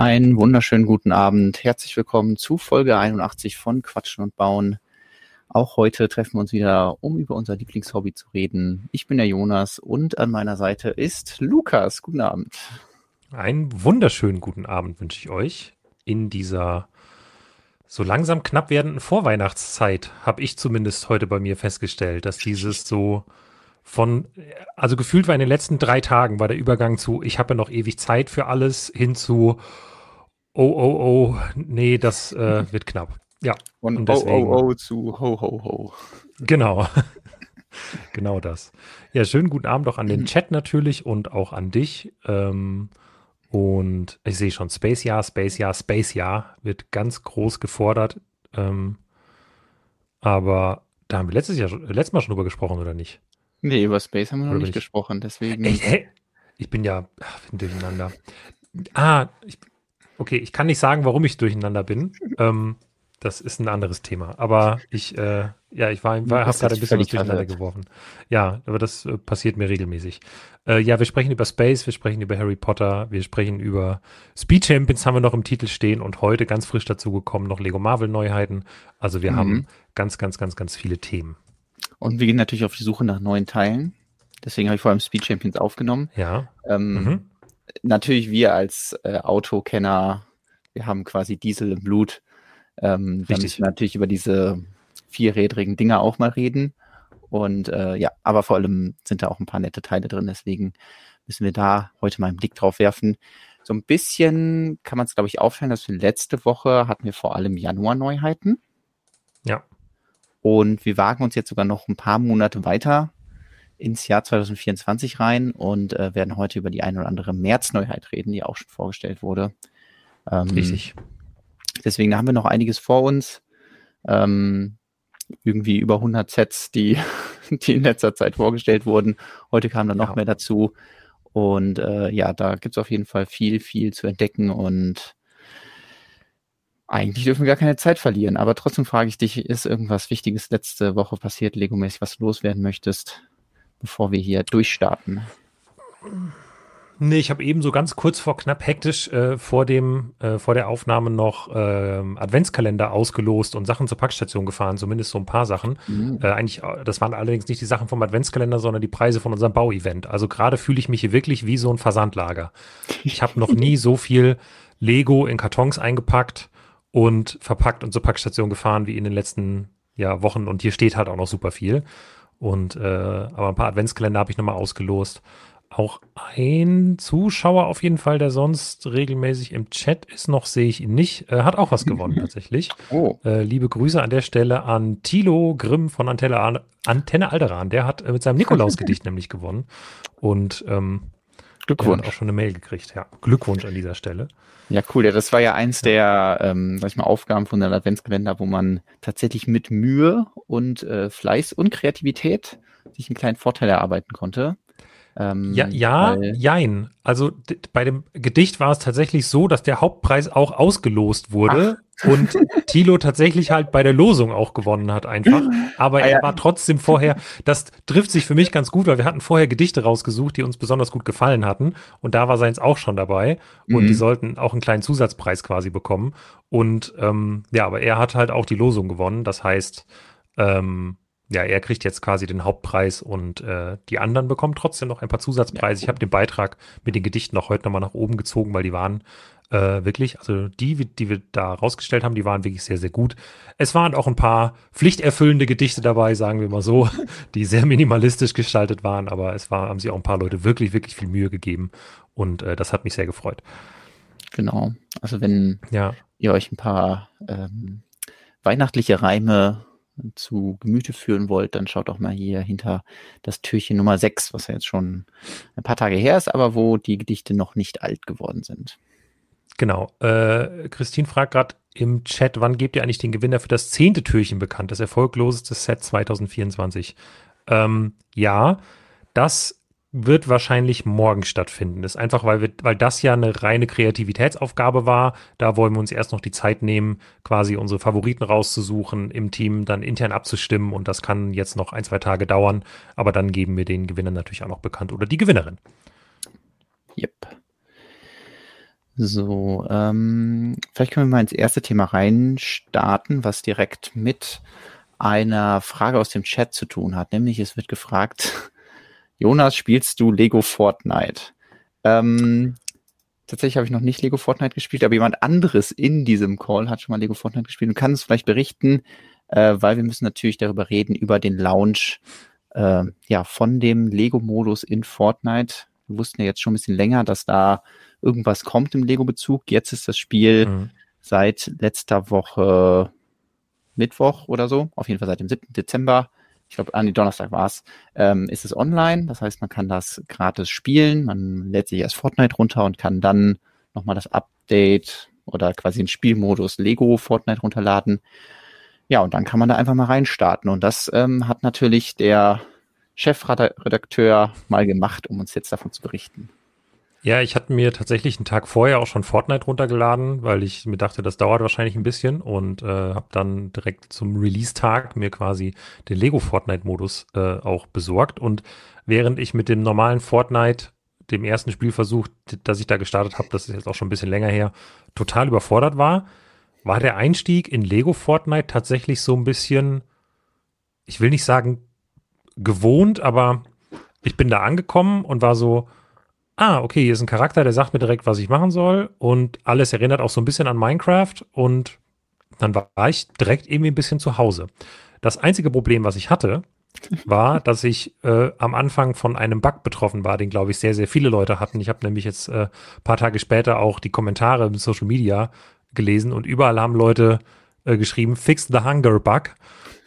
Einen wunderschönen guten Abend. Herzlich willkommen zu Folge 81 von Quatschen und Bauen. Auch heute treffen wir uns wieder, um über unser Lieblingshobby zu reden. Ich bin der Jonas und an meiner Seite ist Lukas. Guten Abend. Einen wunderschönen guten Abend wünsche ich euch in dieser so langsam knapp werdenden Vorweihnachtszeit, habe ich zumindest heute bei mir festgestellt, dass dieses so von, also gefühlt war in den letzten drei Tagen war der Übergang zu, ich habe ja noch ewig Zeit für alles, hin zu, oh, oh, oh, nee, das äh, wird knapp. Ja. Von und deswegen, oh, oh, oh zu ho, ho, ho. Genau. genau das. Ja, schönen guten Abend auch an den Chat natürlich und auch an dich. Ähm, und ich sehe schon, Space Jahr, Space Jahr, Space Jahr wird ganz groß gefordert. Ähm, aber da haben wir letztes Jahr, letztes Mal schon drüber gesprochen, oder nicht? Nee, über Space haben wir noch oder nicht gesprochen, deswegen. Ey, hey, ich bin ja ach, bin durcheinander. Ah, ich, okay, ich kann nicht sagen, warum ich durcheinander bin. Ähm, das ist ein anderes Thema. Aber ich, äh, ja, ich war, war habe gerade ein bisschen was durcheinander geworfen. Ja, aber das äh, passiert mir regelmäßig. Äh, ja, wir sprechen über Space, wir sprechen über Harry Potter, wir sprechen über Speed Champions haben wir noch im Titel stehen und heute ganz frisch dazu gekommen noch Lego Marvel Neuheiten. Also wir mhm. haben ganz, ganz, ganz, ganz viele Themen. Und wir gehen natürlich auf die Suche nach neuen Teilen. Deswegen habe ich vor allem Speed Champions aufgenommen. Ja. Ähm, mhm. Natürlich wir als äh, Autokenner, wir haben quasi Diesel im Blut ähm, da müssen wir natürlich über diese vierrädrigen Dinger auch mal reden. Und äh, ja, aber vor allem sind da auch ein paar nette Teile drin, deswegen müssen wir da heute mal einen Blick drauf werfen. So ein bisschen kann man es, glaube ich, auffallen, dass wir letzte Woche hatten wir vor allem Januar-Neuheiten. Und wir wagen uns jetzt sogar noch ein paar Monate weiter ins Jahr 2024 rein und äh, werden heute über die eine oder andere März-Neuheit reden, die auch schon vorgestellt wurde. Ähm, Richtig. Deswegen haben wir noch einiges vor uns. Ähm, irgendwie über 100 Sets, die, die in letzter Zeit vorgestellt wurden. Heute kam dann noch ja. mehr dazu. Und äh, ja, da gibt's auf jeden Fall viel, viel zu entdecken und eigentlich dürfen wir gar keine Zeit verlieren. Aber trotzdem frage ich dich, ist irgendwas Wichtiges letzte Woche passiert, Lego-mäßig, was du loswerden möchtest, bevor wir hier durchstarten? Nee, ich habe eben so ganz kurz vor knapp hektisch äh, vor dem äh, vor der Aufnahme noch äh, Adventskalender ausgelost und Sachen zur Packstation gefahren, zumindest so ein paar Sachen. Mhm. Äh, eigentlich, äh, das waren allerdings nicht die Sachen vom Adventskalender, sondern die Preise von unserem Bauevent. Also gerade fühle ich mich hier wirklich wie so ein Versandlager. Ich habe noch nie so viel Lego in Kartons eingepackt und verpackt und zur Packstation gefahren wie in den letzten ja, Wochen. Und hier steht halt auch noch super viel. Und äh, aber ein paar Adventskalender habe ich nochmal ausgelost auch ein Zuschauer auf jeden Fall, der sonst regelmäßig im Chat ist, noch sehe ich ihn nicht, äh, hat auch was gewonnen tatsächlich. Oh. Äh, liebe Grüße an der Stelle an Thilo Grimm von Antenne, Antenne Alderan. Der hat äh, mit seinem Nikolausgedicht nämlich gewonnen. Und ähm, Glückwunsch. auch schon eine Mail gekriegt. Ja, Glückwunsch an dieser Stelle. Ja, cool. Ja, das war ja eins der, ähm, sag ich mal, Aufgaben von der Adventskalender, wo man tatsächlich mit Mühe und äh, Fleiß und Kreativität sich einen kleinen Vorteil erarbeiten konnte. Ähm, ja, ja, jein. Also bei dem Gedicht war es tatsächlich so, dass der Hauptpreis auch ausgelost wurde Ach. Und Thilo tatsächlich halt bei der Losung auch gewonnen hat einfach. Aber ah, er war trotzdem vorher, das trifft sich für mich ganz gut, weil wir hatten vorher Gedichte rausgesucht, die uns besonders gut gefallen hatten und da war seins auch schon dabei und mhm. die sollten auch einen kleinen Zusatzpreis quasi bekommen. Und ähm, ja, aber er hat halt auch die Losung gewonnen. Das heißt, ähm, ja, er kriegt jetzt quasi den Hauptpreis und äh, die anderen bekommen trotzdem noch ein paar Zusatzpreise. Ich habe den Beitrag mit den Gedichten auch heute nochmal nach oben gezogen, weil die waren äh, wirklich, also die, die wir da rausgestellt haben, die waren wirklich sehr, sehr gut. Es waren auch ein paar pflichterfüllende Gedichte dabei, sagen wir mal so, die sehr minimalistisch gestaltet waren, aber es war, haben sich auch ein paar Leute wirklich, wirklich viel Mühe gegeben und äh, das hat mich sehr gefreut. Genau. Also wenn ja. ihr euch ein paar ähm, weihnachtliche Reime zu Gemüte führen wollt, dann schaut doch mal hier hinter das Türchen Nummer 6, was ja jetzt schon ein paar Tage her ist, aber wo die Gedichte noch nicht alt geworden sind. Genau. Äh, Christine fragt gerade im Chat, wann gebt ihr eigentlich den Gewinner für das zehnte Türchen bekannt, das erfolgloseste Set 2024? Ähm, ja, das wird wahrscheinlich morgen stattfinden. Das ist einfach, weil wir, weil das ja eine reine Kreativitätsaufgabe war. Da wollen wir uns erst noch die Zeit nehmen, quasi unsere Favoriten rauszusuchen, im Team dann intern abzustimmen und das kann jetzt noch ein, zwei Tage dauern. Aber dann geben wir den Gewinner natürlich auch noch bekannt oder die Gewinnerin. Yep. So, ähm, vielleicht können wir mal ins erste Thema reinstarten, was direkt mit einer Frage aus dem Chat zu tun hat. Nämlich, es wird gefragt, Jonas, spielst du Lego Fortnite? Ähm, tatsächlich habe ich noch nicht Lego Fortnite gespielt, aber jemand anderes in diesem Call hat schon mal Lego Fortnite gespielt und kann es vielleicht berichten, äh, weil wir müssen natürlich darüber reden, über den Launch äh, ja, von dem Lego-Modus in Fortnite. Wir wussten ja jetzt schon ein bisschen länger, dass da irgendwas kommt im Lego-Bezug. Jetzt ist das Spiel mhm. seit letzter Woche Mittwoch oder so, auf jeden Fall seit dem 7. Dezember, ich glaube, an die Donnerstag war es, ähm, ist es online. Das heißt, man kann das gratis spielen. Man lädt sich erst Fortnite runter und kann dann nochmal das Update oder quasi den Spielmodus Lego Fortnite runterladen. Ja, und dann kann man da einfach mal reinstarten. Und das ähm, hat natürlich der Chefredakteur mal gemacht, um uns jetzt davon zu berichten. Ja, ich hatte mir tatsächlich einen Tag vorher auch schon Fortnite runtergeladen, weil ich mir dachte, das dauert wahrscheinlich ein bisschen und äh, habe dann direkt zum Release-Tag mir quasi den Lego Fortnite-Modus äh, auch besorgt. Und während ich mit dem normalen Fortnite, dem ersten Spielversuch, das ich da gestartet habe, das ist jetzt auch schon ein bisschen länger her, total überfordert war, war der Einstieg in Lego Fortnite tatsächlich so ein bisschen, ich will nicht sagen gewohnt, aber ich bin da angekommen und war so, ah, okay, hier ist ein Charakter, der sagt mir direkt, was ich machen soll und alles erinnert auch so ein bisschen an Minecraft und dann war ich direkt irgendwie ein bisschen zu Hause. Das einzige Problem, was ich hatte, war, dass ich äh, am Anfang von einem Bug betroffen war, den glaube ich sehr, sehr viele Leute hatten. Ich habe nämlich jetzt äh, paar Tage später auch die Kommentare im Social Media gelesen und überall haben Leute äh, geschrieben, fix the hunger bug.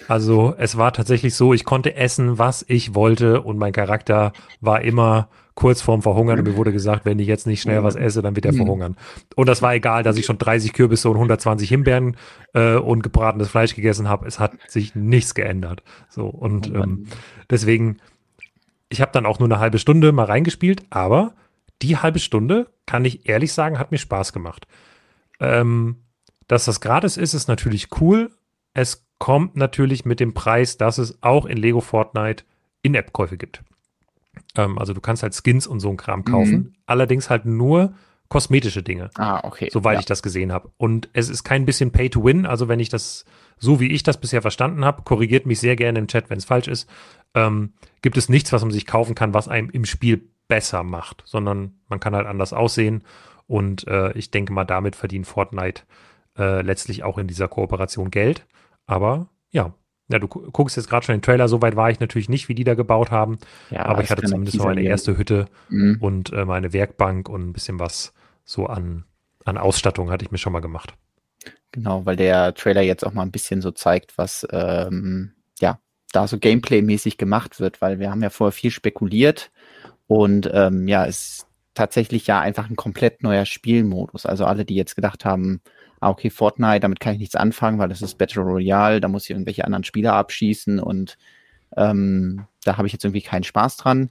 Also es war tatsächlich so, ich konnte essen, was ich wollte und mein Charakter war immer kurz vorm Verhungern und mir wurde gesagt, wenn ich jetzt nicht schnell was esse, dann wird er mhm. verhungern. Und das war egal, dass ich schon 30 Kürbisse und 120 Himbeeren äh, und gebratenes Fleisch gegessen habe. Es hat sich nichts geändert. So und oh ähm, deswegen, ich habe dann auch nur eine halbe Stunde mal reingespielt, aber die halbe Stunde, kann ich ehrlich sagen, hat mir Spaß gemacht. Ähm, dass das gratis ist, ist natürlich cool. Es kommt natürlich mit dem Preis, dass es auch in Lego Fortnite In-App-Käufe gibt. Ähm, also du kannst halt Skins und so ein Kram kaufen, mhm. allerdings halt nur kosmetische Dinge. Ah, okay. Soweit ja. ich das gesehen habe. Und es ist kein bisschen Pay to Win. Also wenn ich das, so wie ich das bisher verstanden habe, korrigiert mich sehr gerne im Chat, wenn es falsch ist, ähm, gibt es nichts, was man sich kaufen kann, was einem im Spiel besser macht, sondern man kann halt anders aussehen. Und äh, ich denke mal, damit verdient Fortnite äh, letztlich auch in dieser Kooperation Geld. Aber ja, ja, du guckst jetzt gerade schon den Trailer, so weit war ich natürlich nicht, wie die da gebaut haben. Ja, aber ich hatte zumindest noch eine erste Hütte mhm. und äh, meine Werkbank und ein bisschen was so an, an Ausstattung hatte ich mir schon mal gemacht. Genau, weil der Trailer jetzt auch mal ein bisschen so zeigt, was ähm, ja da so Gameplay-mäßig gemacht wird, weil wir haben ja vorher viel spekuliert und ähm, ja, es ist tatsächlich ja einfach ein komplett neuer Spielmodus. Also alle, die jetzt gedacht haben, ah, okay, Fortnite, damit kann ich nichts anfangen, weil das ist Battle Royale, da muss ich irgendwelche anderen Spieler abschießen und ähm, da habe ich jetzt irgendwie keinen Spaß dran.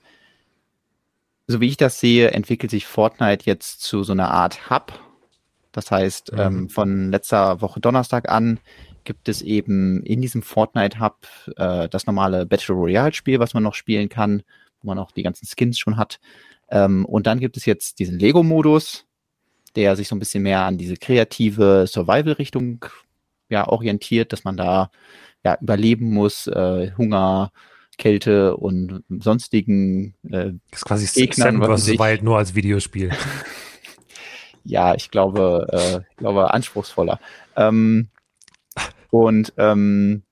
So wie ich das sehe, entwickelt sich Fortnite jetzt zu so einer Art Hub. Das heißt, mhm. ähm, von letzter Woche Donnerstag an gibt es eben in diesem Fortnite Hub äh, das normale Battle Royale Spiel, was man noch spielen kann, wo man auch die ganzen Skins schon hat. Ähm, und dann gibt es jetzt diesen Lego-Modus, der sich so ein bisschen mehr an diese kreative Survival-Richtung ja, orientiert, dass man da ja, überleben muss, äh, Hunger, Kälte und sonstigen äh, das ist quasi Gegnern, vs. Wild nur als Videospiel. ja, ich glaube, äh, ich glaube anspruchsvoller. Ähm, und ähm,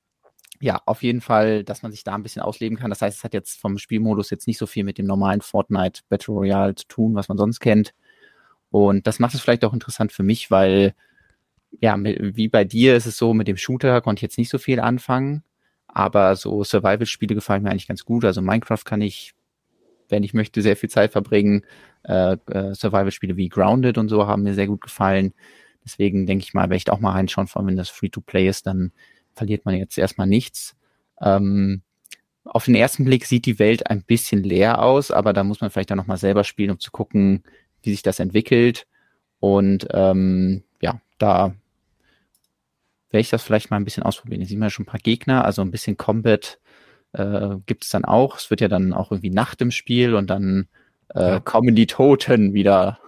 ja, auf jeden Fall, dass man sich da ein bisschen ausleben kann. Das heißt, es hat jetzt vom Spielmodus jetzt nicht so viel mit dem normalen Fortnite Battle Royale zu tun, was man sonst kennt. Und das macht es vielleicht auch interessant für mich, weil, ja, wie bei dir ist es so, mit dem Shooter konnte ich jetzt nicht so viel anfangen, aber so Survival-Spiele gefallen mir eigentlich ganz gut. Also Minecraft kann ich, wenn ich möchte, sehr viel Zeit verbringen. Äh, äh, Survival-Spiele wie Grounded und so haben mir sehr gut gefallen. Deswegen denke ich mal, werde ich auch mal reinschauen, vor allem wenn das Free-to-Play ist, dann verliert man jetzt erstmal nichts. Ähm, auf den ersten Blick sieht die Welt ein bisschen leer aus, aber da muss man vielleicht dann nochmal selber spielen, um zu gucken, wie sich das entwickelt. Und ähm, ja, da werde ich das vielleicht mal ein bisschen ausprobieren. Jetzt sehen wir ja schon ein paar Gegner, also ein bisschen Combat äh, gibt es dann auch. Es wird ja dann auch irgendwie Nacht im Spiel und dann äh, ja. kommen die Toten wieder.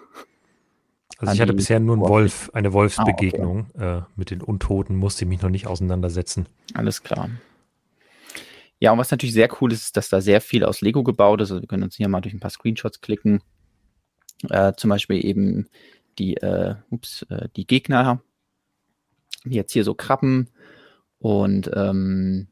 Also ich hatte bisher nur einen Wolf, eine Wolfsbegegnung ah, okay. äh, mit den Untoten, musste ich mich noch nicht auseinandersetzen. Alles klar. Ja, und was natürlich sehr cool ist, ist, dass da sehr viel aus Lego gebaut ist. Also wir können uns hier mal durch ein paar Screenshots klicken. Äh, zum Beispiel eben die, äh, ups, äh, die Gegner, jetzt hier so Krabben. Und ähm,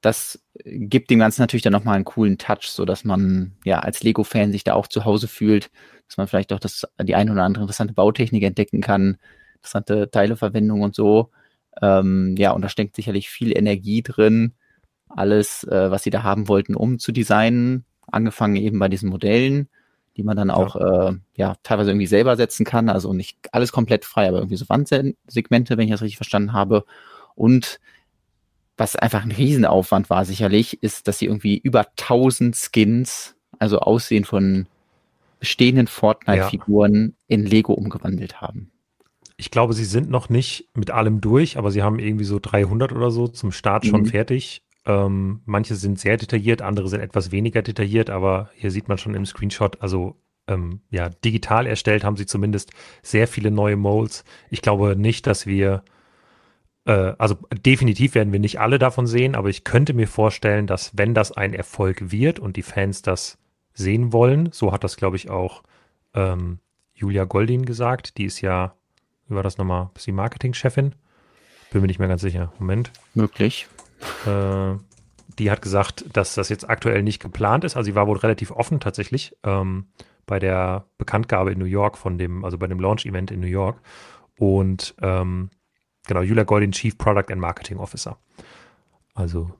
das gibt dem Ganzen natürlich dann nochmal einen coolen Touch, so dass man ja als Lego-Fan sich da auch zu Hause fühlt, dass man vielleicht auch das, die eine oder andere interessante Bautechnik entdecken kann, interessante Teileverwendung und so. Ähm, ja, und da steckt sicherlich viel Energie drin, alles, äh, was sie da haben wollten, um zu designen, angefangen eben bei diesen Modellen, die man dann auch ja. Äh, ja teilweise irgendwie selber setzen kann, also nicht alles komplett frei, aber irgendwie so Wandsegmente, wenn ich das richtig verstanden habe. Und was einfach ein Riesenaufwand war sicherlich, ist, dass sie irgendwie über 1000 Skins, also Aussehen von bestehenden Fortnite-Figuren ja. in Lego umgewandelt haben. Ich glaube, sie sind noch nicht mit allem durch, aber sie haben irgendwie so 300 oder so zum Start schon mhm. fertig. Ähm, manche sind sehr detailliert, andere sind etwas weniger detailliert, aber hier sieht man schon im Screenshot, also ähm, ja, digital erstellt haben sie zumindest sehr viele neue Molds. Ich glaube nicht, dass wir äh, also definitiv werden wir nicht alle davon sehen, aber ich könnte mir vorstellen, dass wenn das ein Erfolg wird und die Fans das sehen wollen, so hat das, glaube ich, auch ähm, Julia Goldin gesagt, die ist ja, wie war das nochmal, ist die Marketingchefin? Bin mir nicht mehr ganz sicher. Moment. Möglich. Äh, die hat gesagt, dass das jetzt aktuell nicht geplant ist. Also sie war wohl relativ offen tatsächlich ähm, bei der Bekanntgabe in New York von dem, also bei dem Launch-Event in New York. Und ähm, Genau, Julia Goldin, Chief Product and Marketing Officer. Also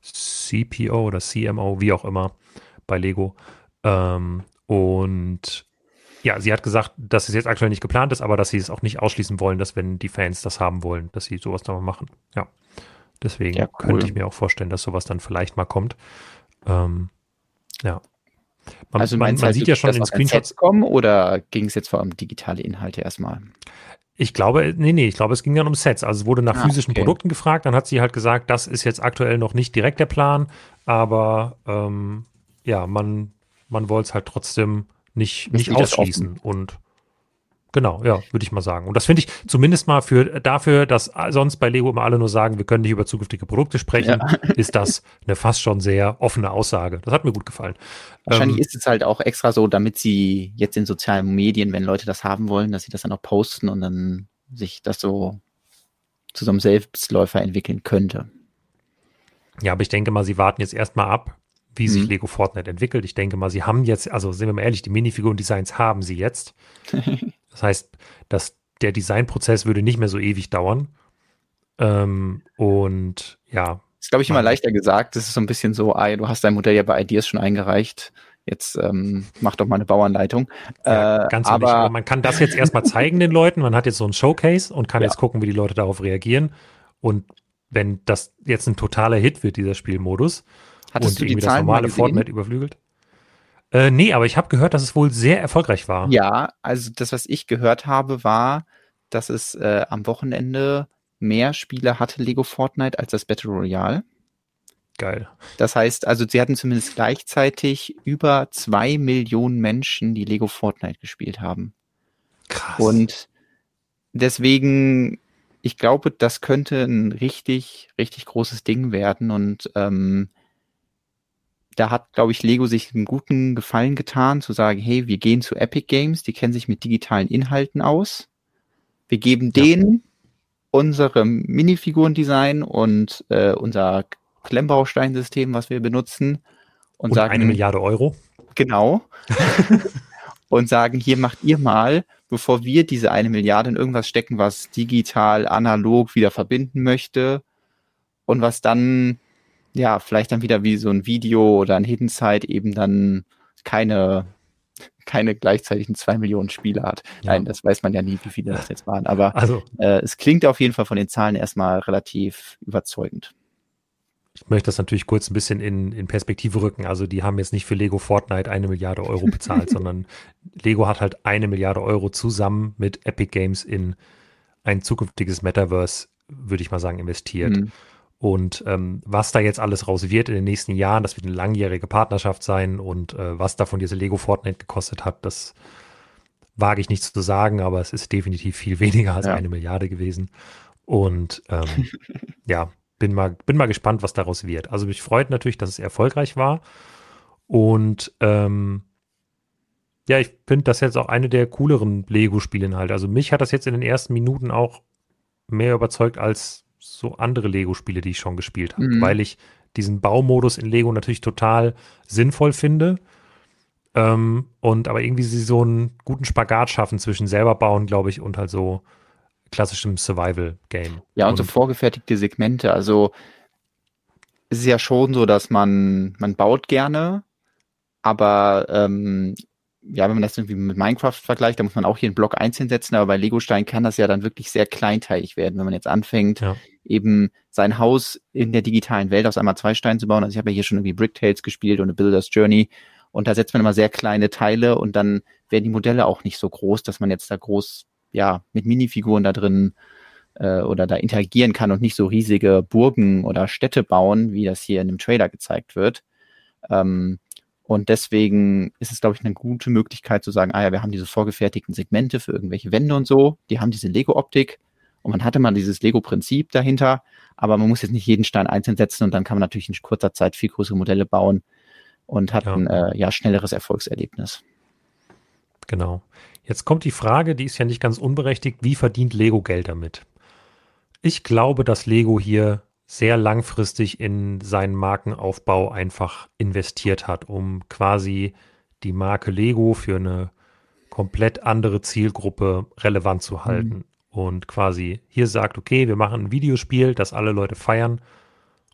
CPO oder CMO, wie auch immer, bei Lego. Ähm, und ja, sie hat gesagt, dass es jetzt aktuell nicht geplant ist, aber dass sie es auch nicht ausschließen wollen, dass wenn die Fans das haben wollen, dass sie sowas dann mal machen. Ja. Deswegen ja, cool. könnte ich mir auch vorstellen, dass sowas dann vielleicht mal kommt. Ähm, ja. Man, also man, man halt, sieht ja schon in Screenshots kommen oder ging es jetzt vor allem digitale Inhalte erstmal? Ich glaube, nee, nee, ich glaube, es ging dann um Sets. Also es wurde nach ah, physischen okay. Produkten gefragt, dann hat sie halt gesagt, das ist jetzt aktuell noch nicht direkt der Plan, aber ähm, ja, man, man wollte es halt trotzdem nicht, nicht ausschließen. Und Genau, ja, würde ich mal sagen. Und das finde ich zumindest mal für dafür, dass sonst bei Lego immer alle nur sagen, wir können nicht über zukünftige Produkte sprechen, ja. ist das eine fast schon sehr offene Aussage. Das hat mir gut gefallen. Wahrscheinlich ähm, ist es halt auch extra so, damit sie jetzt in sozialen Medien, wenn Leute das haben wollen, dass sie das dann auch posten und dann sich das so zu so einem Selbstläufer entwickeln könnte. Ja, aber ich denke mal, sie warten jetzt erstmal ab, wie sich mhm. Lego Fortnite entwickelt. Ich denke mal, sie haben jetzt, also sind wir mal ehrlich, die Minifiguren-Designs haben sie jetzt. Das heißt, dass der Designprozess würde nicht mehr so ewig dauern. Ähm, und ja. Das ist, glaube ich, immer leichter gesagt. Das ist so ein bisschen so, ah, du hast dein Modell ja bei Ideas schon eingereicht. Jetzt ähm, mach doch mal eine Bauanleitung. Ja, äh, ganz aber, nicht, aber man kann das jetzt erstmal zeigen den Leuten. Man hat jetzt so ein Showcase und kann ja. jetzt gucken, wie die Leute darauf reagieren. Und wenn das jetzt ein totaler Hit wird, dieser Spielmodus, Hattest und irgendwie das normale Fortnite überflügelt, äh, nee, aber ich habe gehört, dass es wohl sehr erfolgreich war. Ja, also das, was ich gehört habe, war, dass es äh, am Wochenende mehr Spieler hatte Lego Fortnite als das Battle Royale. Geil. Das heißt, also sie hatten zumindest gleichzeitig über zwei Millionen Menschen, die Lego Fortnite gespielt haben. Krass. Und deswegen, ich glaube, das könnte ein richtig, richtig großes Ding werden. Und ähm, da hat, glaube ich, Lego sich einen guten Gefallen getan, zu sagen, hey, wir gehen zu Epic Games, die kennen sich mit digitalen Inhalten aus. Wir geben ja. denen unsere Minifigurendesign und äh, unser Klemmbausteinsystem, was wir benutzen. Und, und sagen, eine Milliarde Euro. Genau. und sagen, hier macht ihr mal, bevor wir diese eine Milliarde in irgendwas stecken, was digital, analog wieder verbinden möchte und was dann ja, vielleicht dann wieder wie so ein Video oder ein Hidden Site eben dann keine, keine gleichzeitigen zwei Millionen Spiele hat. Ja. Nein, das weiß man ja nie, wie viele das jetzt waren. Aber also, äh, es klingt auf jeden Fall von den Zahlen erstmal relativ überzeugend. Ich möchte das natürlich kurz ein bisschen in, in Perspektive rücken. Also die haben jetzt nicht für Lego Fortnite eine Milliarde Euro bezahlt, sondern Lego hat halt eine Milliarde Euro zusammen mit Epic Games in ein zukünftiges Metaverse, würde ich mal sagen, investiert. Mhm. Und ähm, was da jetzt alles raus wird in den nächsten Jahren, das wird eine langjährige Partnerschaft sein und äh, was davon diese Lego Fortnite gekostet hat, das wage ich nicht zu sagen, aber es ist definitiv viel weniger als ja. eine Milliarde gewesen. Und ähm, ja, bin mal, bin mal gespannt, was daraus wird. Also mich freut natürlich, dass es erfolgreich war. Und ähm, ja, ich finde das jetzt auch eine der cooleren Lego-Spiele halt. Also mich hat das jetzt in den ersten Minuten auch mehr überzeugt als so andere Lego-Spiele, die ich schon gespielt habe, mhm. weil ich diesen Baumodus in Lego natürlich total sinnvoll finde. Ähm, und aber irgendwie sie so einen guten Spagat schaffen zwischen selber bauen, glaube ich, und halt so klassischem Survival-Game. Ja, und, und so vorgefertigte Segmente. Also es ist ja schon so, dass man, man baut gerne, aber ähm, ja, wenn man das irgendwie mit Minecraft vergleicht, da muss man auch hier einen Block einzeln setzen, aber bei Lego-Stein kann das ja dann wirklich sehr kleinteilig werden, wenn man jetzt anfängt, ja. Eben sein Haus in der digitalen Welt aus einmal zwei Steinen zu bauen. Also ich habe ja hier schon irgendwie Bricktales gespielt und eine Builder's Journey und da setzt man immer sehr kleine Teile und dann werden die Modelle auch nicht so groß, dass man jetzt da groß, ja, mit Minifiguren da drin äh, oder da interagieren kann und nicht so riesige Burgen oder Städte bauen, wie das hier in dem Trailer gezeigt wird. Ähm, und deswegen ist es, glaube ich, eine gute Möglichkeit zu sagen, ah ja, wir haben diese vorgefertigten Segmente für irgendwelche Wände und so, die haben diese Lego-Optik und man hatte mal dieses Lego-Prinzip dahinter, aber man muss jetzt nicht jeden Stein einzeln setzen und dann kann man natürlich in kurzer Zeit viel größere Modelle bauen und hat ja. ein äh, ja, schnelleres Erfolgserlebnis. Genau. Jetzt kommt die Frage, die ist ja nicht ganz unberechtigt, wie verdient Lego Geld damit? Ich glaube, dass Lego hier sehr langfristig in seinen Markenaufbau einfach investiert hat, um quasi die Marke Lego für eine komplett andere Zielgruppe relevant zu halten. Mhm. Und quasi hier sagt, okay, wir machen ein Videospiel, das alle Leute feiern.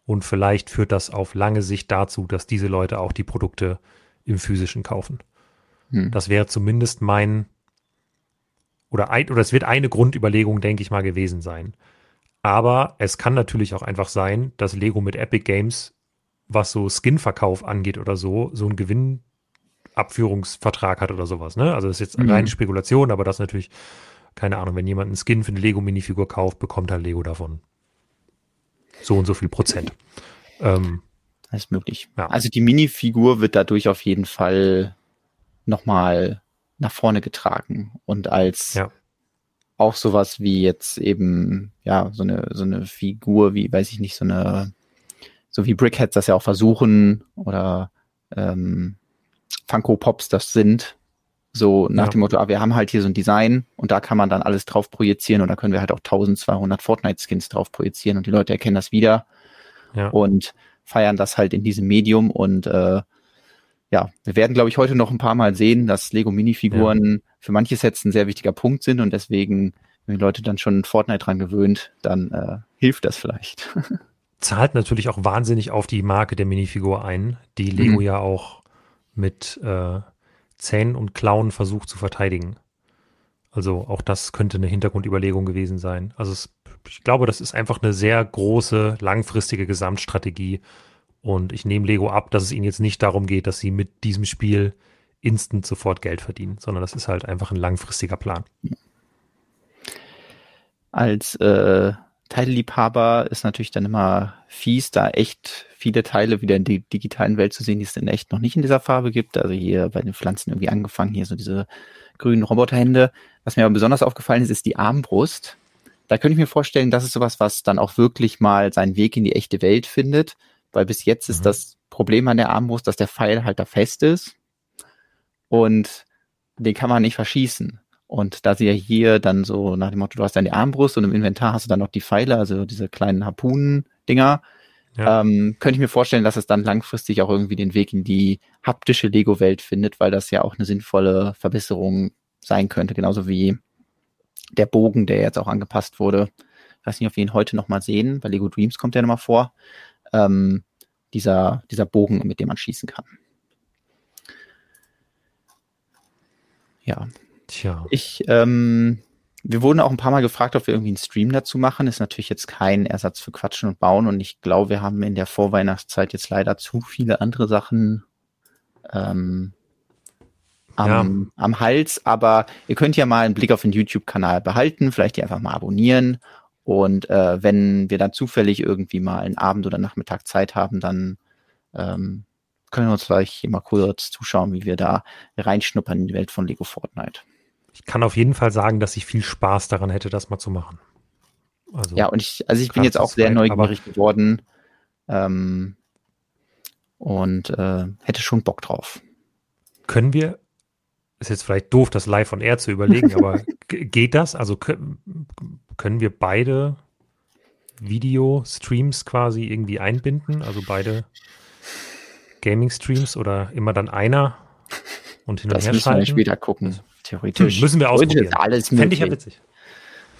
Und vielleicht führt das auf lange Sicht dazu, dass diese Leute auch die Produkte im physischen kaufen. Mhm. Das wäre zumindest mein, oder, ein, oder es wird eine Grundüberlegung, denke ich mal, gewesen sein. Aber es kann natürlich auch einfach sein, dass Lego mit Epic Games, was so Skin-Verkauf angeht oder so, so einen Gewinnabführungsvertrag hat oder sowas. Ne? Also das ist jetzt mhm. reine Spekulation, aber das natürlich, keine Ahnung, wenn jemand einen Skin für eine Lego-Minifigur kauft, bekommt halt Lego davon so und so viel Prozent. Ähm, das ist möglich. Ja. Also die Minifigur wird dadurch auf jeden Fall nochmal nach vorne getragen und als ja auch sowas wie jetzt eben, ja, so eine, so eine Figur wie, weiß ich nicht, so eine, so wie Brickheads das ja auch versuchen oder ähm, Funko Pops das sind. So nach ja. dem Motto, ah, wir haben halt hier so ein Design und da kann man dann alles drauf projizieren und da können wir halt auch 1200 Fortnite-Skins drauf projizieren und die Leute erkennen das wieder ja. und feiern das halt in diesem Medium und äh, ja, wir werden, glaube ich, heute noch ein paar Mal sehen, dass Lego-Minifiguren ja. für manche Sets ein sehr wichtiger Punkt sind und deswegen, wenn die Leute dann schon Fortnite dran gewöhnt, dann äh, hilft das vielleicht. Zahlt natürlich auch wahnsinnig auf die Marke der Minifigur ein, die Lego mhm. ja auch mit äh, Zähnen und Klauen versucht zu verteidigen. Also auch das könnte eine Hintergrundüberlegung gewesen sein. Also es, ich glaube, das ist einfach eine sehr große, langfristige Gesamtstrategie, und ich nehme Lego ab, dass es ihnen jetzt nicht darum geht, dass sie mit diesem Spiel instant sofort Geld verdienen, sondern das ist halt einfach ein langfristiger Plan. Als äh, Teilliebhaber ist natürlich dann immer fies, da echt viele Teile wieder in der digitalen Welt zu sehen, die es in echt noch nicht in dieser Farbe gibt. Also hier bei den Pflanzen irgendwie angefangen, hier so diese grünen Roboterhände. Was mir aber besonders aufgefallen ist, ist die Armbrust. Da könnte ich mir vorstellen, das ist sowas, was dann auch wirklich mal seinen Weg in die echte Welt findet weil bis jetzt mhm. ist das Problem an der Armbrust, dass der Pfeil halt da fest ist und den kann man nicht verschießen. Und da sie ja hier dann so nach dem Motto, du hast dann die Armbrust und im Inventar hast du dann noch die Pfeile, also diese kleinen Harpunen-Dinger, ja. ähm, könnte ich mir vorstellen, dass es dann langfristig auch irgendwie den Weg in die haptische Lego-Welt findet, weil das ja auch eine sinnvolle Verbesserung sein könnte, genauso wie der Bogen, der jetzt auch angepasst wurde. Ich weiß nicht, ob wir ihn heute nochmal sehen, bei Lego Dreams kommt der nochmal vor ähm, dieser, dieser Bogen, mit dem man schießen kann. Ja. Tja. Ich, ähm, wir wurden auch ein paar Mal gefragt, ob wir irgendwie einen Stream dazu machen. Ist natürlich jetzt kein Ersatz für Quatschen und Bauen und ich glaube, wir haben in der Vorweihnachtszeit jetzt leider zu viele andere Sachen ähm, am, ja. am Hals, aber ihr könnt ja mal einen Blick auf den YouTube-Kanal behalten, vielleicht die einfach mal abonnieren und äh, wenn wir dann zufällig irgendwie mal einen Abend oder Nachmittag Zeit haben, dann ähm, können wir uns gleich mal kurz zuschauen, wie wir da reinschnuppern in die Welt von Lego Fortnite. Ich kann auf jeden Fall sagen, dass ich viel Spaß daran hätte, das mal zu machen. Also, ja, und ich, also ich bin jetzt auch sehr neugierig geworden ähm, und äh, hätte schon Bock drauf. Können wir, ist jetzt vielleicht doof, das live on air zu überlegen, aber geht das? Also können wir beide Video-Streams quasi irgendwie einbinden? Also beide Gaming-Streams oder immer dann einer und hin und das her müssen schalten? wir später gucken. Theoretisch. Hm, müssen wir ausprobieren. Alles Fände ich ja witzig.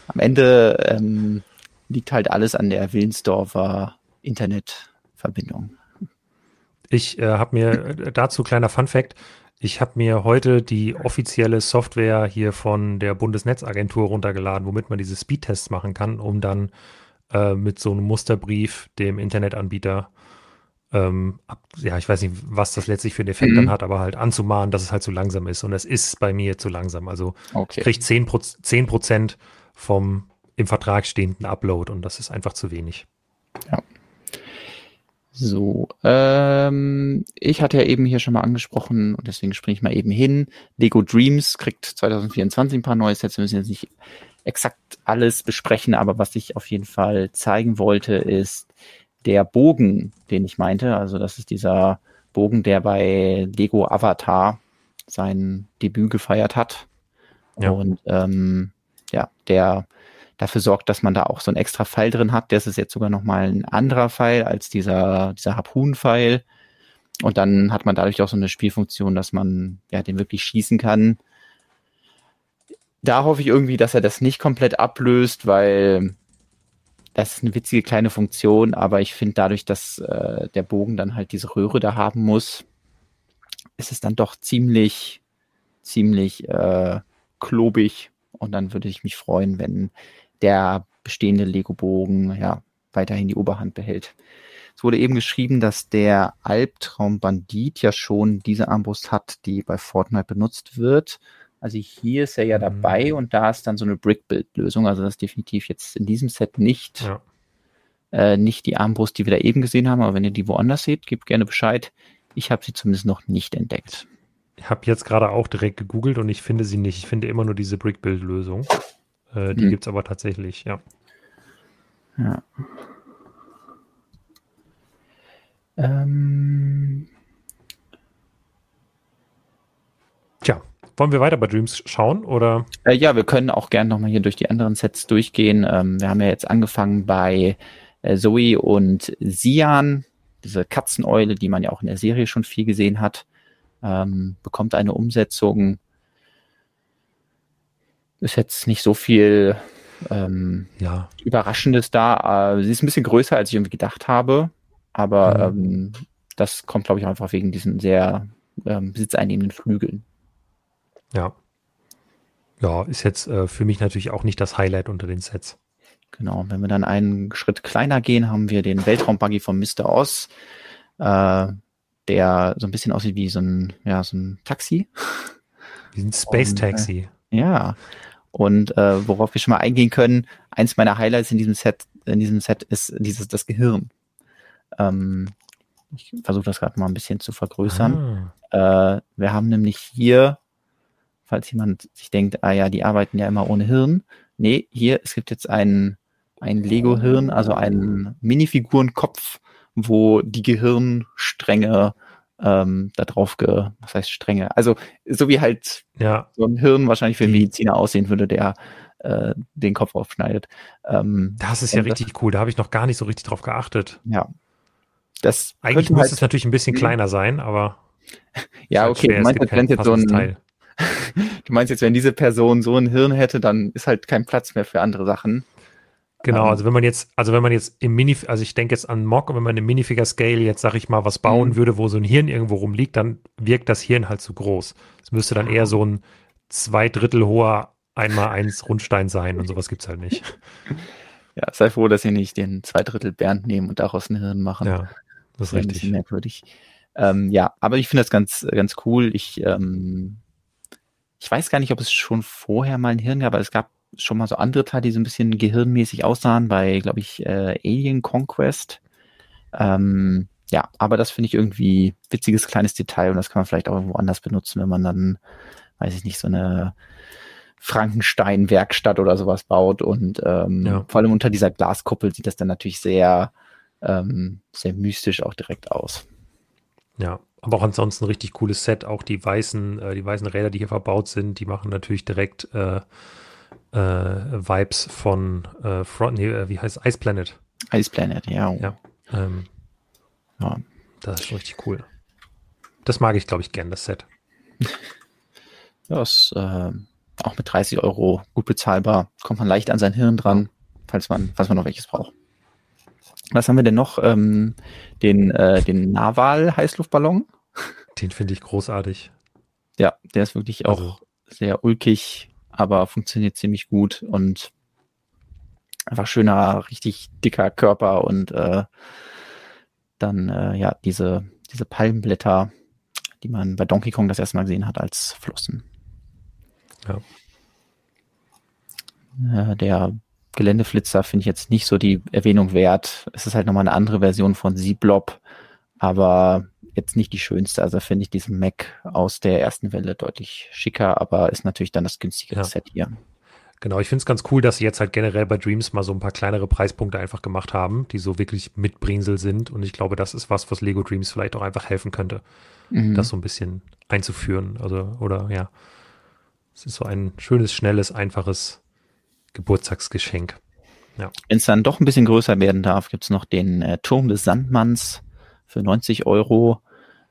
Am Ende ähm, liegt halt alles an der Willensdorfer Internetverbindung. Ich äh, habe mir äh, dazu kleiner Fun Fact. Ich habe mir heute die offizielle Software hier von der Bundesnetzagentur runtergeladen, womit man diese Speedtests machen kann, um dann äh, mit so einem Musterbrief dem Internetanbieter, ähm, ab, ja, ich weiß nicht, was das letztlich für einen Effekt mhm. dann hat, aber halt anzumahnen, dass es halt zu langsam ist. Und es ist bei mir zu langsam. Also okay. kriegt 10%, 10 vom im Vertrag stehenden Upload und das ist einfach zu wenig. Ja. So, ähm, ich hatte ja eben hier schon mal angesprochen und deswegen springe ich mal eben hin. Lego Dreams kriegt 2024 ein paar neue Sets. Wir müssen jetzt nicht exakt alles besprechen, aber was ich auf jeden Fall zeigen wollte, ist der Bogen, den ich meinte. Also das ist dieser Bogen, der bei Lego Avatar sein Debüt gefeiert hat. Ja. Und ähm, ja, der dafür sorgt, dass man da auch so ein extra Pfeil drin hat. Das ist jetzt sogar nochmal ein anderer Pfeil als dieser, dieser Harpun-Pfeil. Und dann hat man dadurch auch so eine Spielfunktion, dass man ja den wirklich schießen kann. Da hoffe ich irgendwie, dass er das nicht komplett ablöst, weil das ist eine witzige kleine Funktion, aber ich finde dadurch, dass äh, der Bogen dann halt diese Röhre da haben muss, ist es dann doch ziemlich, ziemlich äh, klobig. Und dann würde ich mich freuen, wenn der bestehende Lego-Bogen ja weiterhin die Oberhand behält. Es wurde eben geschrieben, dass der Albtraum-Bandit ja schon diese Armbrust hat, die bei Fortnite benutzt wird. Also hier ist er ja mhm. dabei und da ist dann so eine Brick-Build-Lösung. Also das ist definitiv jetzt in diesem Set nicht, ja. äh, nicht die Armbrust, die wir da eben gesehen haben. Aber wenn ihr die woanders seht, gebt gerne Bescheid. Ich habe sie zumindest noch nicht entdeckt. Ich habe jetzt gerade auch direkt gegoogelt und ich finde sie nicht. Ich finde immer nur diese Brick-Build-Lösung. Äh, die hm. gibt es aber tatsächlich, ja. Ja. Ähm. Tja, wollen wir weiter bei Dreams schauen oder? Äh, ja, wir können auch gerne nochmal hier durch die anderen Sets durchgehen. Ähm, wir haben ja jetzt angefangen bei äh, Zoe und Sian, diese Katzeneule, die man ja auch in der Serie schon viel gesehen hat, ähm, bekommt eine Umsetzung ist jetzt nicht so viel ähm, ja. Überraschendes da. Äh, sie ist ein bisschen größer, als ich irgendwie gedacht habe. Aber mhm. ähm, das kommt, glaube ich, einfach wegen diesen sehr ähm, besitzeinnehmenden Flügeln. Ja. Ja, ist jetzt äh, für mich natürlich auch nicht das Highlight unter den Sets. Genau, wenn wir dann einen Schritt kleiner gehen, haben wir den Weltraumbuggy von Mr. Oz, äh, der so ein bisschen aussieht wie so ein, ja, so ein Taxi. Wie ein Space Taxi. Und, äh, ja, und äh, worauf wir schon mal eingehen können, eins meiner Highlights in diesem Set, in diesem Set ist dieses das Gehirn. Ähm, ich versuche das gerade mal ein bisschen zu vergrößern. Ah. Äh, wir haben nämlich hier, falls jemand sich denkt, ah ja, die arbeiten ja immer ohne Hirn. Nee, hier, es gibt jetzt ein, ein Lego-Hirn, also einen Minifigurenkopf, wo die Gehirnstränge ähm, da drauf ge, was heißt Strenge? Also so wie halt ja. so ein Hirn wahrscheinlich für einen Mediziner aussehen würde, der äh, den Kopf aufschneidet. Ähm, das ist ja richtig das, cool, da habe ich noch gar nicht so richtig drauf geachtet. Ja. Das Eigentlich müsste halt, es natürlich ein bisschen kleiner sein, aber ja, halt okay, du meinst, jetzt so ein Teil. du meinst jetzt, wenn diese Person so ein Hirn hätte, dann ist halt kein Platz mehr für andere Sachen. Genau, ähm. also wenn man jetzt, also wenn man jetzt im Mini, also ich denke jetzt an Mock und wenn man im Minifigure Scale jetzt, sag ich mal, was bauen mhm. würde, wo so ein Hirn irgendwo rumliegt, dann wirkt das Hirn halt zu groß. Es müsste dann eher so ein zwei Drittel hoher einmal eins Rundstein sein und sowas gibt's halt nicht. Ja, sei froh, dass sie nicht den zwei Drittel Bernd nehmen und daraus ein Hirn machen. Ja, das ist richtig. Merkwürdig. Ähm, ja, aber ich finde das ganz, ganz cool. Ich, ähm, ich weiß gar nicht, ob es schon vorher mal ein Hirn gab, aber es gab schon mal so andere Teile, die so ein bisschen gehirnmäßig aussahen, bei, glaube ich, äh, Alien Conquest. Ähm, ja, aber das finde ich irgendwie witziges kleines Detail und das kann man vielleicht auch irgendwo anders benutzen, wenn man dann, weiß ich nicht, so eine Frankenstein-Werkstatt oder sowas baut. Und ähm, ja. vor allem unter dieser Glaskuppel sieht das dann natürlich sehr, ähm, sehr mystisch auch direkt aus. Ja, aber auch ansonsten ein richtig cooles Set. Auch die weißen, äh, die weißen Räder, die hier verbaut sind, die machen natürlich direkt äh, äh, Vibes von äh, Front, nee, äh, wie heißt Ice Planet. Ice Planet, ja. Ja, ähm, ja. Das ist schon richtig cool. Das mag ich, glaube ich, gern, das Set. Ja, ist äh, auch mit 30 Euro gut bezahlbar. Kommt man leicht an sein Hirn dran, falls man, falls man noch welches braucht. Was haben wir denn noch? Ähm, den, äh, den Naval-Heißluftballon. Den finde ich großartig. Ja, der ist wirklich auch also. sehr ulkig, aber funktioniert ziemlich gut und einfach schöner, richtig dicker Körper und äh, dann äh, ja diese, diese Palmblätter, die man bei Donkey Kong das erste Mal gesehen hat als Flossen. Ja. Äh, der Geländeflitzer finde ich jetzt nicht so die Erwähnung wert. Es ist halt nochmal eine andere Version von Z-Blob, aber jetzt nicht die schönste. Also finde ich diesen Mac aus der ersten Welle deutlich schicker, aber ist natürlich dann das günstigere ja. Set hier. Genau, ich finde es ganz cool, dass sie jetzt halt generell bei Dreams mal so ein paar kleinere Preispunkte einfach gemacht haben, die so wirklich mit Bringsel sind. Und ich glaube, das ist was, was Lego Dreams vielleicht auch einfach helfen könnte, mhm. das so ein bisschen einzuführen. Also, oder ja, es ist so ein schönes, schnelles, einfaches Geburtstagsgeschenk. Ja. Wenn es dann doch ein bisschen größer werden darf, gibt es noch den äh, Turm des Sandmanns für 90 Euro.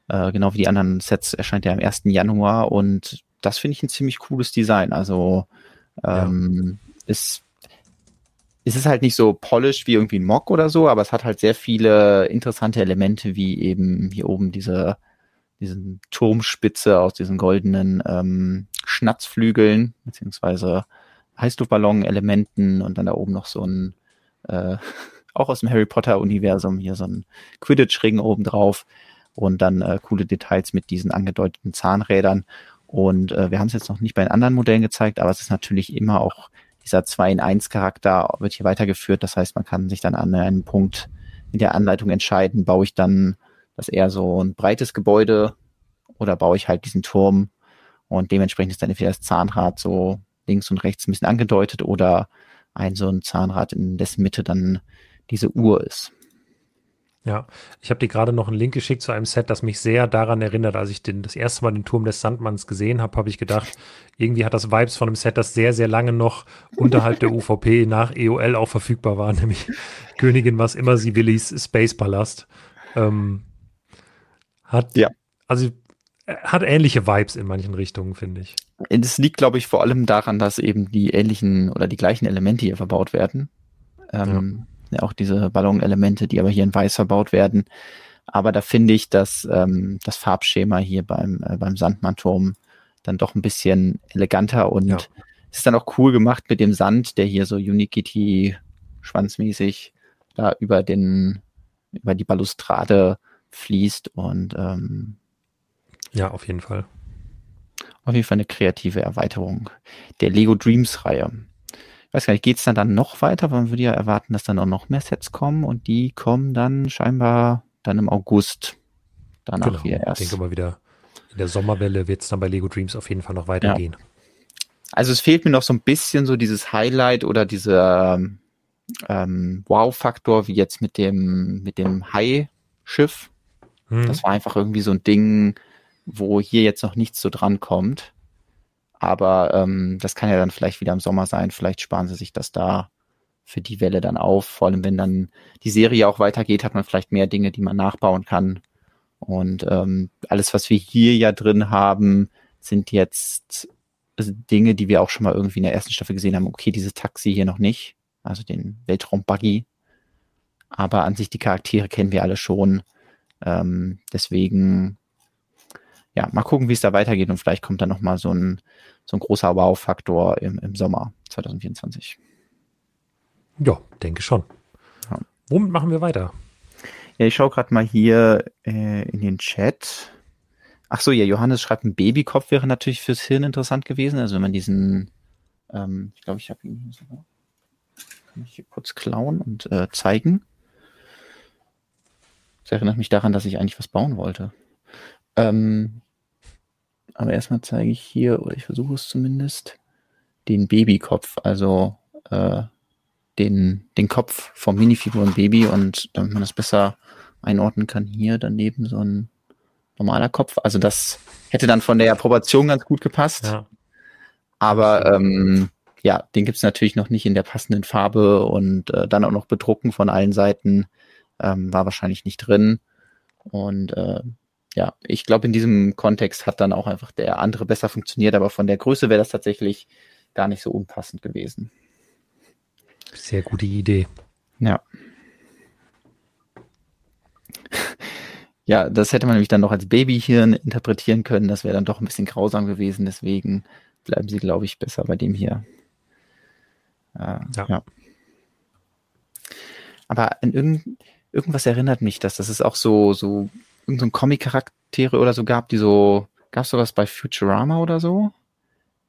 Äh, genau wie die anderen Sets erscheint ja am 1. Januar und das finde ich ein ziemlich cooles Design. Also ähm, ja. ist es ist halt nicht so polished wie irgendwie ein Mock oder so, aber es hat halt sehr viele interessante Elemente, wie eben hier oben diese, diesen Turmspitze aus diesen goldenen ähm, Schnatzflügeln, beziehungsweise Heißluftballon-Elementen und dann da oben noch so ein, äh, auch aus dem Harry Potter-Universum, hier so ein Quidditch-Ring oben drauf und dann äh, coole Details mit diesen angedeuteten Zahnrädern. Und äh, wir haben es jetzt noch nicht bei den anderen Modellen gezeigt, aber es ist natürlich immer auch dieser 2 in 1 Charakter wird hier weitergeführt. Das heißt, man kann sich dann an einem Punkt in der Anleitung entscheiden, baue ich dann das eher so ein breites Gebäude oder baue ich halt diesen Turm und dementsprechend ist dann entweder das Zahnrad so links und rechts ein bisschen angedeutet oder ein so ein Zahnrad, in dessen Mitte dann diese Uhr ist. Ja, ich habe dir gerade noch einen Link geschickt zu einem Set, das mich sehr daran erinnert, als ich den, das erste Mal den Turm des Sandmanns gesehen habe, habe ich gedacht, irgendwie hat das Vibes von einem Set, das sehr, sehr lange noch unterhalb der UVP nach EOL auch verfügbar war, nämlich Königin, was immer sie Willis Space Palast. Ähm, hat, ja. also hat ähnliche Vibes in manchen Richtungen, finde ich. Das liegt, glaube ich, vor allem daran, dass eben die ähnlichen oder die gleichen Elemente hier verbaut werden. Ähm, ja. ja. auch diese Ballonelemente, die aber hier in weiß verbaut werden. Aber da finde ich, dass ähm, das Farbschema hier beim, äh, beim Sandmannturm dann doch ein bisschen eleganter und ja. ist dann auch cool gemacht mit dem Sand, der hier so Unikitty schwanzmäßig da über den, über die Balustrade fließt und ähm, ja, auf jeden Fall. Auf jeden Fall eine kreative Erweiterung der Lego Dreams Reihe. Ich weiß gar nicht, geht es dann, dann noch weiter? Man würde ja erwarten, dass dann auch noch mehr Sets kommen und die kommen dann scheinbar dann im August. Danach genau. wieder erst. Ich denke mal wieder, in der Sommerwelle wird es dann bei Lego Dreams auf jeden Fall noch weitergehen. Ja. Also es fehlt mir noch so ein bisschen so dieses Highlight oder dieser ähm, Wow-Faktor, wie jetzt mit dem, mit dem Hai-Schiff. Hm. Das war einfach irgendwie so ein Ding, wo hier jetzt noch nichts so dran kommt. Aber ähm, das kann ja dann vielleicht wieder im Sommer sein. Vielleicht sparen sie sich das da für die Welle dann auf. Vor allem, wenn dann die Serie auch weitergeht, hat man vielleicht mehr Dinge, die man nachbauen kann. Und ähm, alles, was wir hier ja drin haben, sind jetzt Dinge, die wir auch schon mal irgendwie in der ersten Staffel gesehen haben. Okay, dieses Taxi hier noch nicht, also den Weltraumbuggy. Aber an sich die Charaktere kennen wir alle schon. Ähm, deswegen ja, mal gucken, wie es da weitergeht und vielleicht kommt da nochmal so ein, so ein großer Wow-Faktor im, im Sommer 2024. Ja, denke schon. Ja. Womit machen wir weiter? Ja, ich schaue gerade mal hier äh, in den Chat. Ach so, ja, Johannes schreibt, ein Babykopf wäre natürlich fürs Hirn interessant gewesen. Also wenn man diesen, ähm, ich glaube, ich habe ihn hier sogar. Kann ich hier kurz klauen und äh, zeigen. Das erinnert mich daran, dass ich eigentlich was bauen wollte. Ähm, aber erstmal zeige ich hier, oder ich versuche es zumindest, den Babykopf, also äh, den, den Kopf vom Minifiguren-Baby und damit man das besser einordnen kann, hier daneben so ein normaler Kopf. Also das hätte dann von der Approbation ganz gut gepasst. Ja. Aber ähm, ja, den gibt's natürlich noch nicht in der passenden Farbe und äh, dann auch noch bedrucken von allen Seiten ähm, war wahrscheinlich nicht drin. Und äh, ja, ich glaube, in diesem Kontext hat dann auch einfach der andere besser funktioniert, aber von der Größe wäre das tatsächlich gar nicht so unpassend gewesen. Sehr gute Idee. Ja. Ja, das hätte man nämlich dann noch als Babyhirn interpretieren können. Das wäre dann doch ein bisschen grausam gewesen. Deswegen bleiben sie, glaube ich, besser bei dem hier. Äh, ja. ja. Aber in irgend, irgendwas erinnert mich das. Das ist auch so, so irgendein so Comic-Charaktere oder so gab, die so, gab es sowas bei Futurama oder so?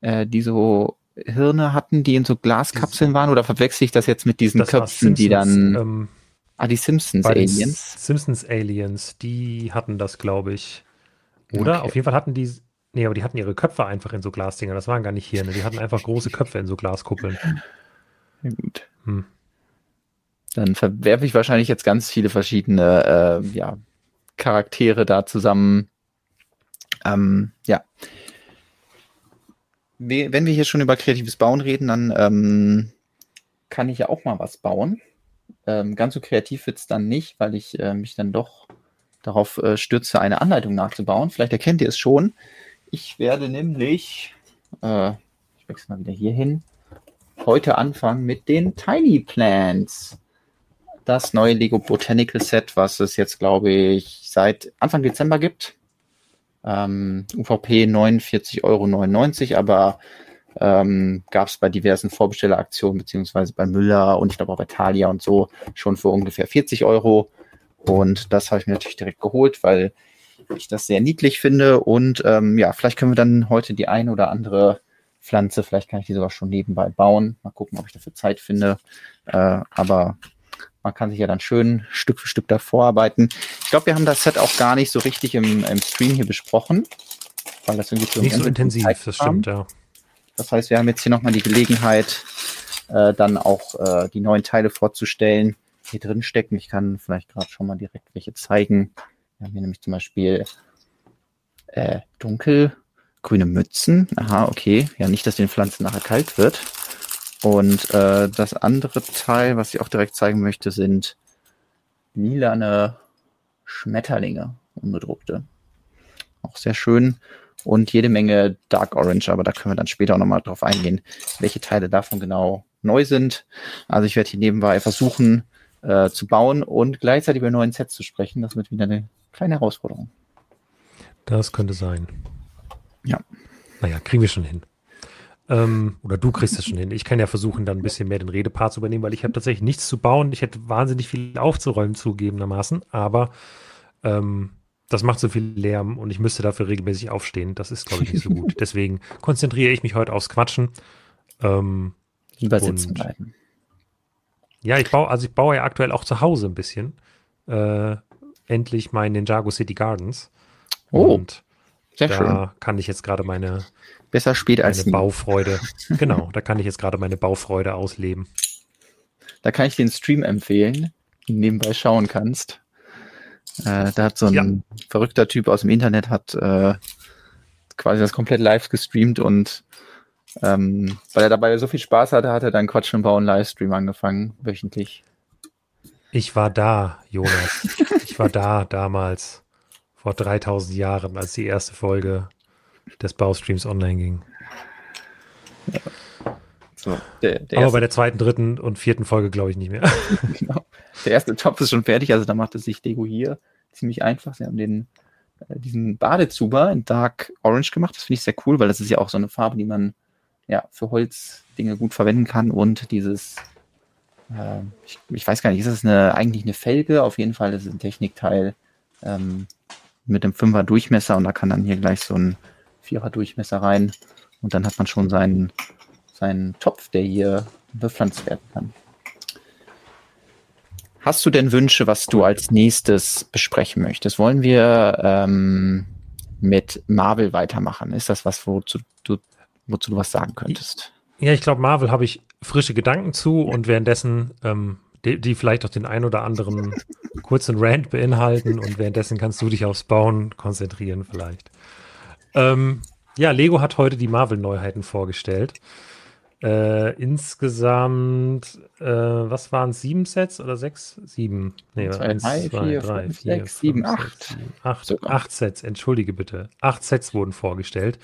Äh, die so Hirne hatten, die in so Glaskapseln waren? Oder verwechsel ich das jetzt mit diesen Köpfen, die dann. Ähm, ah, die Simpsons Aliens. Simpsons Aliens, die hatten das, glaube ich. Oder? Okay. Auf jeden Fall hatten die. Nee, aber die hatten ihre Köpfe einfach in so Glasdinger. Das waren gar nicht Hirne. Die hatten einfach große Köpfe in so Glaskuppeln. Ja, gut. Hm. Dann verwerfe ich wahrscheinlich jetzt ganz viele verschiedene äh, ja, Charaktere da zusammen. Ähm, ja. Wenn wir hier schon über kreatives Bauen reden, dann ähm, kann ich ja auch mal was bauen. Ähm, ganz so kreativ wird es dann nicht, weil ich äh, mich dann doch darauf äh, stürze, eine Anleitung nachzubauen. Vielleicht erkennt ihr es schon. Ich werde nämlich, äh, ich wechsle mal wieder hier hin, heute anfangen mit den Tiny Plants das neue Lego Botanical Set, was es jetzt, glaube ich, seit Anfang Dezember gibt. Ähm, UVP 49,99 Euro, aber ähm, gab es bei diversen Vorbestelleraktionen, beziehungsweise bei Müller und ich glaube auch bei Thalia und so schon für ungefähr 40 Euro. Und das habe ich mir natürlich direkt geholt, weil ich das sehr niedlich finde. Und ähm, ja, vielleicht können wir dann heute die eine oder andere Pflanze, vielleicht kann ich die sogar schon nebenbei bauen. Mal gucken, ob ich dafür Zeit finde. Äh, aber man kann sich ja dann schön Stück für Stück da vorarbeiten. Ich glaube, wir haben das Set auch gar nicht so richtig im, im Stream hier besprochen, weil das irgendwie zu Nicht so intensiv, das stimmt, ja. Das heißt, wir haben jetzt hier nochmal die Gelegenheit, äh, dann auch äh, die neuen Teile vorzustellen, die hier drin stecken. Ich kann vielleicht gerade schon mal direkt welche zeigen. Wir haben hier nämlich zum Beispiel äh, dunkelgrüne Mützen. Aha, okay. Ja, nicht, dass den Pflanzen nachher kalt wird. Und äh, das andere Teil, was ich auch direkt zeigen möchte, sind lilane Schmetterlinge, unbedruckte. Auch sehr schön. Und jede Menge Dark Orange, aber da können wir dann später auch nochmal drauf eingehen, welche Teile davon genau neu sind. Also ich werde hier nebenbei versuchen äh, zu bauen und gleichzeitig über neuen Sets zu sprechen. Das wird wieder eine kleine Herausforderung. Das könnte sein. Ja. Naja, kriegen wir schon hin. Ähm, oder du kriegst es schon hin. Ich kann ja versuchen, dann ein bisschen mehr den Redepart zu übernehmen, weil ich habe tatsächlich nichts zu bauen. Ich hätte wahnsinnig viel aufzuräumen, zugegebenermaßen. Aber ähm, das macht so viel Lärm und ich müsste dafür regelmäßig aufstehen. Das ist, glaube ich, nicht so gut. Deswegen konzentriere ich mich heute aufs Quatschen. Ähm, Lieber sitzen bleiben. Ja, ich baue, also ich baue ja aktuell auch zu Hause ein bisschen. Äh, endlich mein Ninjago City Gardens. Oh. Und sehr da schön. kann ich jetzt gerade meine Besser spät als meine nie. Baufreude. genau, da kann ich jetzt gerade meine Baufreude ausleben. Da kann ich den Stream empfehlen, den du nebenbei schauen kannst. Äh, da hat so ein ja. verrückter Typ aus dem Internet hat äh, quasi das komplett live gestreamt und ähm, weil er dabei so viel Spaß hatte, hat er dann Quatsch und Bauen Livestream angefangen, wöchentlich. Ich war da, Jonas. ich war da damals, vor 3000 Jahren, als die erste Folge des Baustreams online ging. Ja. So, der, der Aber bei der zweiten, dritten und vierten Folge glaube ich nicht mehr. genau. Der erste Topf ist schon fertig, also da macht es sich Lego hier ziemlich einfach. Sie haben den, äh, diesen Badezuber in Dark Orange gemacht. Das finde ich sehr cool, weil das ist ja auch so eine Farbe, die man ja für Holzdinge gut verwenden kann. Und dieses, äh, ich, ich, weiß gar nicht, ist das eine, eigentlich eine Felge? Auf jeden Fall ist es ein Technikteil ähm, mit einem Fünfer Durchmesser und da kann dann hier gleich so ein Vierer Durchmesser rein und dann hat man schon seinen, seinen Topf, der hier bepflanzt werden kann. Hast du denn Wünsche, was du als nächstes besprechen möchtest? Wollen wir ähm, mit Marvel weitermachen? Ist das was, wozu du, wozu du was sagen könntest? Ja, ich glaube, Marvel habe ich frische Gedanken zu und währenddessen, ähm, die, die, vielleicht auch den ein oder anderen kurzen Rant beinhalten und währenddessen kannst du dich aufs Bauen konzentrieren vielleicht. Ähm, ja, Lego hat heute die Marvel-Neuheiten vorgestellt. Äh, insgesamt, äh, was waren es? Sieben Sets oder sechs? Sieben. Nee, zwei, eins, drei, zwei, vier, drei, fünf, vier, sechs, sieben, acht. Sieben, acht, acht Sets, entschuldige bitte. Acht Sets wurden vorgestellt.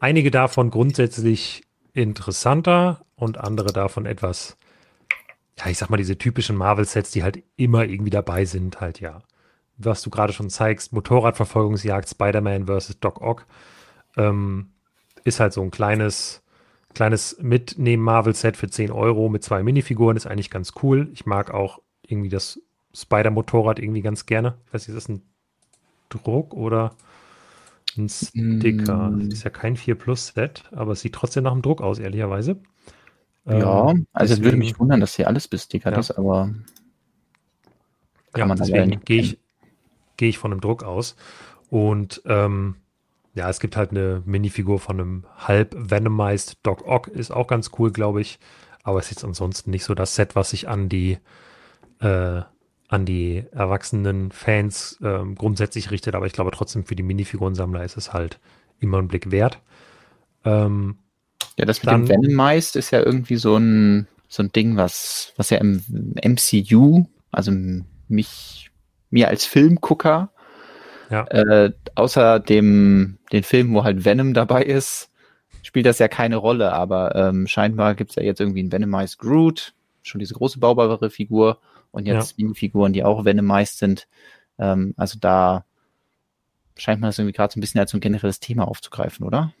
Einige davon grundsätzlich interessanter und andere davon etwas, ja, ich sag mal, diese typischen Marvel-Sets, die halt immer irgendwie dabei sind, halt ja. Was du gerade schon zeigst, Motorradverfolgungsjagd, Spider-Man vs. Doc Ock, ähm, ist halt so ein kleines kleines Mitnehmen Marvel-Set für 10 Euro mit zwei Minifiguren ist eigentlich ganz cool. Ich mag auch irgendwie das Spider-Motorrad irgendwie ganz gerne. Ich weiß nicht, ist das ein Druck oder ein Sticker? Mm. Das ist ja kein 4 Plus Set, aber es sieht trotzdem nach einem Druck aus, ehrlicherweise. Ja, ähm, also es würde mich wundern, dass hier alles bestickert ja. ist, aber kann ja, man deswegen gehe ich, geh ich von einem Druck aus. Und ähm, ja, es gibt halt eine Minifigur von einem halb Venomized Doc Ock, ist auch ganz cool, glaube ich. Aber es ist jetzt ansonsten nicht so das Set, was sich an die, äh, an die erwachsenen Fans äh, grundsätzlich richtet. Aber ich glaube trotzdem für die Minifigurensammler ist es halt immer ein Blick wert. Ähm, ja, das mit dem Venomized ist ja irgendwie so ein, so ein Ding, was, was ja im MCU, also mich, mir als Filmgucker, ja. Äh, außer dem den Film, wo halt Venom dabei ist, spielt das ja keine Rolle, aber ähm, scheinbar gibt es ja jetzt irgendwie einen Venomized Groot, schon diese große baubare Figur und jetzt ja. Minifiguren, die auch Venomized sind. Ähm, also da scheint man das irgendwie gerade so ein bisschen als so ein generelles Thema aufzugreifen, oder?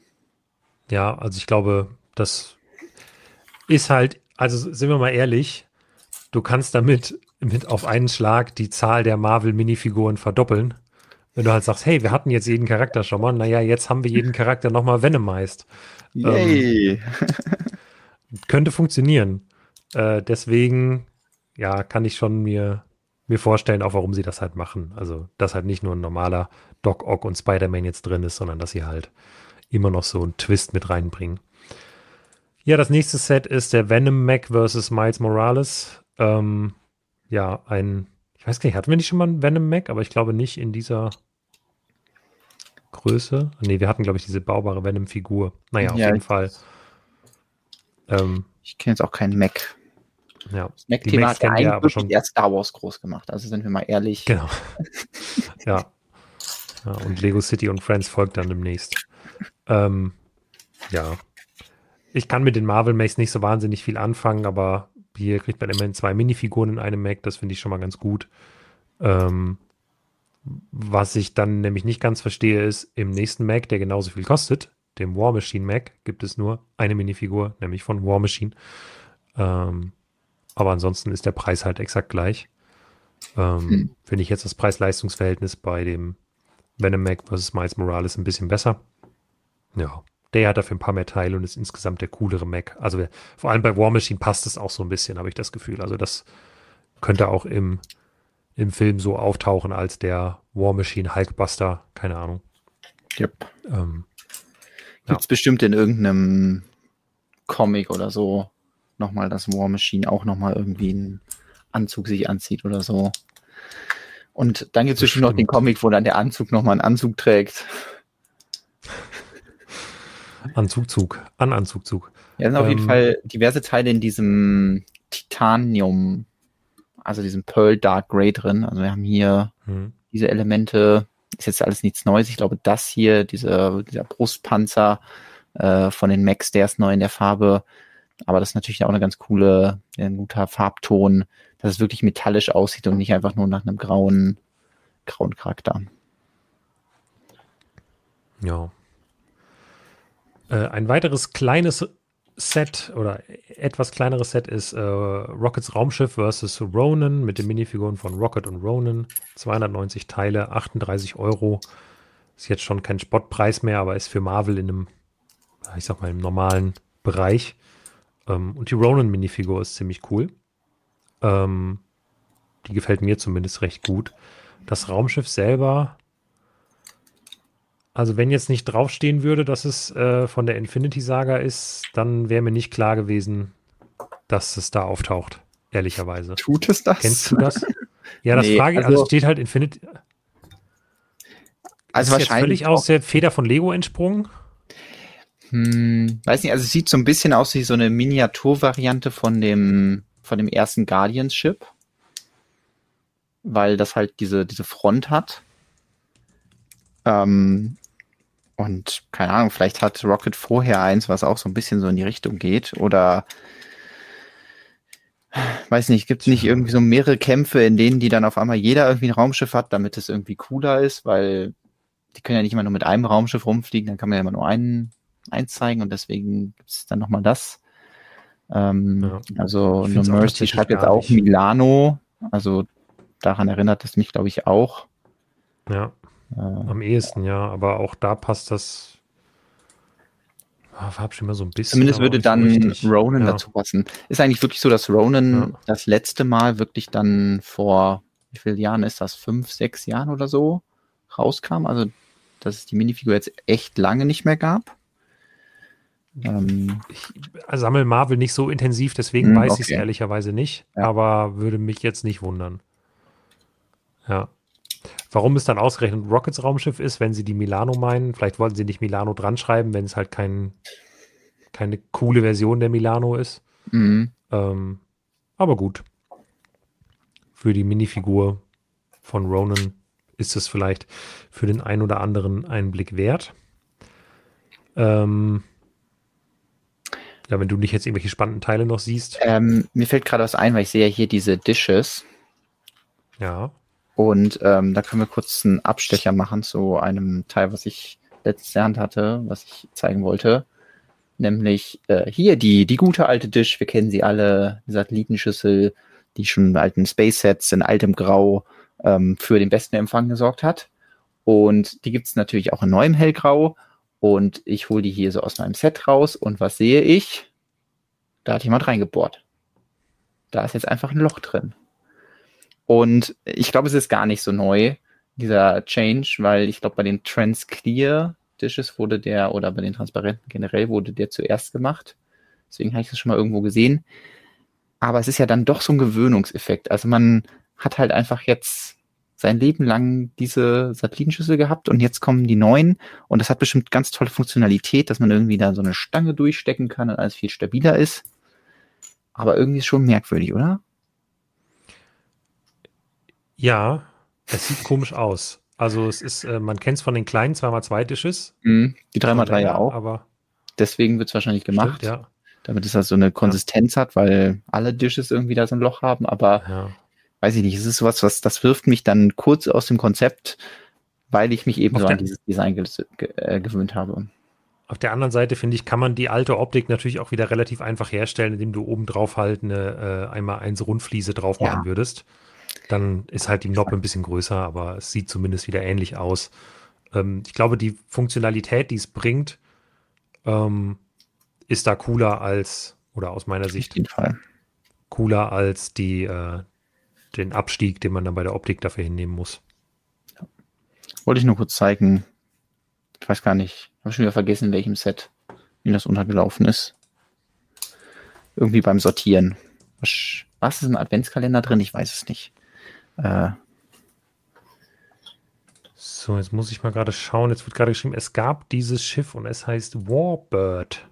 Ja, also ich glaube, das ist halt, also sind wir mal ehrlich, du kannst damit mit auf einen Schlag die Zahl der Marvel-Minifiguren verdoppeln wenn du halt sagst, hey, wir hatten jetzt jeden Charakter schon mal, naja, jetzt haben wir jeden Charakter nochmal Venomized. Yay. Ähm, könnte funktionieren. Äh, deswegen, ja, kann ich schon mir, mir vorstellen, auch warum sie das halt machen. Also, dass halt nicht nur ein normaler Doc Ock und Spider-Man jetzt drin ist, sondern dass sie halt immer noch so einen Twist mit reinbringen. Ja, das nächste Set ist der Venom Mac versus Miles Morales. Ähm, ja, ein, ich weiß gar nicht, hatten wir nicht schon mal einen Venom Mac, aber ich glaube nicht in dieser Größe. Ne, wir hatten, glaube ich, diese baubare Venom-Figur. Naja, auf ja, jeden Fall. Ähm, ich kenne jetzt auch keinen Mac. Ja, das Mac-Thema hat ja eigentlich aber schon erst Star Wars groß gemacht. Also sind wir mal ehrlich. Genau. ja. ja. Und Lego City und Friends folgt dann demnächst. Ähm, ja. Ich kann mit den Marvel Macs nicht so wahnsinnig viel anfangen, aber hier kriegt man immerhin zwei Minifiguren in einem Mac. Das finde ich schon mal ganz gut. Ähm, was ich dann nämlich nicht ganz verstehe, ist, im nächsten Mac, der genauso viel kostet, dem War Machine Mac, gibt es nur eine Minifigur, nämlich von War Machine. Ähm, aber ansonsten ist der Preis halt exakt gleich. Ähm, hm. Finde ich jetzt das Preis-Leistungs-Verhältnis bei dem Venom Mac vs. Miles Morales ein bisschen besser. Ja, der hat dafür ein paar mehr Teile und ist insgesamt der coolere Mac. Also vor allem bei War Machine passt es auch so ein bisschen, habe ich das Gefühl. Also das könnte auch im im Film so auftauchen als der War Machine Hulkbuster, keine Ahnung. Yep. Ähm, Gibt es ja. bestimmt in irgendeinem Comic oder so nochmal, dass War Machine auch nochmal irgendwie einen Anzug sich anzieht oder so. Und dann gibt es bestimmt noch den Comic, wo dann der Anzug nochmal einen Anzug trägt. Anzugzug, an Anzugzug. Ja, sind ähm, auf jeden ähm, Fall diverse Teile in diesem Titanium also diesem Pearl Dark Grey drin. Also wir haben hier mhm. diese Elemente, ist jetzt alles nichts Neues. Ich glaube, das hier, diese, dieser Brustpanzer äh, von den Max, der ist neu in der Farbe. Aber das ist natürlich auch eine ganz coole, ein guter Farbton, dass es wirklich metallisch aussieht und nicht einfach nur nach einem grauen, grauen Charakter. Ja. Äh, ein weiteres kleines Set oder etwas kleineres Set ist äh, Rockets Raumschiff versus Ronan mit den Minifiguren von Rocket und Ronan. 290 Teile, 38 Euro. Ist jetzt schon kein Spottpreis mehr, aber ist für Marvel in einem, ich sag mal, im normalen Bereich. Ähm, und die Ronan-Minifigur ist ziemlich cool. Ähm, die gefällt mir zumindest recht gut. Das Raumschiff selber Also wenn jetzt nicht draufstehen würde, dass es äh, von der Infinity Saga ist, dann wäre mir nicht klar gewesen, dass es da auftaucht, ehrlicherweise. Tut es das? Kennst du das? Ja, das nee, frage ich, also, also steht halt Infinity. Also ist wahrscheinlich völlig aus der Feder von Lego entsprungen. Hm, weiß nicht, also es sieht so ein bisschen aus wie so eine Miniaturvariante von dem von dem ersten Guardians Ship, weil das halt diese diese Front hat. Ähm, und keine Ahnung, vielleicht hat Rocket vorher eins, was auch so ein bisschen so in die Richtung geht. Oder weiß nicht, gibt es nicht irgendwie so mehrere Kämpfe, in denen die dann auf einmal jeder irgendwie ein Raumschiff hat, damit es irgendwie cooler ist, weil die können ja nicht immer nur mit einem Raumschiff rumfliegen, dann kann man ja immer nur einen, eins zeigen und deswegen gibt es dann nochmal das. Ähm, ja. Also Mercy schreibt jetzt auch. Milano, also daran erinnert es mich, glaube ich, auch. Ja. Am ehesten, ja, aber auch da passt das ah, farblich immer so ein bisschen. Zumindest würde dann so Ronan ja. dazu passen. Ist eigentlich wirklich so, dass Ronan ja. das letzte Mal wirklich dann vor, wie viele Jahren ist das? Fünf, sechs Jahren oder so rauskam? Also, dass es die Minifigur jetzt echt lange nicht mehr gab? Ähm, ich sammle Marvel nicht so intensiv, deswegen mh, hm, weiß okay. ich es ehrlicherweise nicht, ja. aber würde mich jetzt nicht wundern. Ja. Warum es dann ausgerechnet Rockets Raumschiff ist, wenn sie die Milano meinen, vielleicht wollten sie nicht Milano dran schreiben, wenn es halt kein, keine coole Version der Milano ist. Mhm. Ähm, aber gut. Für die Minifigur von Ronan ist es vielleicht für den einen oder anderen einen Blick wert. Ähm, ja, wenn du nicht jetzt irgendwelche spannenden Teile noch siehst. Ähm, mir fällt gerade was ein, weil ich sehe hier diese Dishes. Ja. Und ähm, da können wir kurz einen Abstecher machen zu einem Teil, was ich letztes Jahr hatte, was ich zeigen wollte. Nämlich äh, hier die, die gute alte Dish, wir kennen sie alle, die Satellitenschüssel, die schon in alten Space Sets in altem Grau ähm, für den besten Empfang gesorgt hat. Und die gibt's natürlich auch in neuem Hellgrau. Und ich hole die hier so aus meinem Set raus. Und was sehe ich? Da hat jemand reingebohrt. Da ist jetzt einfach ein Loch drin. Und ich glaube, es ist gar nicht so neu, dieser Change, weil ich glaube, bei den Transclear Dishes wurde der, oder bei den Transparenten generell wurde der zuerst gemacht. Deswegen habe ich das schon mal irgendwo gesehen. Aber es ist ja dann doch so ein Gewöhnungseffekt. Also man hat halt einfach jetzt sein Leben lang diese Satellitenschüssel gehabt und jetzt kommen die neuen und das hat bestimmt ganz tolle Funktionalität, dass man irgendwie da so eine Stange durchstecken kann und alles viel stabiler ist. Aber irgendwie ist schon merkwürdig, oder? Ja, es sieht komisch aus. Also es ist, äh, man kennt es von den kleinen 2x2 Dishes. Mhm, die 3x3 ja auch. Aber Deswegen wird es wahrscheinlich gemacht. Stimmt, ja. Damit es halt so eine Konsistenz ja. hat, weil alle Dishes irgendwie da so ein Loch haben. Aber ja. weiß ich nicht, es ist sowas, was das wirft mich dann kurz aus dem Konzept, weil ich mich eben Auf so an dieses Design ge ge äh, gewöhnt habe. Auf der anderen Seite finde ich, kann man die alte Optik natürlich auch wieder relativ einfach herstellen, indem du oben drauf halt eine äh, einmal eins Rundfliese drauf machen würdest. Dann ist halt die Noppe ein bisschen größer, aber es sieht zumindest wieder ähnlich aus. Ähm, ich glaube, die Funktionalität, die es bringt, ähm, ist da cooler als, oder aus meiner Sicht, cooler als die, äh, den Abstieg, den man dann bei der Optik dafür hinnehmen muss. Ja. Wollte ich nur kurz zeigen. Ich weiß gar nicht, habe schon wieder vergessen, in welchem Set wie das untergelaufen ist. Irgendwie beim Sortieren. Was, was ist ein Adventskalender drin? Ich weiß es nicht. Äh, so, jetzt muss ich mal gerade schauen. Jetzt wird gerade geschrieben, es gab dieses Schiff und es heißt Warbird.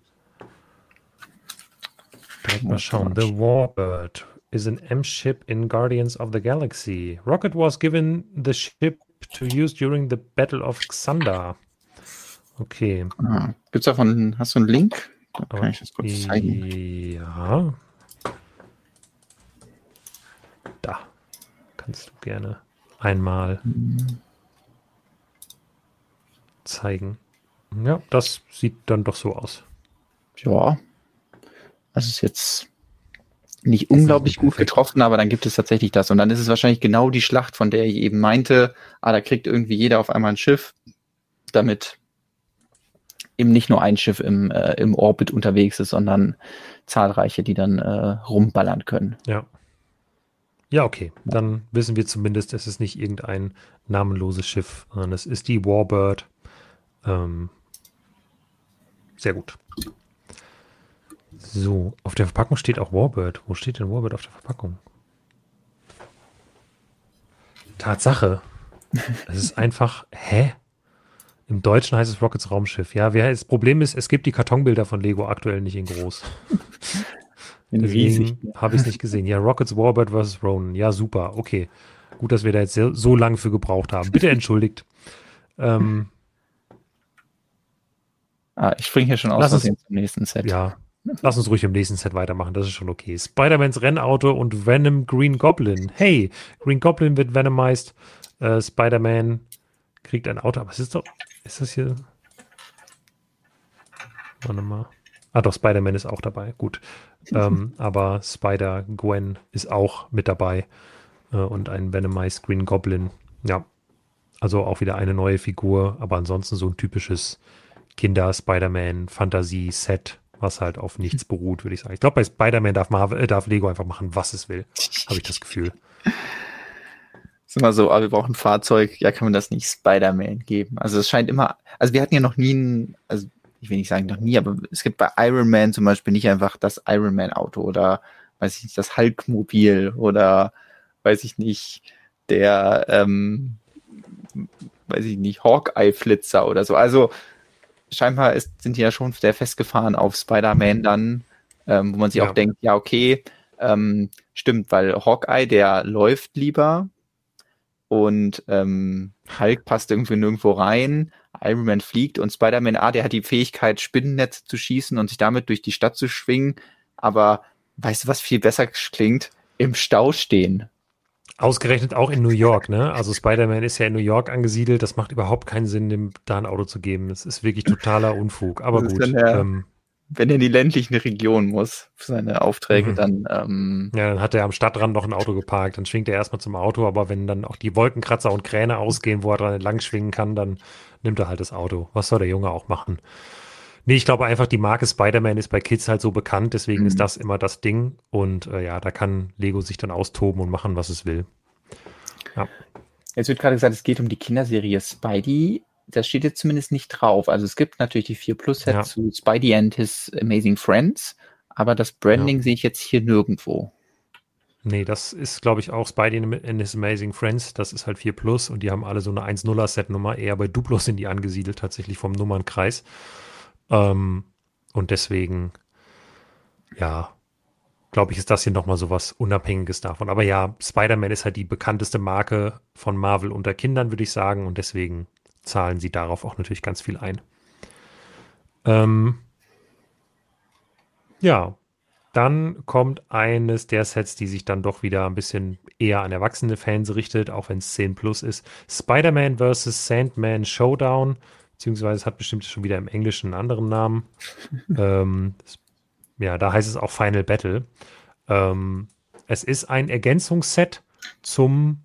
Direkt mal schauen. The Warbird is an M-ship in Guardians of the Galaxy. Rocket was given the ship to use during the Battle of Xander. Okay. Ah, gibt's davon, hast du einen Link? Da kann ich das kurz zeigen. Ja. Da kannst du gerne einmal zeigen. Ja, das sieht dann doch so aus. Ja, das ist jetzt nicht unglaublich gut getroffen, aber dann gibt es tatsächlich das. Und dann ist es wahrscheinlich genau die Schlacht, von der ich eben meinte, ah, da kriegt irgendwie jeder auf einmal ein Schiff, damit eben nicht nur ein Schiff im, äh, im Orbit unterwegs ist, sondern zahlreiche, die dann äh, rumballern können. Ja. Ja, okay. Dann wissen wir zumindest, es ist nicht irgendein namenloses Schiff, sondern es ist die Warbird. Ähm, sehr gut. So, auf der Verpackung steht auch Warbird. Wo steht denn Warbird auf der Verpackung? Tatsache. Es ist einfach, hä? Im Deutschen heißt es Rockets Raumschiff. Ja, das Problem ist, es gibt die Kartonbilder von Lego aktuell nicht in groß. In Deswegen habe ich es nicht gesehen. Ja, Rockets Warbird vs. Ronan. Ja, super. Okay. Gut, dass wir da jetzt so lange für gebraucht haben. Bitte entschuldigt. ähm, ah, ich springe hier schon aus uns, zum nächsten Set. Ja, lass uns ruhig im nächsten Set weitermachen. Das ist schon okay. Spider-Mans Rennauto und Venom Green Goblin. Hey, Green Goblin wird venomized. Äh, Spider-Man kriegt ein Auto. Aber es ist doch, ist das hier? Warte mal. Ah, doch, Spider-Man ist auch dabei. Gut. ähm, aber Spider-Gwen ist auch mit dabei. Äh, und ein Venomized Green Goblin. Ja. Also auch wieder eine neue Figur, aber ansonsten so ein typisches Kinder-Spider-Man-Fantasie-Set, was halt auf nichts beruht, würde ich sagen. Ich glaube, bei Spider-Man darf, äh, darf Lego einfach machen, was es will. Habe ich das Gefühl. ist immer so, aber ah, wir brauchen ein Fahrzeug, ja, kann man das nicht Spider-Man geben. Also es scheint immer, also wir hatten ja noch nie ein, also ich will nicht sagen noch nie, aber es gibt bei Iron Man zum Beispiel nicht einfach das Iron Man Auto oder weiß ich nicht, das Hulk-Mobil oder weiß ich nicht, der, ähm, weiß ich nicht, Hawkeye-Flitzer oder so. Also scheinbar ist, sind die ja schon sehr festgefahren auf Spider-Man dann, ähm, wo man sich ja. auch denkt, ja, okay, ähm, stimmt, weil Hawkeye, der läuft lieber und ähm, Hulk passt irgendwie nirgendwo rein, Iron Man fliegt und Spider-Man, ah, der hat die Fähigkeit, Spinnennetze zu schießen und sich damit durch die Stadt zu schwingen. Aber weißt du, was viel besser klingt? Im Stau stehen. Ausgerechnet auch in New York, ne? Also Spider-Man ist ja in New York angesiedelt. Das macht überhaupt keinen Sinn, dem da ein Auto zu geben. Es ist wirklich totaler Unfug. Aber gut. Der, ähm, wenn er in die ländlichen Regionen muss für seine Aufträge, mhm. dann. Ähm, ja, dann hat er am Stadtrand noch ein Auto geparkt. Dann schwingt er erstmal zum Auto. Aber wenn dann auch die Wolkenkratzer und Kräne ausgehen, wo er dran entlang schwingen kann, dann nimmt er halt das Auto. Was soll der Junge auch machen? Nee, ich glaube einfach, die Marke Spider-Man ist bei Kids halt so bekannt, deswegen mhm. ist das immer das Ding. Und äh, ja, da kann Lego sich dann austoben und machen, was es will. Ja. Jetzt wird gerade gesagt, es geht um die Kinderserie Spidey. Das steht jetzt zumindest nicht drauf. Also es gibt natürlich die 4 Plus Set ja. zu Spidey and His Amazing Friends, aber das Branding ja. sehe ich jetzt hier nirgendwo. Nee, das ist, glaube ich, auch Spidey and His Amazing Friends. Das ist halt 4 Plus und die haben alle so eine 1-0er Set-Nummer. Eher bei Duplo sind die angesiedelt, tatsächlich vom Nummernkreis. Ähm, und deswegen, ja, glaube ich, ist das hier nochmal so was Unabhängiges davon. Aber ja, Spider-Man ist halt die bekannteste Marke von Marvel unter Kindern, würde ich sagen. Und deswegen zahlen sie darauf auch natürlich ganz viel ein. Ähm, ja, dann kommt eines der Sets, die sich dann doch wieder ein bisschen eher an erwachsene Fans richtet, auch wenn es 10 plus ist. Spider-Man vs. Sandman Showdown, beziehungsweise es hat bestimmt schon wieder im Englischen einen anderen Namen. ähm, ja, da heißt es auch Final Battle. Ähm, es ist ein Ergänzungsset zum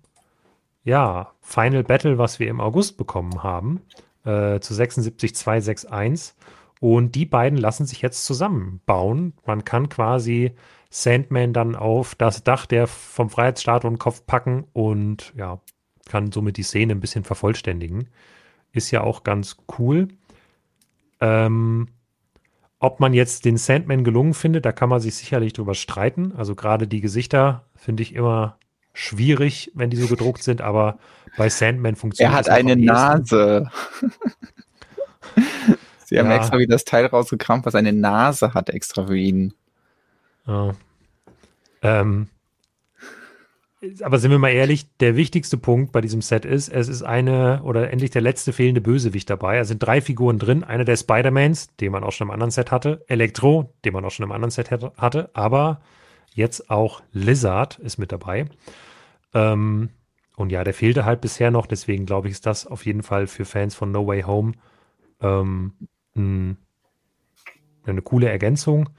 ja, Final Battle, was wir im August bekommen haben, äh, zu 76261. Und die beiden lassen sich jetzt zusammenbauen. Man kann quasi Sandman dann auf das Dach der vom Freiheitsstatuen Kopf packen und ja, kann somit die Szene ein bisschen vervollständigen. Ist ja auch ganz cool. Ähm, ob man jetzt den Sandman gelungen findet, da kann man sich sicherlich drüber streiten. Also gerade die Gesichter finde ich immer schwierig, wenn die so gedruckt sind, aber bei Sandman funktioniert es. Er hat eine Nase. Sie haben ja. extra wieder das Teil rausgekramt, was eine Nase hat, extra für ihn. Ja. Ähm, aber sind wir mal ehrlich, der wichtigste Punkt bei diesem Set ist, es ist eine oder endlich der letzte fehlende Bösewicht dabei. Es sind drei Figuren drin. Einer der Spider-Mans, den man auch schon im anderen Set hatte. Elektro, den man auch schon im anderen Set hatte. Aber jetzt auch Lizard ist mit dabei. Ähm, und ja, der fehlte halt bisher noch. Deswegen glaube ich, ist das auf jeden Fall für Fans von No Way Home ähm, eine coole Ergänzung.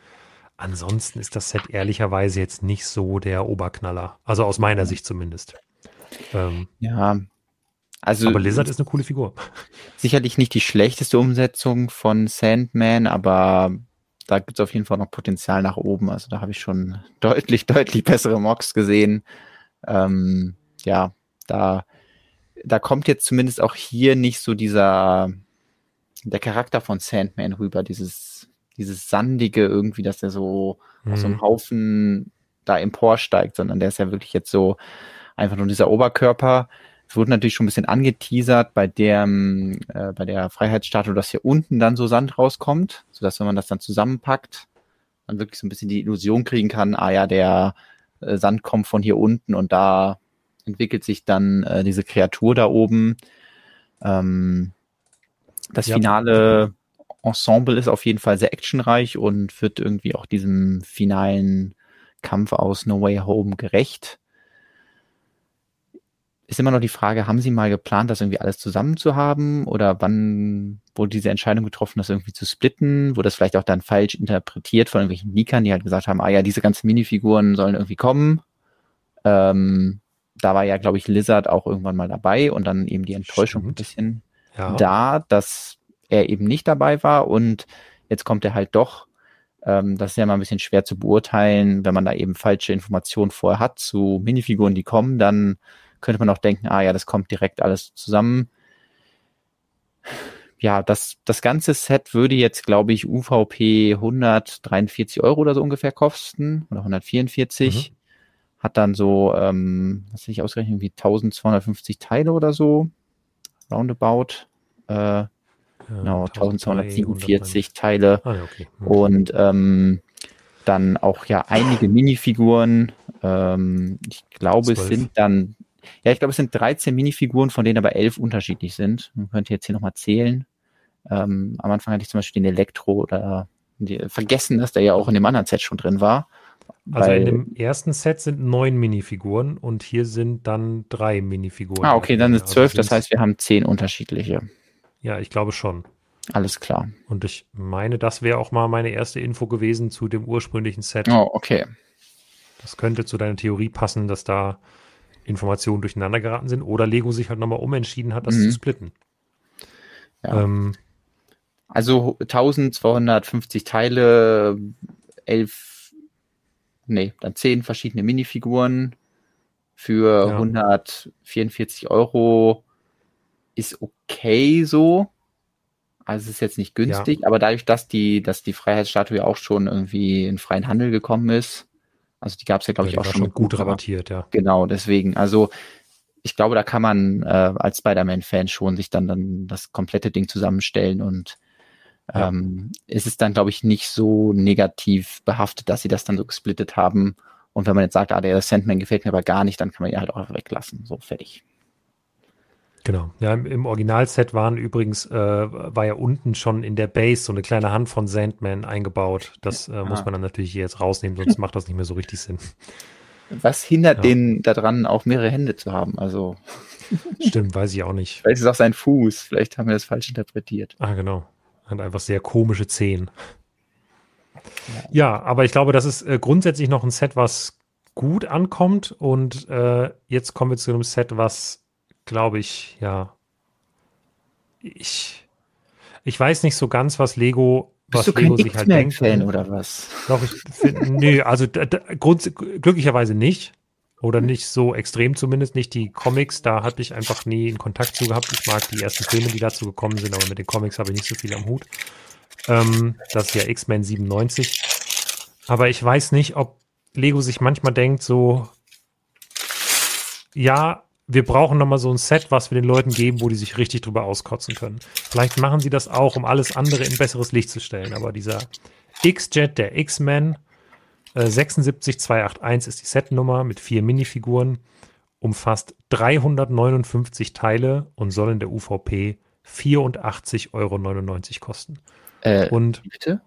Ansonsten ist das Set ehrlicherweise jetzt nicht so der Oberknaller. Also aus meiner Sicht zumindest. Ähm, ja. Also, aber Lizard ist eine coole Figur. Sicherlich nicht die schlechteste Umsetzung von Sandman, aber da gibt es auf jeden Fall noch Potenzial nach oben. Also da habe ich schon deutlich, deutlich bessere Mocks gesehen. Ähm, ja, da, da kommt jetzt zumindest auch hier nicht so dieser der Charakter von Sandman rüber, dieses, dieses Sandige irgendwie, dass er so mhm. aus so einem Haufen da emporsteigt, sondern der ist ja wirklich jetzt so einfach nur dieser Oberkörper. Es wurde natürlich schon ein bisschen angeteasert bei der, äh, bei der Freiheitsstatue, dass hier unten dann so Sand rauskommt, sodass wenn man das dann zusammenpackt, man wirklich so ein bisschen die Illusion kriegen kann, ah ja, der äh, Sand kommt von hier unten und da entwickelt sich dann äh, diese Kreatur da oben. Ähm, das ja. finale Ensemble ist auf jeden Fall sehr actionreich und wird irgendwie auch diesem finalen Kampf aus No Way Home gerecht. Ist immer noch die Frage, haben Sie mal geplant, das irgendwie alles zusammen zu haben? Oder wann wurde diese Entscheidung getroffen, das irgendwie zu splitten? Wurde das vielleicht auch dann falsch interpretiert von irgendwelchen Leakern, die halt gesagt haben, ah ja, diese ganzen Minifiguren sollen irgendwie kommen? Ähm, da war ja, glaube ich, Lizard auch irgendwann mal dabei und dann eben die Enttäuschung Stimmt. ein bisschen ja. da, dass er eben nicht dabei war und jetzt kommt er halt doch. Ähm, das ist ja mal ein bisschen schwer zu beurteilen, wenn man da eben falsche Informationen vorher hat zu Minifiguren, die kommen, dann könnte man auch denken, ah ja, das kommt direkt alles zusammen. Ja, das, das ganze Set würde jetzt, glaube ich, UVP 143 Euro oder so ungefähr kosten oder 144. Mhm. Hat dann so, ähm, was ich ausgerechnet, wie 1250 Teile oder so. Roundabout. Äh, genau, 1247 Teile. Ah, okay. mhm. Und ähm, dann auch ja einige Minifiguren. Ähm, ich glaube, 12. es sind dann, ja, ich glaube, es sind 13 Minifiguren, von denen aber 11 unterschiedlich sind. Man könnte jetzt hier nochmal zählen. Ähm, am Anfang hatte ich zum Beispiel den Elektro oder die, vergessen, dass der ja auch in dem anderen Set schon drin war. Also in dem ersten Set sind neun Minifiguren und hier sind dann drei Minifiguren. Ah, okay, dann ist also zwölf, also das heißt, wir haben zehn unterschiedliche. Ja, ich glaube schon. Alles klar. Und ich meine, das wäre auch mal meine erste Info gewesen zu dem ursprünglichen Set. Oh, okay. Das könnte zu deiner Theorie passen, dass da Informationen durcheinander geraten sind oder Lego sich halt nochmal umentschieden hat, das mhm. zu splitten. Ja. Ähm, also 1250 Teile, elf nee, dann zehn verschiedene Minifiguren für ja. 144 Euro ist okay so. Also es ist jetzt nicht günstig, ja. aber dadurch, dass die, dass die Freiheitsstatue auch schon irgendwie in freien Handel gekommen ist, also die gab es ja, glaube ja, ich, auch schon, schon gut rabattiert, ja. Genau, deswegen. Also ich glaube, da kann man äh, als Spider-Man-Fan schon sich dann, dann das komplette Ding zusammenstellen und ja. ähm, ist es dann, glaube ich, nicht so negativ behaftet, dass sie das dann so gesplittet haben. Und wenn man jetzt sagt, ah, der Sandman gefällt mir aber gar nicht, dann kann man ihn halt auch weglassen. So, fertig. Genau. Ja, im, im Originalset waren übrigens, äh, war ja unten schon in der Base so eine kleine Hand von Sandman eingebaut. Das äh, muss man dann natürlich hier jetzt rausnehmen, sonst macht das nicht mehr so richtig Sinn. Was hindert ja. den daran, auch mehrere Hände zu haben? Also. Stimmt, weiß ich auch nicht. Vielleicht ist es auch sein Fuß. Vielleicht haben wir das falsch interpretiert. Ah, genau. Hat einfach sehr komische Zehen. Ja, aber ich glaube, das ist äh, grundsätzlich noch ein Set, was gut ankommt. Und äh, jetzt kommen wir zu einem Set, was, glaube ich, ja, ich, ich weiß nicht so ganz, was Lego, Bist was Lego sich halt denkt. Fan oder was? Doch, ich find, nö, also glücklicherweise nicht. Oder nicht so extrem zumindest, nicht die Comics, da hatte ich einfach nie in Kontakt zu gehabt. Ich mag die ersten Filme, die dazu gekommen sind, aber mit den Comics habe ich nicht so viel am Hut. Ähm, das ist ja X-Men 97. Aber ich weiß nicht, ob Lego sich manchmal denkt, so, ja, wir brauchen nochmal so ein Set, was wir den Leuten geben, wo die sich richtig drüber auskotzen können. Vielleicht machen sie das auch, um alles andere in besseres Licht zu stellen. Aber dieser X-Jet, der X-Men, 76281 äh, ist die Setnummer mit vier Minifiguren, umfasst 359 Teile und soll in der UVP 84,99 Euro kosten. Äh, und bitte?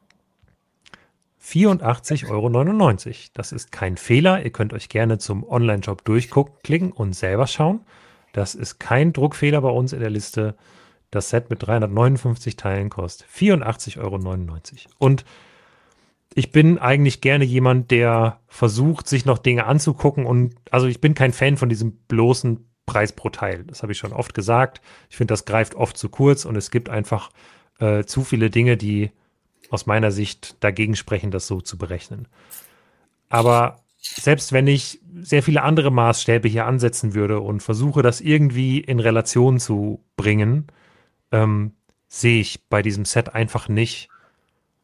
84,99 Euro. Das ist kein Fehler. Ihr könnt euch gerne zum Online-Shop durchklicken und selber schauen. Das ist kein Druckfehler bei uns in der Liste. Das Set mit 359 Teilen kostet 84,99 Euro. Und ich bin eigentlich gerne jemand, der versucht, sich noch Dinge anzugucken und also ich bin kein Fan von diesem bloßen Preis pro Teil. Das habe ich schon oft gesagt. Ich finde, das greift oft zu kurz und es gibt einfach äh, zu viele Dinge, die aus meiner Sicht dagegen sprechen, das so zu berechnen. Aber selbst wenn ich sehr viele andere Maßstäbe hier ansetzen würde und versuche, das irgendwie in Relation zu bringen, ähm, sehe ich bei diesem Set einfach nicht,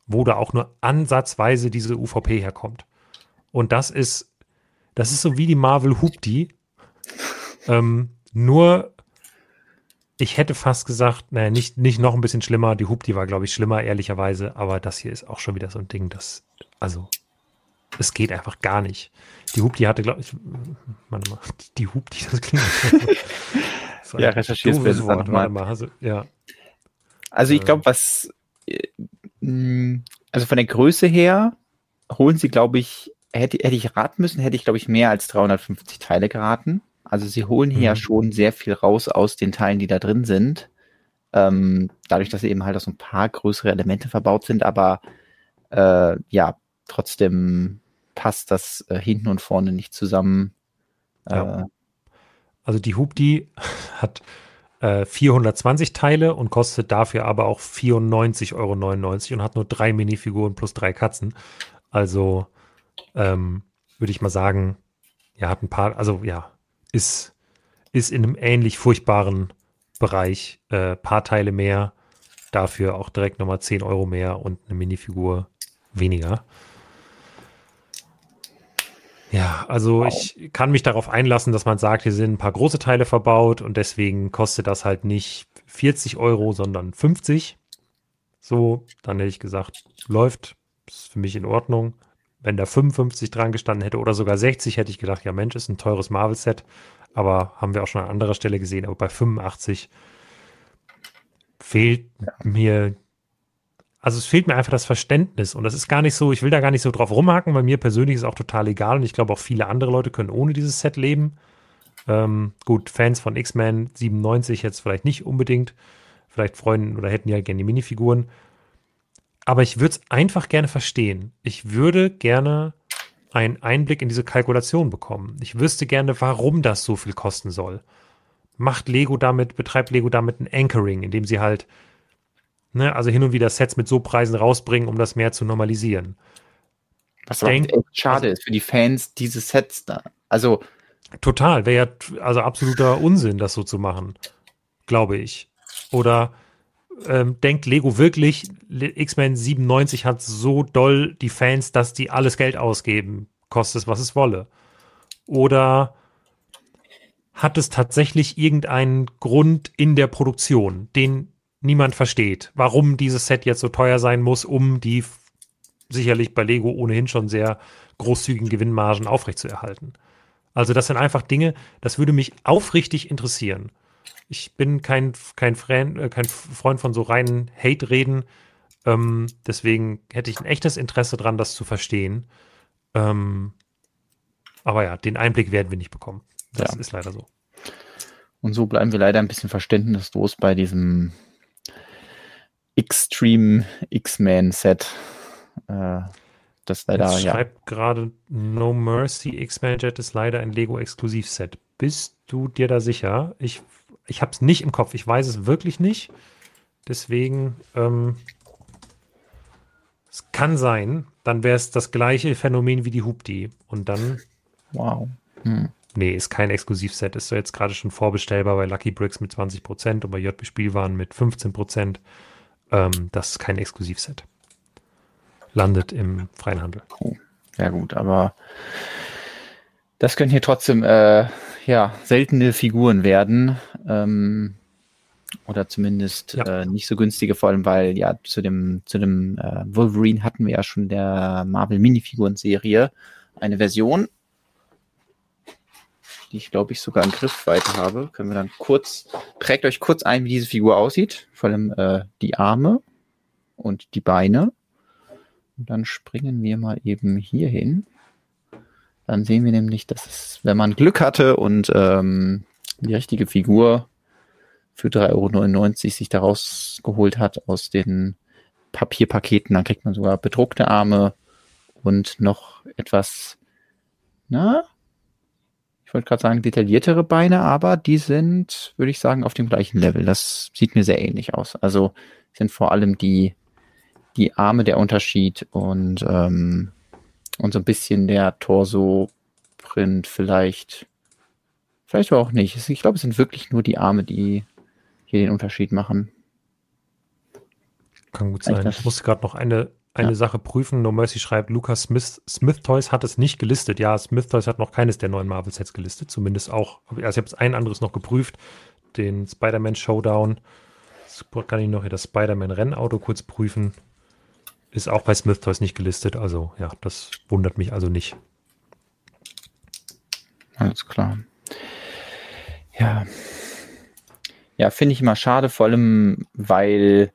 wo da auch nur ansatzweise diese UVP herkommt. Und das ist, das ist so wie die Marvel Hoopty. Ähm, nur, ich hätte fast gesagt, naja, nicht, nicht noch ein bisschen schlimmer. Die Hoopty war, glaube ich, schlimmer, ehrlicherweise. Aber das hier ist auch schon wieder so ein Ding, das, also, es geht einfach gar nicht. Die Hoopty hatte, glaube ich, warte mal, die Hoopty, das klingt. so ja, recherchierst du das Wort, warte mal. Also, ja. Also, ich glaube, was, äh, also von der Größe her holen sie, glaube ich, hätte, hätte ich raten müssen, hätte ich, glaube ich, mehr als 350 Teile geraten. Also sie holen hier mhm. ja schon sehr viel raus aus den Teilen, die da drin sind. Ähm, dadurch, dass sie eben halt auch so ein paar größere Elemente verbaut sind, aber äh, ja, trotzdem passt das äh, hinten und vorne nicht zusammen. Ja. Äh, also die Hub, die hat 420 äh, Teile und kostet dafür aber auch 94,99 Euro und hat nur drei Minifiguren plus drei Katzen. Also ähm, würde ich mal sagen, ja, hat ein paar, also ja, ist, ist in einem ähnlich furchtbaren Bereich. Äh, paar Teile mehr, dafür auch direkt nochmal 10 Euro mehr und eine Minifigur weniger. Ja, also wow. ich kann mich darauf einlassen, dass man sagt, hier sind ein paar große Teile verbaut und deswegen kostet das halt nicht 40 Euro, sondern 50. So, dann hätte ich gesagt, läuft, ist für mich in Ordnung. Wenn da 55 dran gestanden hätte oder sogar 60, hätte ich gedacht, ja Mensch, ist ein teures Marvel-Set. Aber haben wir auch schon an anderer Stelle gesehen. Aber bei 85 fehlt ja. mir also es fehlt mir einfach das Verständnis und das ist gar nicht so, ich will da gar nicht so drauf rumhaken, weil mir persönlich ist auch total egal und ich glaube auch viele andere Leute können ohne dieses Set leben. Ähm, gut, Fans von X-Men 97 jetzt vielleicht nicht unbedingt, vielleicht freuen oder hätten ja gerne die Minifiguren. Aber ich würde es einfach gerne verstehen. Ich würde gerne einen Einblick in diese Kalkulation bekommen. Ich wüsste gerne, warum das so viel kosten soll. Macht Lego damit, betreibt Lego damit ein Anchoring, indem sie halt Ne? Also hin und wieder Sets mit so Preisen rausbringen, um das mehr zu normalisieren. Was aber echt schade also, ist für die Fans, diese Sets da. Also. Total, wäre ja also absoluter Unsinn, das so zu machen. Glaube ich. Oder ähm, denkt Lego wirklich, X-Men 97 hat so doll die Fans, dass die alles Geld ausgeben, kostet es, was es wolle. Oder hat es tatsächlich irgendeinen Grund in der Produktion, den niemand versteht, warum dieses Set jetzt so teuer sein muss, um die sicherlich bei Lego ohnehin schon sehr großzügigen Gewinnmargen aufrechtzuerhalten. Also das sind einfach Dinge, das würde mich aufrichtig interessieren. Ich bin kein, kein, Freund, äh, kein Freund von so reinen Hate-Reden. Ähm, deswegen hätte ich ein echtes Interesse daran, das zu verstehen. Ähm, aber ja, den Einblick werden wir nicht bekommen. Das ja. ist leider so. Und so bleiben wir leider ein bisschen verständnislos bei diesem Extreme X-Men Set. Äh, das leider, Jetzt ja. schreibt gerade No Mercy X-Men Jet ist leider ein Lego Exklusivset. Bist du dir da sicher? Ich, ich habe es nicht im Kopf. Ich weiß es wirklich nicht. Deswegen, ähm, es kann sein, dann wäre es das gleiche Phänomen wie die Hupti. Und dann. Wow. Hm. Nee, ist kein Exklusivset. Ist so jetzt gerade schon vorbestellbar bei Lucky Bricks mit 20% und bei JB Spielwaren mit 15%. Ähm, das ist kein Exklusivset. Landet im freien Handel. Oh, ja gut, aber das können hier trotzdem äh, ja, seltene Figuren werden. Ähm, oder zumindest ja. äh, nicht so günstige, vor allem weil ja zu dem, zu dem äh, Wolverine hatten wir ja schon der Marvel Minifiguren-Serie eine Version, die ich glaube ich sogar in Griffweite habe. Können wir dann kurz, prägt euch kurz ein, wie diese Figur aussieht. Vor allem äh, die Arme und die Beine. Und dann springen wir mal eben hier hin. Dann sehen wir nämlich, dass es, wenn man Glück hatte und ähm, die richtige Figur für 3,99 Euro sich daraus geholt hat aus den Papierpaketen, dann kriegt man sogar bedruckte Arme und noch etwas, na, ich wollte gerade sagen, detailliertere Beine, aber die sind, würde ich sagen, auf dem gleichen Level. Das sieht mir sehr ähnlich aus. Also sind vor allem die, die Arme der Unterschied und, ähm, und so ein bisschen der Torso-Print vielleicht. Vielleicht aber auch nicht. Ich glaube, es sind wirklich nur die Arme, die hier den Unterschied machen. Kann gut sein. Ich musste gerade noch eine, eine ja. Sache prüfen. No Mercy schreibt, Lucas Smith, Smith Toys hat es nicht gelistet. Ja, Smith Toys hat noch keines der neuen Marvel-Sets gelistet. Zumindest auch. Also ich habe es ein anderes noch geprüft. Den Spider-Man Showdown. Jetzt kann ich noch hier das Spider-Man-Rennauto kurz prüfen. Ist auch bei Smith Toys nicht gelistet. Also ja, das wundert mich also nicht. Alles klar. Ja. Ja, finde ich immer schade, vor allem, weil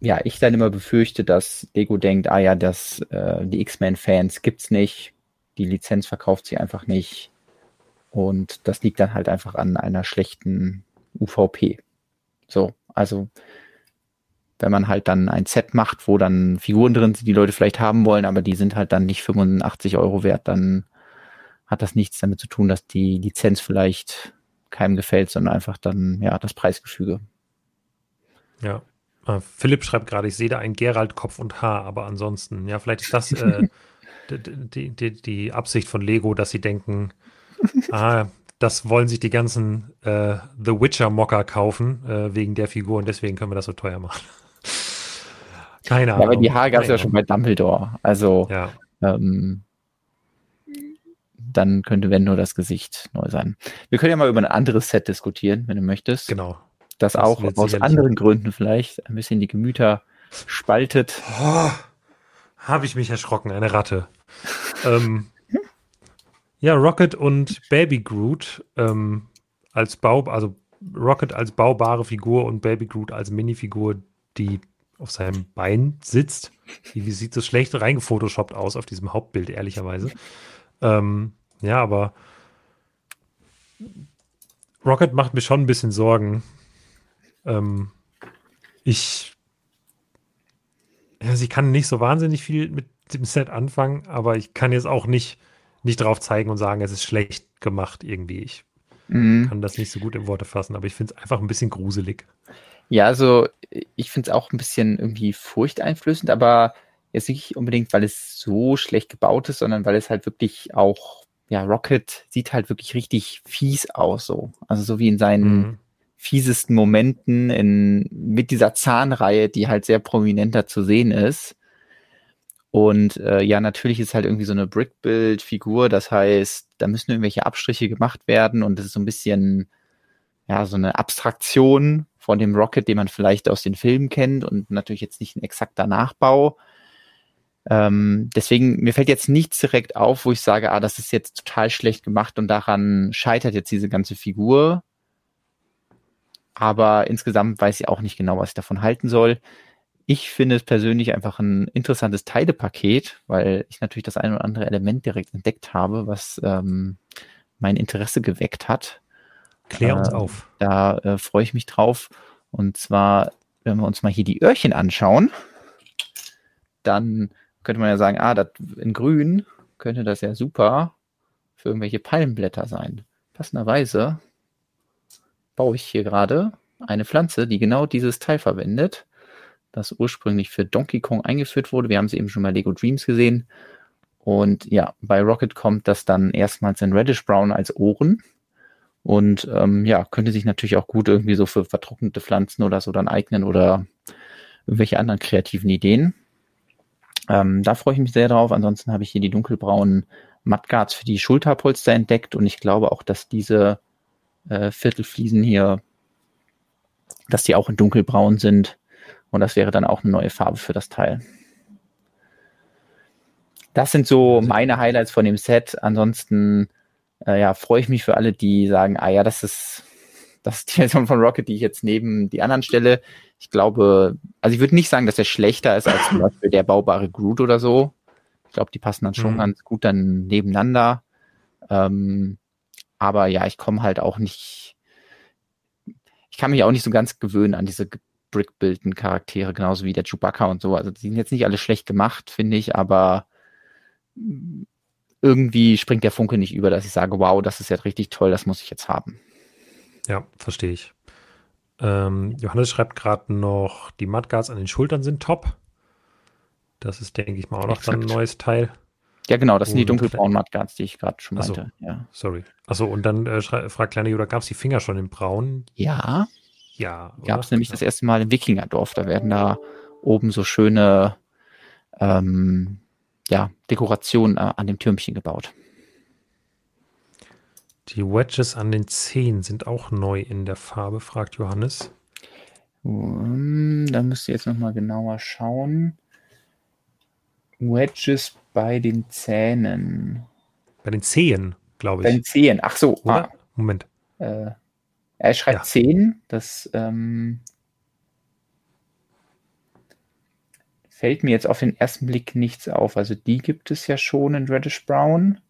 ja, ich dann immer befürchte, dass Lego denkt, ah ja, das, äh, die X-Men-Fans gibt's nicht, die Lizenz verkauft sie einfach nicht. Und das liegt dann halt einfach an einer schlechten UVP. So, also wenn man halt dann ein Set macht, wo dann Figuren drin sind, die Leute vielleicht haben wollen, aber die sind halt dann nicht 85 Euro wert, dann hat das nichts damit zu tun, dass die Lizenz vielleicht keinem gefällt, sondern einfach dann, ja, das Preisgefüge. Ja. Äh, Philipp schreibt gerade, ich sehe da ein Gerald-Kopf und Haar, aber ansonsten, ja, vielleicht ist das äh, die, die, die Absicht von Lego, dass sie denken, ah, das wollen sich die ganzen äh, The Witcher-Mocker kaufen, äh, wegen der Figur und deswegen können wir das so teuer machen. Keine Ahnung. Ja, aber die Haare gab es ja schon bei Dumbledore. Also, ja. ähm, dann könnte, wenn nur das Gesicht neu sein. Wir können ja mal über ein anderes Set diskutieren, wenn du möchtest. Genau das, das auch aus anderen Gründen vielleicht ein bisschen die Gemüter spaltet. Oh, Habe ich mich erschrocken, eine Ratte. ähm, ja, Rocket und Baby Groot ähm, als Bau, also Rocket als baubare Figur und Baby Groot als Minifigur, die auf seinem Bein sitzt. Wie sieht so schlecht reingefotoshoppt aus auf diesem Hauptbild, ehrlicherweise. Ähm, ja, aber Rocket macht mir schon ein bisschen Sorgen, ähm, ich, ja, sie kann nicht so wahnsinnig viel mit dem Set anfangen, aber ich kann jetzt auch nicht, nicht drauf zeigen und sagen, es ist schlecht gemacht irgendwie. Ich mhm. kann das nicht so gut in Worte fassen, aber ich finde es einfach ein bisschen gruselig. Ja, also ich finde es auch ein bisschen irgendwie furchteinflößend, aber jetzt nicht unbedingt, weil es so schlecht gebaut ist, sondern weil es halt wirklich auch, ja, Rocket sieht halt wirklich richtig fies aus, so. Also so wie in seinen mhm fiesesten Momenten in, mit dieser Zahnreihe, die halt sehr prominenter zu sehen ist. Und äh, ja, natürlich ist halt irgendwie so eine Brick-Build-Figur, das heißt, da müssen irgendwelche Abstriche gemacht werden und das ist so ein bisschen, ja, so eine Abstraktion von dem Rocket, den man vielleicht aus den Filmen kennt und natürlich jetzt nicht ein exakter Nachbau. Ähm, deswegen, mir fällt jetzt nichts direkt auf, wo ich sage, ah, das ist jetzt total schlecht gemacht und daran scheitert jetzt diese ganze Figur. Aber insgesamt weiß ich auch nicht genau, was ich davon halten soll. Ich finde es persönlich einfach ein interessantes Teilepaket, weil ich natürlich das ein oder andere Element direkt entdeckt habe, was ähm, mein Interesse geweckt hat. Klär uns äh, auf. Da äh, freue ich mich drauf. Und zwar, wenn wir uns mal hier die Öhrchen anschauen, dann könnte man ja sagen, ah, das in grün könnte das ja super für irgendwelche Palmblätter sein. Passenderweise baue ich hier gerade eine Pflanze, die genau dieses Teil verwendet, das ursprünglich für Donkey Kong eingeführt wurde. Wir haben es eben schon bei Lego Dreams gesehen. Und ja, bei Rocket kommt das dann erstmals in Reddish Brown als Ohren. Und ähm, ja, könnte sich natürlich auch gut irgendwie so für vertrocknete Pflanzen oder so dann eignen oder irgendwelche anderen kreativen Ideen. Ähm, da freue ich mich sehr drauf. Ansonsten habe ich hier die dunkelbraunen Mudguards für die Schulterpolster entdeckt und ich glaube auch, dass diese äh, Viertelfliesen hier, dass die auch in dunkelbraun sind. Und das wäre dann auch eine neue Farbe für das Teil. Das sind so meine Highlights von dem Set. Ansonsten äh, ja, freue ich mich für alle, die sagen, ah ja, das ist, das ist die Version von Rocket, die ich jetzt neben die anderen stelle. Ich glaube, also ich würde nicht sagen, dass er schlechter ist als zum Beispiel der baubare Groot oder so. Ich glaube, die passen dann schon mhm. ganz gut dann nebeneinander. Ähm, aber ja, ich komme halt auch nicht, ich kann mich auch nicht so ganz gewöhnen an diese brickbilden Charaktere, genauso wie der Chewbacca und so. Also die sind jetzt nicht alle schlecht gemacht, finde ich, aber irgendwie springt der Funke nicht über, dass ich sage, wow, das ist jetzt richtig toll, das muss ich jetzt haben. Ja, verstehe ich. Ähm, Johannes schreibt gerade noch, die Mudguards an den Schultern sind top. Das ist, denke ich mal, auch noch dann ein neues Teil. Ja, genau, das sind die dunkelbraunen Mudguards, die ich gerade schon meinte. Achso, ja. Sorry. Achso, und dann äh, fragt kleine Judah, gab es die Finger schon in braun? Ja. Ja. Gab es nämlich ja. das erste Mal im Wikingerdorf. Da werden da oben so schöne ähm, ja, Dekorationen äh, an dem Türmchen gebaut. Die Wedges an den Zehen sind auch neu in der Farbe, fragt Johannes. Um, da müsst ihr jetzt nochmal genauer schauen. Wedges bei den Zähnen. Bei den Zehen, glaube ich. Bei den Zehen, ach so. Ah. Moment. Äh, er schreibt ja. Zehen, das ähm, fällt mir jetzt auf den ersten Blick nichts auf. Also die gibt es ja schon in Reddish Brown.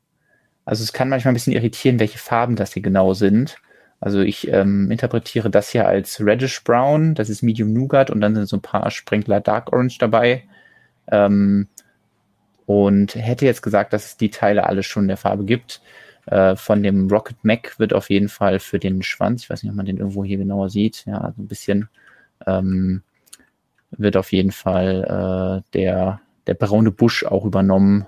Also es kann manchmal ein bisschen irritieren, welche Farben das hier genau sind. Also ich ähm, interpretiere das hier als Reddish Brown, das ist Medium Nougat und dann sind so ein paar Sprinkler Dark Orange dabei. Ähm, und hätte jetzt gesagt, dass es die Teile alle schon in der Farbe gibt. Äh, von dem Rocket Mac wird auf jeden Fall für den Schwanz, ich weiß nicht, ob man den irgendwo hier genauer sieht, ja, so ein bisschen, ähm, wird auf jeden Fall äh, der, der braune Busch auch übernommen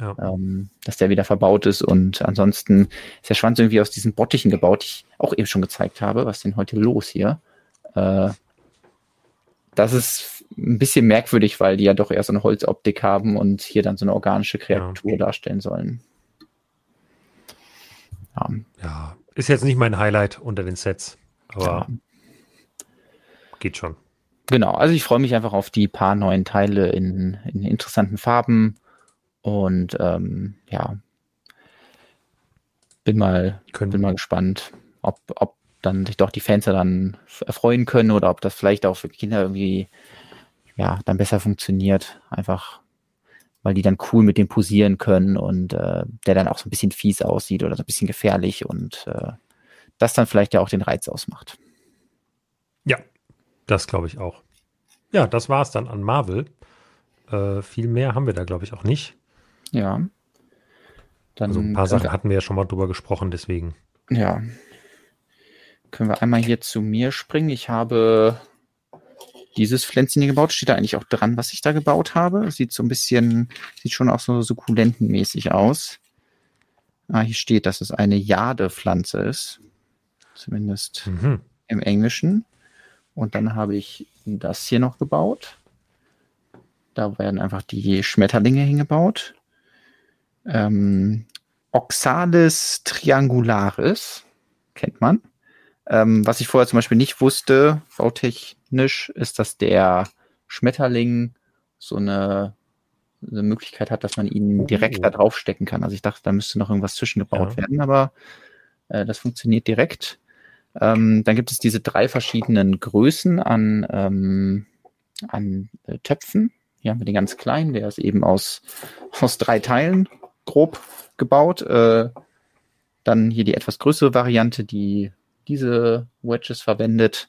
ja. ähm, dass der wieder verbaut ist. Und ansonsten ist der Schwanz irgendwie aus diesen Bottichen gebaut, die ich auch eben schon gezeigt habe. Was ist denn heute los hier? Äh, das ist ein bisschen merkwürdig, weil die ja doch eher so eine Holzoptik haben und hier dann so eine organische Kreatur ja. darstellen sollen. Ja. ja. ist jetzt nicht mein Highlight unter den Sets, aber geht schon. Genau, also ich freue mich einfach auf die paar neuen Teile in, in interessanten Farben und ähm, ja, bin mal, Können. bin mal gespannt, ob, ob dann sich doch die Fans dann erfreuen können oder ob das vielleicht auch für Kinder irgendwie ja dann besser funktioniert. Einfach weil die dann cool mit dem posieren können und äh, der dann auch so ein bisschen fies aussieht oder so ein bisschen gefährlich und äh, das dann vielleicht ja auch den Reiz ausmacht. Ja, das glaube ich auch. Ja, das war es dann an Marvel. Äh, viel mehr haben wir da, glaube ich, auch nicht. Ja. Dann also ein paar Sachen hatten wir ja schon mal drüber gesprochen, deswegen. Ja. Können wir einmal hier zu mir springen? Ich habe dieses Pflänzchen hier gebaut. Steht da eigentlich auch dran, was ich da gebaut habe? Sieht so ein bisschen, sieht schon auch so sukkulentenmäßig aus. Ah, hier steht, dass es eine Jadepflanze ist. Zumindest mhm. im Englischen. Und dann habe ich das hier noch gebaut. Da werden einfach die Schmetterlinge hingebaut ähm, Oxalis triangularis, kennt man. Ähm, was ich vorher zum Beispiel nicht wusste, bautechnisch, ist, dass der Schmetterling so eine, eine Möglichkeit hat, dass man ihn direkt oh. da draufstecken kann. Also ich dachte, da müsste noch irgendwas zwischengebaut ja. werden, aber äh, das funktioniert direkt. Ähm, dann gibt es diese drei verschiedenen Größen an, ähm, an äh, Töpfen. Hier haben wir den ganz kleinen, der ist eben aus, aus drei Teilen grob gebaut. Äh, dann hier die etwas größere Variante, die diese Wedges verwendet.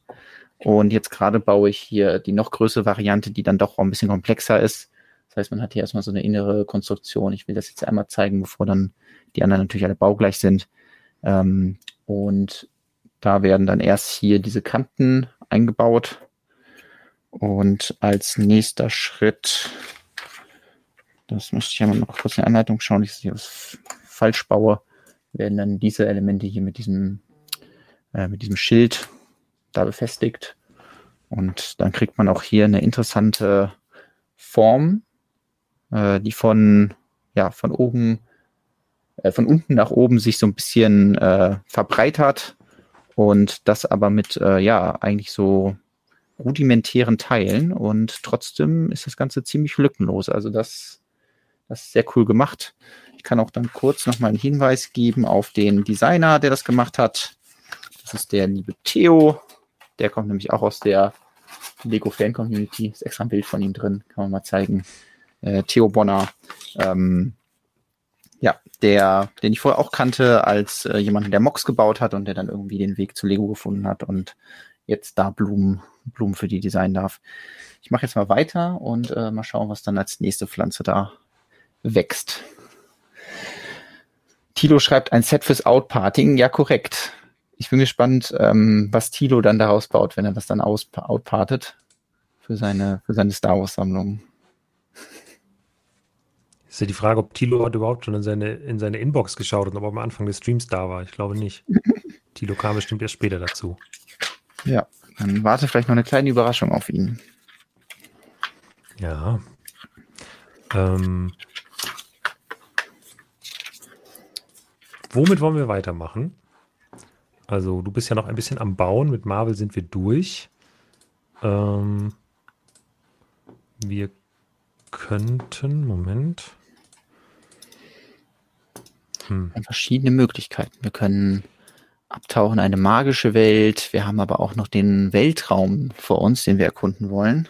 Und jetzt gerade baue ich hier die noch größere Variante, die dann doch auch ein bisschen komplexer ist. Das heißt, man hat hier erstmal so eine innere Konstruktion. Ich will das jetzt einmal zeigen, bevor dann die anderen natürlich alle baugleich sind. Ähm, und da werden dann erst hier diese Kanten eingebaut. Und als nächster Schritt das möchte ich ja mal noch kurz in der Anleitung schauen, dass ich was falsch baue. Werden dann diese Elemente hier mit diesem, äh, mit diesem Schild da befestigt. Und dann kriegt man auch hier eine interessante Form, äh, die von, ja, von oben, äh, von unten nach oben sich so ein bisschen äh, verbreitert und das aber mit, äh, ja, eigentlich so rudimentären Teilen und trotzdem ist das Ganze ziemlich lückenlos. Also das das ist sehr cool gemacht. Ich kann auch dann kurz nochmal einen Hinweis geben auf den Designer, der das gemacht hat. Das ist der liebe Theo. Der kommt nämlich auch aus der Lego Fan Community. Ist extra ein Bild von ihm drin, kann man mal zeigen. Äh, Theo Bonner. Ähm, ja, der, den ich vorher auch kannte als äh, jemand, der Mox gebaut hat und der dann irgendwie den Weg zu Lego gefunden hat und jetzt da Blumen, Blumen für die designen darf. Ich mache jetzt mal weiter und äh, mal schauen, was dann als nächste Pflanze da wächst. Tilo schreibt ein Set fürs Outparting. Ja, korrekt. Ich bin gespannt, ähm, was Tilo dann daraus baut, wenn er das dann aus outpartet für seine, für seine Star Wars Sammlung. Ist ja die Frage, ob Tilo hat überhaupt schon in seine, in seine Inbox geschaut und ob er am Anfang des Streams da war. Ich glaube nicht. Tilo kam bestimmt erst später dazu. Ja, dann warte vielleicht noch eine kleine Überraschung auf ihn. Ja. Ähm, womit wollen wir weitermachen? Also, du bist ja noch ein bisschen am Bauen. Mit Marvel sind wir durch. Ähm, wir könnten, Moment. Hm. Verschiedene Möglichkeiten. Wir können abtauchen in eine magische Welt. Wir haben aber auch noch den Weltraum vor uns, den wir erkunden wollen.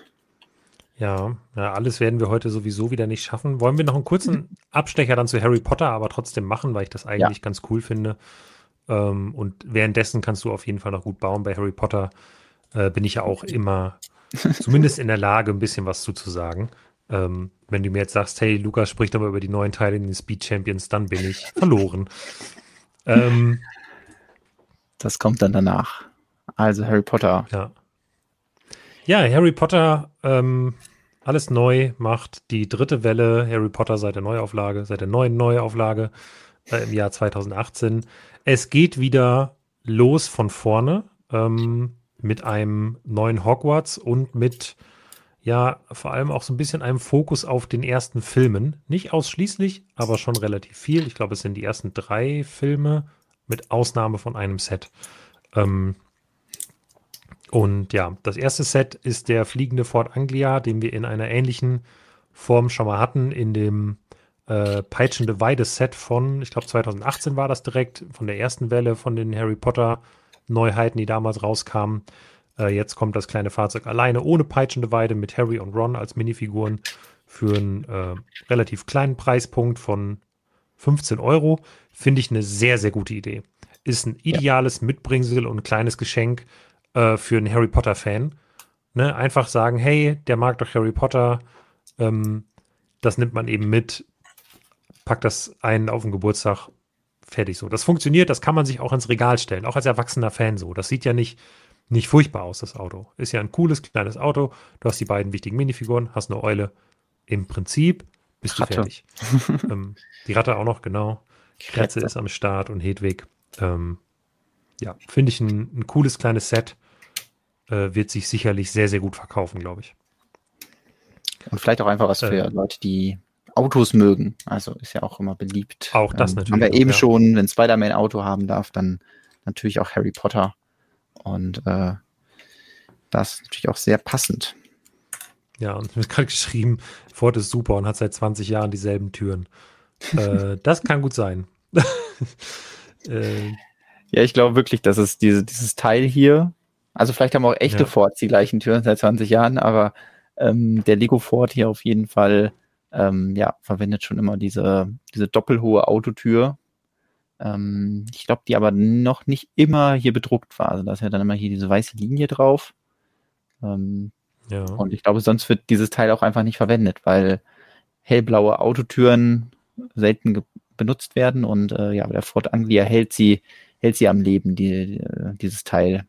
Ja, ja, alles werden wir heute sowieso wieder nicht schaffen. Wollen wir noch einen kurzen Abstecher dann zu Harry Potter aber trotzdem machen, weil ich das eigentlich ja. ganz cool finde. Ähm, und währenddessen kannst du auf jeden Fall noch gut bauen. Bei Harry Potter äh, bin ich ja auch immer zumindest in der Lage, ein bisschen was zuzusagen. Ähm, wenn du mir jetzt sagst, hey, Lukas spricht aber über die neuen Teile in den Speed Champions, dann bin ich verloren. ähm, das kommt dann danach. Also Harry Potter. Ja. Ja, Harry Potter, ähm, alles neu, macht die dritte Welle Harry Potter seit der Neuauflage, seit der neuen Neuauflage äh, im Jahr 2018. Es geht wieder los von vorne ähm, mit einem neuen Hogwarts und mit ja vor allem auch so ein bisschen einem Fokus auf den ersten Filmen. Nicht ausschließlich, aber schon relativ viel. Ich glaube, es sind die ersten drei Filme mit Ausnahme von einem Set. Ähm, und ja, das erste Set ist der fliegende Fort Anglia, den wir in einer ähnlichen Form schon mal hatten, in dem äh, Peitschende Weide-Set von, ich glaube 2018 war das direkt, von der ersten Welle von den Harry Potter Neuheiten, die damals rauskamen. Äh, jetzt kommt das kleine Fahrzeug alleine ohne peitschende Weide mit Harry und Ron als Minifiguren für einen äh, relativ kleinen Preispunkt von 15 Euro. Finde ich eine sehr, sehr gute Idee. Ist ein ideales. Mitbringsel und kleines Geschenk äh, für einen Harry Potter-Fan. Ne? Einfach sagen, hey, der mag doch Harry Potter. Ähm, das nimmt man eben mit, packt das ein auf den Geburtstag, fertig so. Das funktioniert, das kann man sich auch ins Regal stellen, auch als erwachsener Fan so. Das sieht ja nicht, nicht furchtbar aus, das Auto. Ist ja ein cooles, kleines Auto. Du hast die beiden wichtigen Minifiguren, hast eine Eule. Im Prinzip bist Ratte. du fertig. ähm, die Ratte auch noch, genau. Kretze ist am Start und Hedwig. Ähm, ja, finde ich ein, ein, cooles kleines Set. Äh, wird sich sicherlich sehr, sehr gut verkaufen, glaube ich. Und vielleicht auch einfach was für äh, Leute, die Autos mögen. Also ist ja auch immer beliebt. Auch das ähm, natürlich. Haben wir eben ja. schon, wenn Spider-Man ein Auto haben darf, dann natürlich auch Harry Potter. Und äh, das ist natürlich auch sehr passend. Ja, und mir ist gerade geschrieben, Ford ist super und hat seit 20 Jahren dieselben Türen. äh, das kann gut sein. äh, ja, ich glaube wirklich, dass es diese, dieses Teil hier, also vielleicht haben auch echte ja. Fords die gleichen Türen seit 20 Jahren, aber ähm, der Lego Ford hier auf jeden Fall, ähm, ja, verwendet schon immer diese, diese doppelhohe Autotür. Ähm, ich glaube, die aber noch nicht immer hier bedruckt war. Also da ist ja dann immer hier diese weiße Linie drauf. Ähm, ja. Und ich glaube, sonst wird dieses Teil auch einfach nicht verwendet, weil hellblaue Autotüren selten benutzt werden und äh, ja, der Ford Anglia hält sie, hält sie am Leben, die, dieses Teil.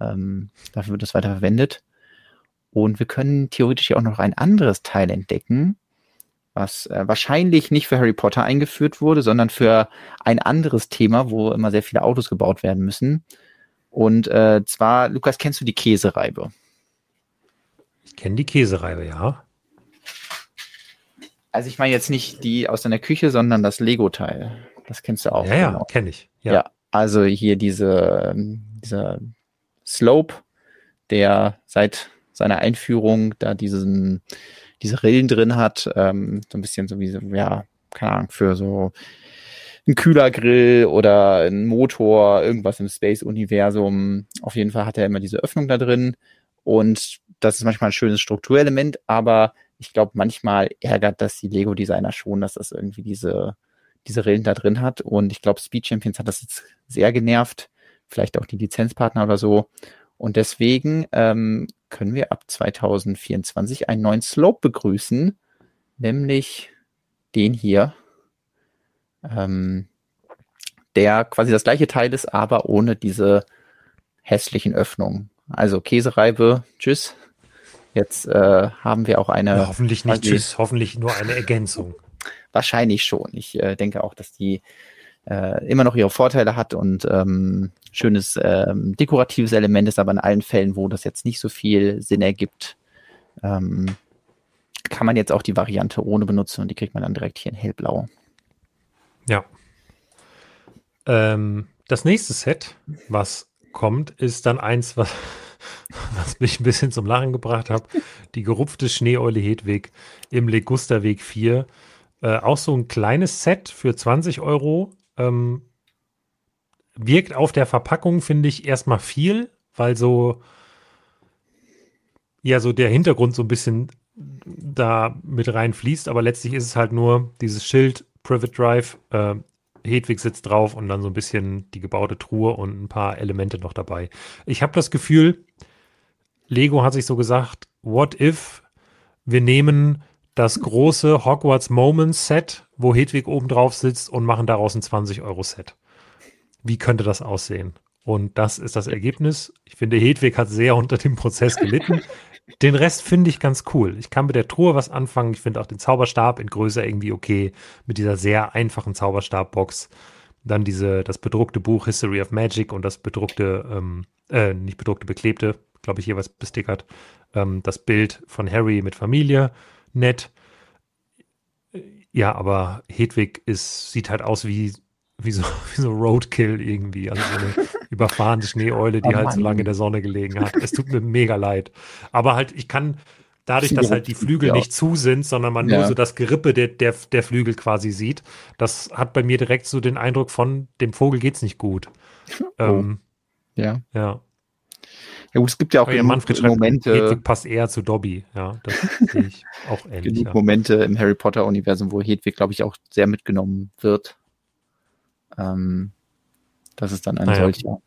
Ähm, dafür wird es weiter verwendet. Und wir können theoretisch ja auch noch ein anderes Teil entdecken, was äh, wahrscheinlich nicht für Harry Potter eingeführt wurde, sondern für ein anderes Thema, wo immer sehr viele Autos gebaut werden müssen. Und äh, zwar, Lukas, kennst du die Käsereibe? Ich kenne die Käsereibe, ja. Also ich meine jetzt nicht die aus deiner Küche, sondern das Lego-Teil. Das kennst du auch. Ja, genau. ja, kenne ich. Ja. ja. also hier diese, dieser Slope, der seit seiner Einführung da diesen, diese Rillen drin hat, ähm, so ein bisschen so wie, so, ja, keine Ahnung, für so ein Kühlergrill oder ein Motor, irgendwas im Space-Universum. Auf jeden Fall hat er immer diese Öffnung da drin und das ist manchmal ein schönes Strukturelement, aber ich glaube, manchmal ärgert das die Lego-Designer schon, dass das irgendwie diese, diese Rillen da drin hat. Und ich glaube, Speed Champions hat das jetzt sehr genervt. Vielleicht auch die Lizenzpartner oder so. Und deswegen ähm, können wir ab 2024 einen neuen Slope begrüßen, nämlich den hier, ähm, der quasi das gleiche Teil ist, aber ohne diese hässlichen Öffnungen. Also Käsereibe, tschüss. Jetzt äh, haben wir auch eine. Ja, hoffentlich nicht tschüss, hoffentlich nur eine Ergänzung. Wahrscheinlich schon. Ich äh, denke auch, dass die äh, immer noch ihre Vorteile hat und ähm, schönes ähm, dekoratives Element ist, aber in allen Fällen, wo das jetzt nicht so viel Sinn ergibt, ähm, kann man jetzt auch die Variante ohne benutzen und die kriegt man dann direkt hier in hellblau. Ja. Ähm, das nächste Set, was kommt, ist dann eins, was, was mich ein bisschen zum Lachen gebracht hat. Die gerupfte Schneeeule Hedwig im Legusterweg 4. Äh, auch so ein kleines Set für 20 Euro. Ähm, wirkt auf der Verpackung, finde ich, erstmal viel, weil so, ja, so der Hintergrund so ein bisschen da mit reinfließt, aber letztlich ist es halt nur dieses Schild Private Drive, äh, Hedwig sitzt drauf und dann so ein bisschen die gebaute Truhe und ein paar Elemente noch dabei. Ich habe das Gefühl, Lego hat sich so gesagt, what if wir nehmen das große Hogwarts Moments Set, wo Hedwig oben drauf sitzt und machen daraus ein 20 Euro Set. Wie könnte das aussehen? Und das ist das Ergebnis. Ich finde, Hedwig hat sehr unter dem Prozess gelitten. Den Rest finde ich ganz cool. Ich kann mit der Truhe was anfangen. Ich finde auch den Zauberstab in Größe irgendwie okay. Mit dieser sehr einfachen Zauberstabbox. Dann diese, das bedruckte Buch History of Magic und das bedruckte, ähm, äh, nicht bedruckte, beklebte, glaube ich, jeweils bestickert. Ähm, das Bild von Harry mit Familie. Nett. Ja, aber Hedwig ist, sieht halt aus wie wie so, wie so Roadkill irgendwie. Also so eine überfahrene Schneeeule, die oh halt so lange in der Sonne gelegen hat. Es tut mir mega leid. Aber halt, ich kann, dadurch, dass halt die Flügel ja. nicht zu sind, sondern man ja. nur so das Gerippe der, der, der Flügel quasi sieht, das hat bei mir direkt so den Eindruck von, dem Vogel geht's nicht gut. Oh. Ähm, ja. Ja. Ja gut, es gibt ja auch ja, Manfred Momente. Hedwig passt eher zu Dobby, ja. Das sehe ich auch ähnlich. Genug ja. Momente im Harry Potter-Universum, wo Hedwig, glaube ich, auch sehr mitgenommen wird. Ähm, das ist dann ein ah, solcher.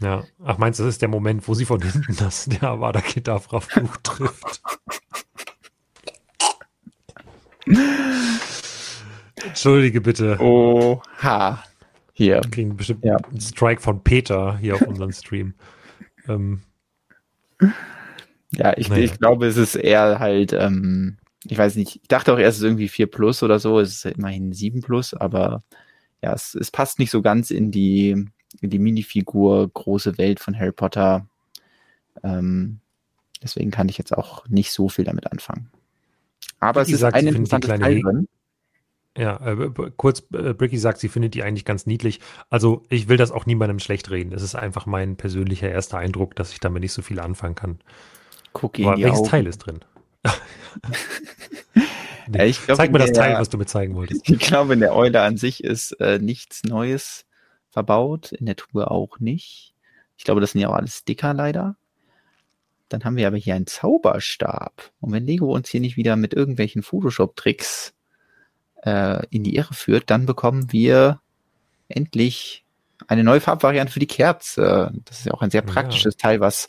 Ja. Ach, meinst du, das ist der Moment, wo sie von hinten das der Avada Kedavra Fluch trifft? Entschuldige bitte. Oha. Hier. Wir kriegen bestimmt ja. einen Strike von Peter hier auf unserem Stream. Ähm, ja, ich, naja. ich glaube, es ist eher halt, ähm, ich weiß nicht, ich dachte auch erst, es ist irgendwie 4 plus oder so, es ist immerhin 7 plus, aber ja, es, es passt nicht so ganz in die, in die Minifigur große Welt von Harry Potter. Ähm, deswegen kann ich jetzt auch nicht so viel damit anfangen. Aber Bricky es ist sagt, ein interessantes Teil drin. Ja, äh, kurz, äh, Bricky sagt, sie findet die eigentlich ganz niedlich. Also ich will das auch niemandem schlecht reden. Es ist einfach mein persönlicher erster Eindruck, dass ich damit nicht so viel anfangen kann. Guck ihn Aber welches Augen. Teil ist drin? nee. glaub, Zeig mir das Teil, was du mir zeigen wolltest. Ich glaube, in der Eule an sich ist äh, nichts Neues verbaut, in der Truhe auch nicht. Ich glaube, das sind ja auch alles Sticker leider. Dann haben wir aber hier einen Zauberstab. Und wenn Lego uns hier nicht wieder mit irgendwelchen Photoshop-Tricks äh, in die Irre führt, dann bekommen wir endlich eine neue Farbvariante für die Kerze. Das ist ja auch ein sehr praktisches ja. Teil, was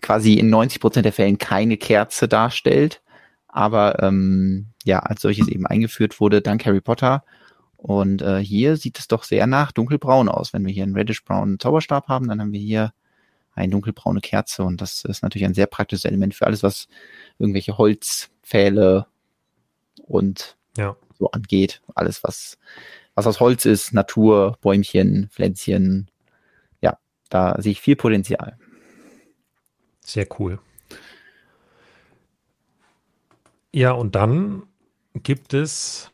quasi in 90 Prozent der Fällen keine Kerze darstellt, aber ähm, ja, als solches eben eingeführt wurde, dank Harry Potter. Und äh, hier sieht es doch sehr nach dunkelbraun aus. Wenn wir hier einen reddish-braunen Zauberstab haben, dann haben wir hier eine dunkelbraune Kerze und das ist natürlich ein sehr praktisches Element für alles, was irgendwelche Holzpfähle und ja. So angeht. Alles, was, was aus Holz ist, Natur, Bäumchen, Pflänzchen. Ja, da sehe ich viel Potenzial. Sehr cool. Ja, und dann gibt es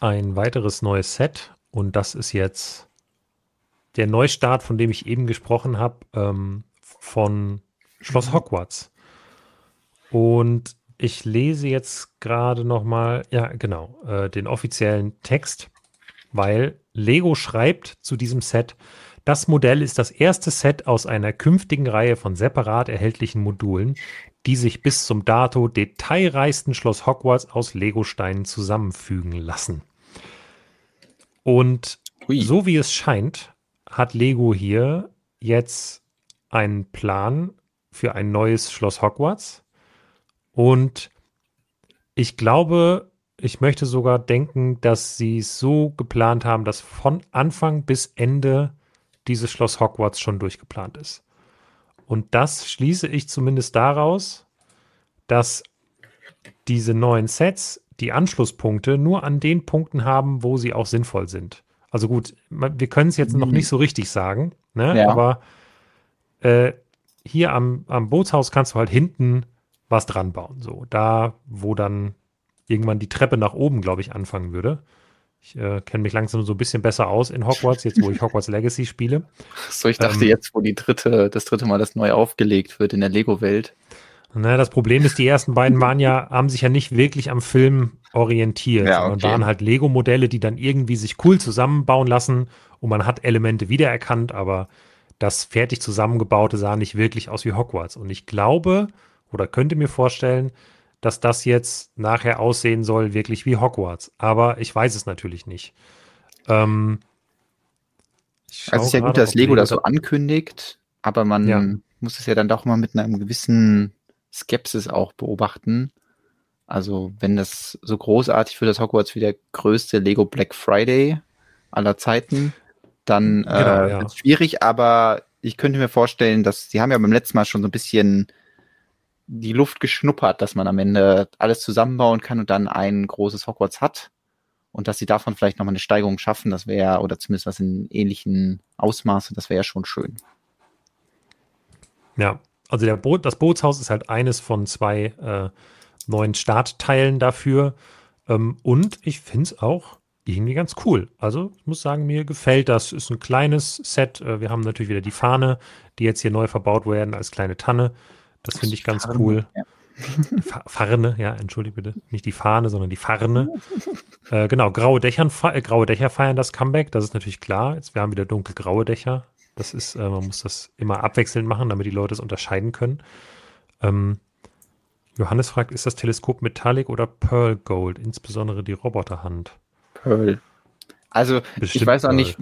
ein weiteres neues Set und das ist jetzt der Neustart, von dem ich eben gesprochen habe, ähm, von Schloss mhm. Hogwarts. Und ich lese jetzt gerade noch mal, ja genau, äh, den offiziellen Text, weil Lego schreibt zu diesem Set, das Modell ist das erste Set aus einer künftigen Reihe von separat erhältlichen Modulen, die sich bis zum dato detailreichsten Schloss Hogwarts aus Legosteinen zusammenfügen lassen. Und Hui. so wie es scheint, hat Lego hier jetzt einen Plan für ein neues Schloss Hogwarts. Und ich glaube, ich möchte sogar denken, dass sie es so geplant haben, dass von Anfang bis Ende dieses Schloss Hogwarts schon durchgeplant ist. Und das schließe ich zumindest daraus, dass diese neuen Sets die Anschlusspunkte nur an den Punkten haben, wo sie auch sinnvoll sind. Also gut, wir können es jetzt mhm. noch nicht so richtig sagen, ne? Ja. aber äh, hier am, am Bootshaus kannst du halt hinten was dran bauen. So, da, wo dann irgendwann die Treppe nach oben, glaube ich, anfangen würde. Ich äh, kenne mich langsam so ein bisschen besser aus in Hogwarts, jetzt wo ich Hogwarts Legacy spiele. So, ich dachte ähm, jetzt, wo die dritte, das dritte Mal das neu aufgelegt wird in der Lego-Welt. Na, das Problem ist, die ersten beiden waren ja, haben sich ja nicht wirklich am Film orientiert, ja, sondern waren halt Lego-Modelle, die dann irgendwie sich cool zusammenbauen lassen und man hat Elemente wiedererkannt, aber das fertig zusammengebaute sah nicht wirklich aus wie Hogwarts. Und ich glaube oder könnte mir vorstellen, dass das jetzt nachher aussehen soll, wirklich wie Hogwarts. Aber ich weiß es natürlich nicht. Ähm, also es ist ja gut, dass Lego, das so ankündigt, aber man ja. muss es ja dann doch mal mit einem gewissen Skepsis auch beobachten. Also wenn das so großartig für das Hogwarts wie der größte Lego Black Friday aller Zeiten, dann äh, genau, ja. wird schwierig, aber ich könnte mir vorstellen, dass sie haben ja beim letzten Mal schon so ein bisschen die Luft geschnuppert, dass man am Ende alles zusammenbauen kann und dann ein großes Hogwarts hat. Und dass sie davon vielleicht nochmal eine Steigerung schaffen, das wäre, oder zumindest was in ähnlichen Ausmaße, das wäre ja schon schön. Ja, also der Boot, das Bootshaus ist halt eines von zwei äh, neuen Startteilen dafür. Ähm, und ich finde es auch irgendwie ganz cool. Also ich muss sagen, mir gefällt das. Ist ein kleines Set. Äh, wir haben natürlich wieder die Fahne, die jetzt hier neu verbaut werden als kleine Tanne. Das finde ich ganz Farne, cool. Ja. Farne, ja, entschuldige bitte. Nicht die Fahne, sondern die Farne. äh, genau, graue, Dächern, äh, graue Dächer feiern das Comeback, das ist natürlich klar. Jetzt, wir haben wieder dunkelgraue Dächer. Das ist, äh, man muss das immer abwechselnd machen, damit die Leute es unterscheiden können. Ähm, Johannes fragt, ist das Teleskop Metallic oder Pearl Gold, insbesondere die Roboterhand? Pearl. Also, Bestimmt ich weiß auch nicht,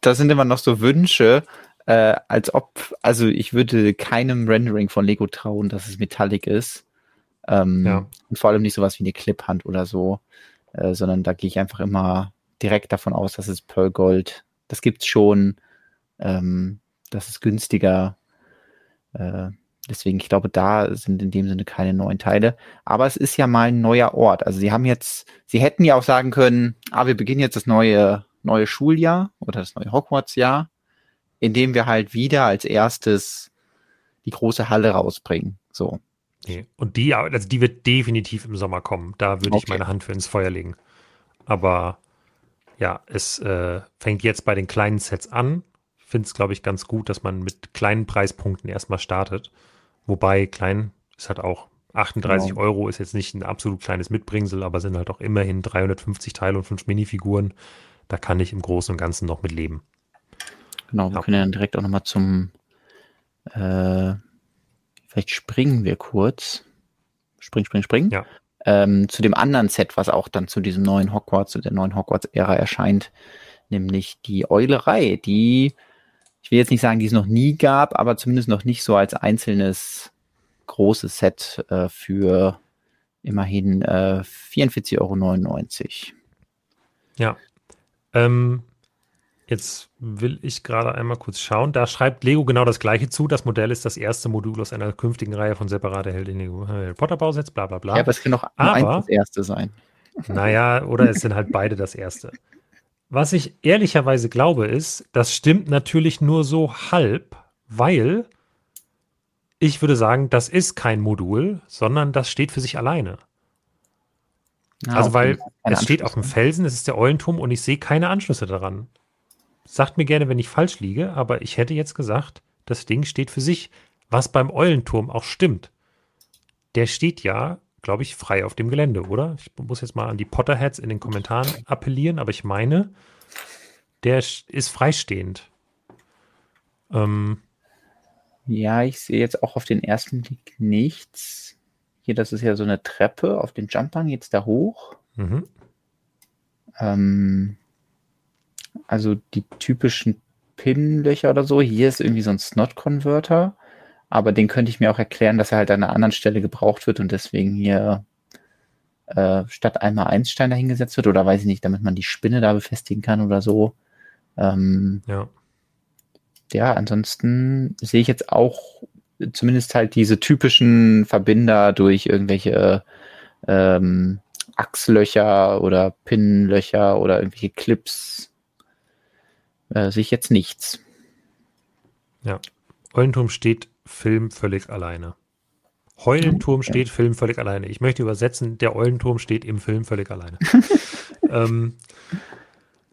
da sind immer noch so Wünsche, äh, als ob, also ich würde keinem Rendering von Lego trauen, dass es Metallic ist. Ähm, ja. Und vor allem nicht sowas wie eine Clip-Hand oder so, äh, sondern da gehe ich einfach immer direkt davon aus, dass es Pearl Gold. Das gibt's schon. Ähm, das ist günstiger. Äh, deswegen, ich glaube, da sind in dem Sinne keine neuen Teile. Aber es ist ja mal ein neuer Ort. Also sie haben jetzt, sie hätten ja auch sagen können, ah, wir beginnen jetzt das neue, neue Schuljahr oder das neue Hogwarts-Jahr indem wir halt wieder als erstes die große Halle rausbringen. So. Nee. Und die, also die wird definitiv im Sommer kommen. Da würde okay. ich meine Hand für ins Feuer legen. Aber ja, es äh, fängt jetzt bei den kleinen Sets an. Finde es, glaube ich, ganz gut, dass man mit kleinen Preispunkten erstmal startet. Wobei klein ist halt auch 38 genau. Euro ist jetzt nicht ein absolut kleines Mitbringsel, aber sind halt auch immerhin 350 Teile und fünf Minifiguren. Da kann ich im Großen und Ganzen noch mit leben. Genau, wir ja. können ja dann direkt auch nochmal zum, äh, vielleicht springen wir kurz. Spring, spring, spring. Ja. Ähm, zu dem anderen Set, was auch dann zu diesem neuen Hogwarts, zu der neuen Hogwarts-Ära erscheint, nämlich die Eulerei, die, ich will jetzt nicht sagen, die es noch nie gab, aber zumindest noch nicht so als einzelnes großes Set äh, für immerhin äh, 44,99 Euro. Ja. Ähm, Jetzt will ich gerade einmal kurz schauen. Da schreibt Lego genau das gleiche zu. Das Modell ist das erste Modul aus einer künftigen Reihe von separater Harry Potter Bausets, bla bla bla. Ja, aber es kann auch aber, das erste sein. Naja, oder es sind halt beide das erste. Was ich ehrlicherweise glaube, ist, das stimmt natürlich nur so halb, weil ich würde sagen, das ist kein Modul, sondern das steht für sich alleine. Ja, also, weil es steht auf dem Felsen, es ist der Eulenturm und ich sehe keine Anschlüsse daran. Sagt mir gerne, wenn ich falsch liege, aber ich hätte jetzt gesagt, das Ding steht für sich, was beim Eulenturm auch stimmt. Der steht ja, glaube ich, frei auf dem Gelände, oder? Ich muss jetzt mal an die Potterheads in den Kommentaren appellieren, aber ich meine, der ist freistehend. Ähm, ja, ich sehe jetzt auch auf den ersten Blick nichts. Hier, das ist ja so eine Treppe. Auf den Jumpern geht es da hoch. Mhm. Ähm, also die typischen Pin-Löcher oder so. Hier ist irgendwie so ein Snot-Converter, aber den könnte ich mir auch erklären, dass er halt an einer anderen Stelle gebraucht wird und deswegen hier äh, statt einmal eins Stein dahingesetzt wird oder weiß ich nicht, damit man die Spinne da befestigen kann oder so. Ähm, ja. Ja, ansonsten sehe ich jetzt auch zumindest halt diese typischen Verbinder durch irgendwelche ähm, Achslöcher oder Pinnlöcher oder irgendwelche Clips äh, sehe ich jetzt nichts. Ja. Eulenturm steht Film völlig alleine. Heulenturm okay. steht Film völlig alleine. Ich möchte übersetzen, der Eulenturm steht im Film völlig alleine. ähm,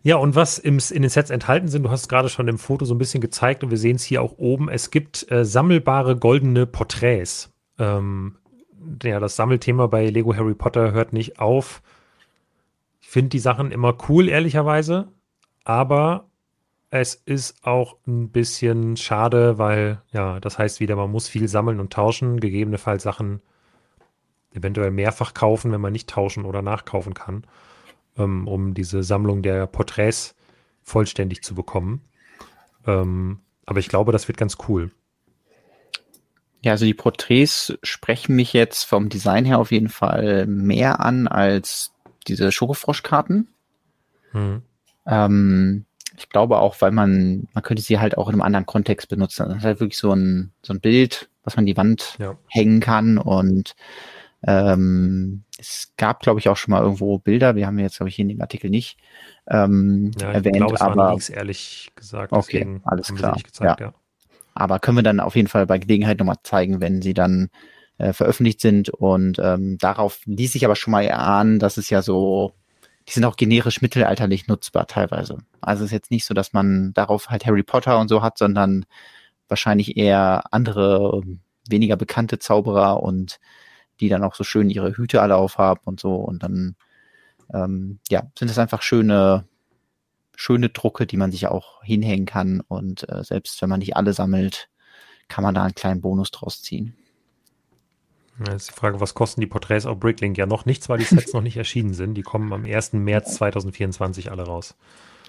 ja, und was im, in den Sets enthalten sind, du hast es gerade schon im Foto so ein bisschen gezeigt und wir sehen es hier auch oben. Es gibt äh, sammelbare goldene Porträts. Ähm, ja, das Sammelthema bei Lego Harry Potter hört nicht auf. Ich finde die Sachen immer cool, ehrlicherweise. Aber es ist auch ein bisschen schade, weil, ja, das heißt wieder, man muss viel sammeln und tauschen, gegebenenfalls Sachen eventuell mehrfach kaufen, wenn man nicht tauschen oder nachkaufen kann, ähm, um diese Sammlung der Porträts vollständig zu bekommen. Ähm, aber ich glaube, das wird ganz cool. Ja, also die Porträts sprechen mich jetzt vom Design her auf jeden Fall mehr an als diese Schokofroschkarten. Hm. Ähm, ich glaube auch, weil man, man könnte sie halt auch in einem anderen Kontext benutzen. Das ist halt wirklich so ein, so ein Bild, was man die Wand ja. hängen kann und ähm, es gab, glaube ich, auch schon mal irgendwo Bilder. Wir haben jetzt, glaube ich, hier in dem Artikel nicht ähm, ja, erwähnt. Glaube, aber Leaks, ehrlich gesagt. Okay, alles klar. Gezeigt, ja. ja. Aber können wir dann auf jeden Fall bei Gelegenheit nochmal zeigen, wenn sie dann äh, veröffentlicht sind. Und ähm, darauf ließ sich aber schon mal erahnen, dass es ja so die sind auch generisch mittelalterlich nutzbar teilweise. Also es ist jetzt nicht so, dass man darauf halt Harry Potter und so hat, sondern wahrscheinlich eher andere, weniger bekannte Zauberer und die dann auch so schön ihre Hüte alle aufhaben und so. Und dann, ähm, ja, sind es einfach schöne, schöne Drucke, die man sich auch hinhängen kann. Und äh, selbst wenn man nicht alle sammelt, kann man da einen kleinen Bonus draus ziehen. Ja, ist die Frage, was kosten die Porträts auf Bricklink? Ja, noch nichts, weil die Sets noch nicht erschienen sind. Die kommen am 1. März 2024 alle raus.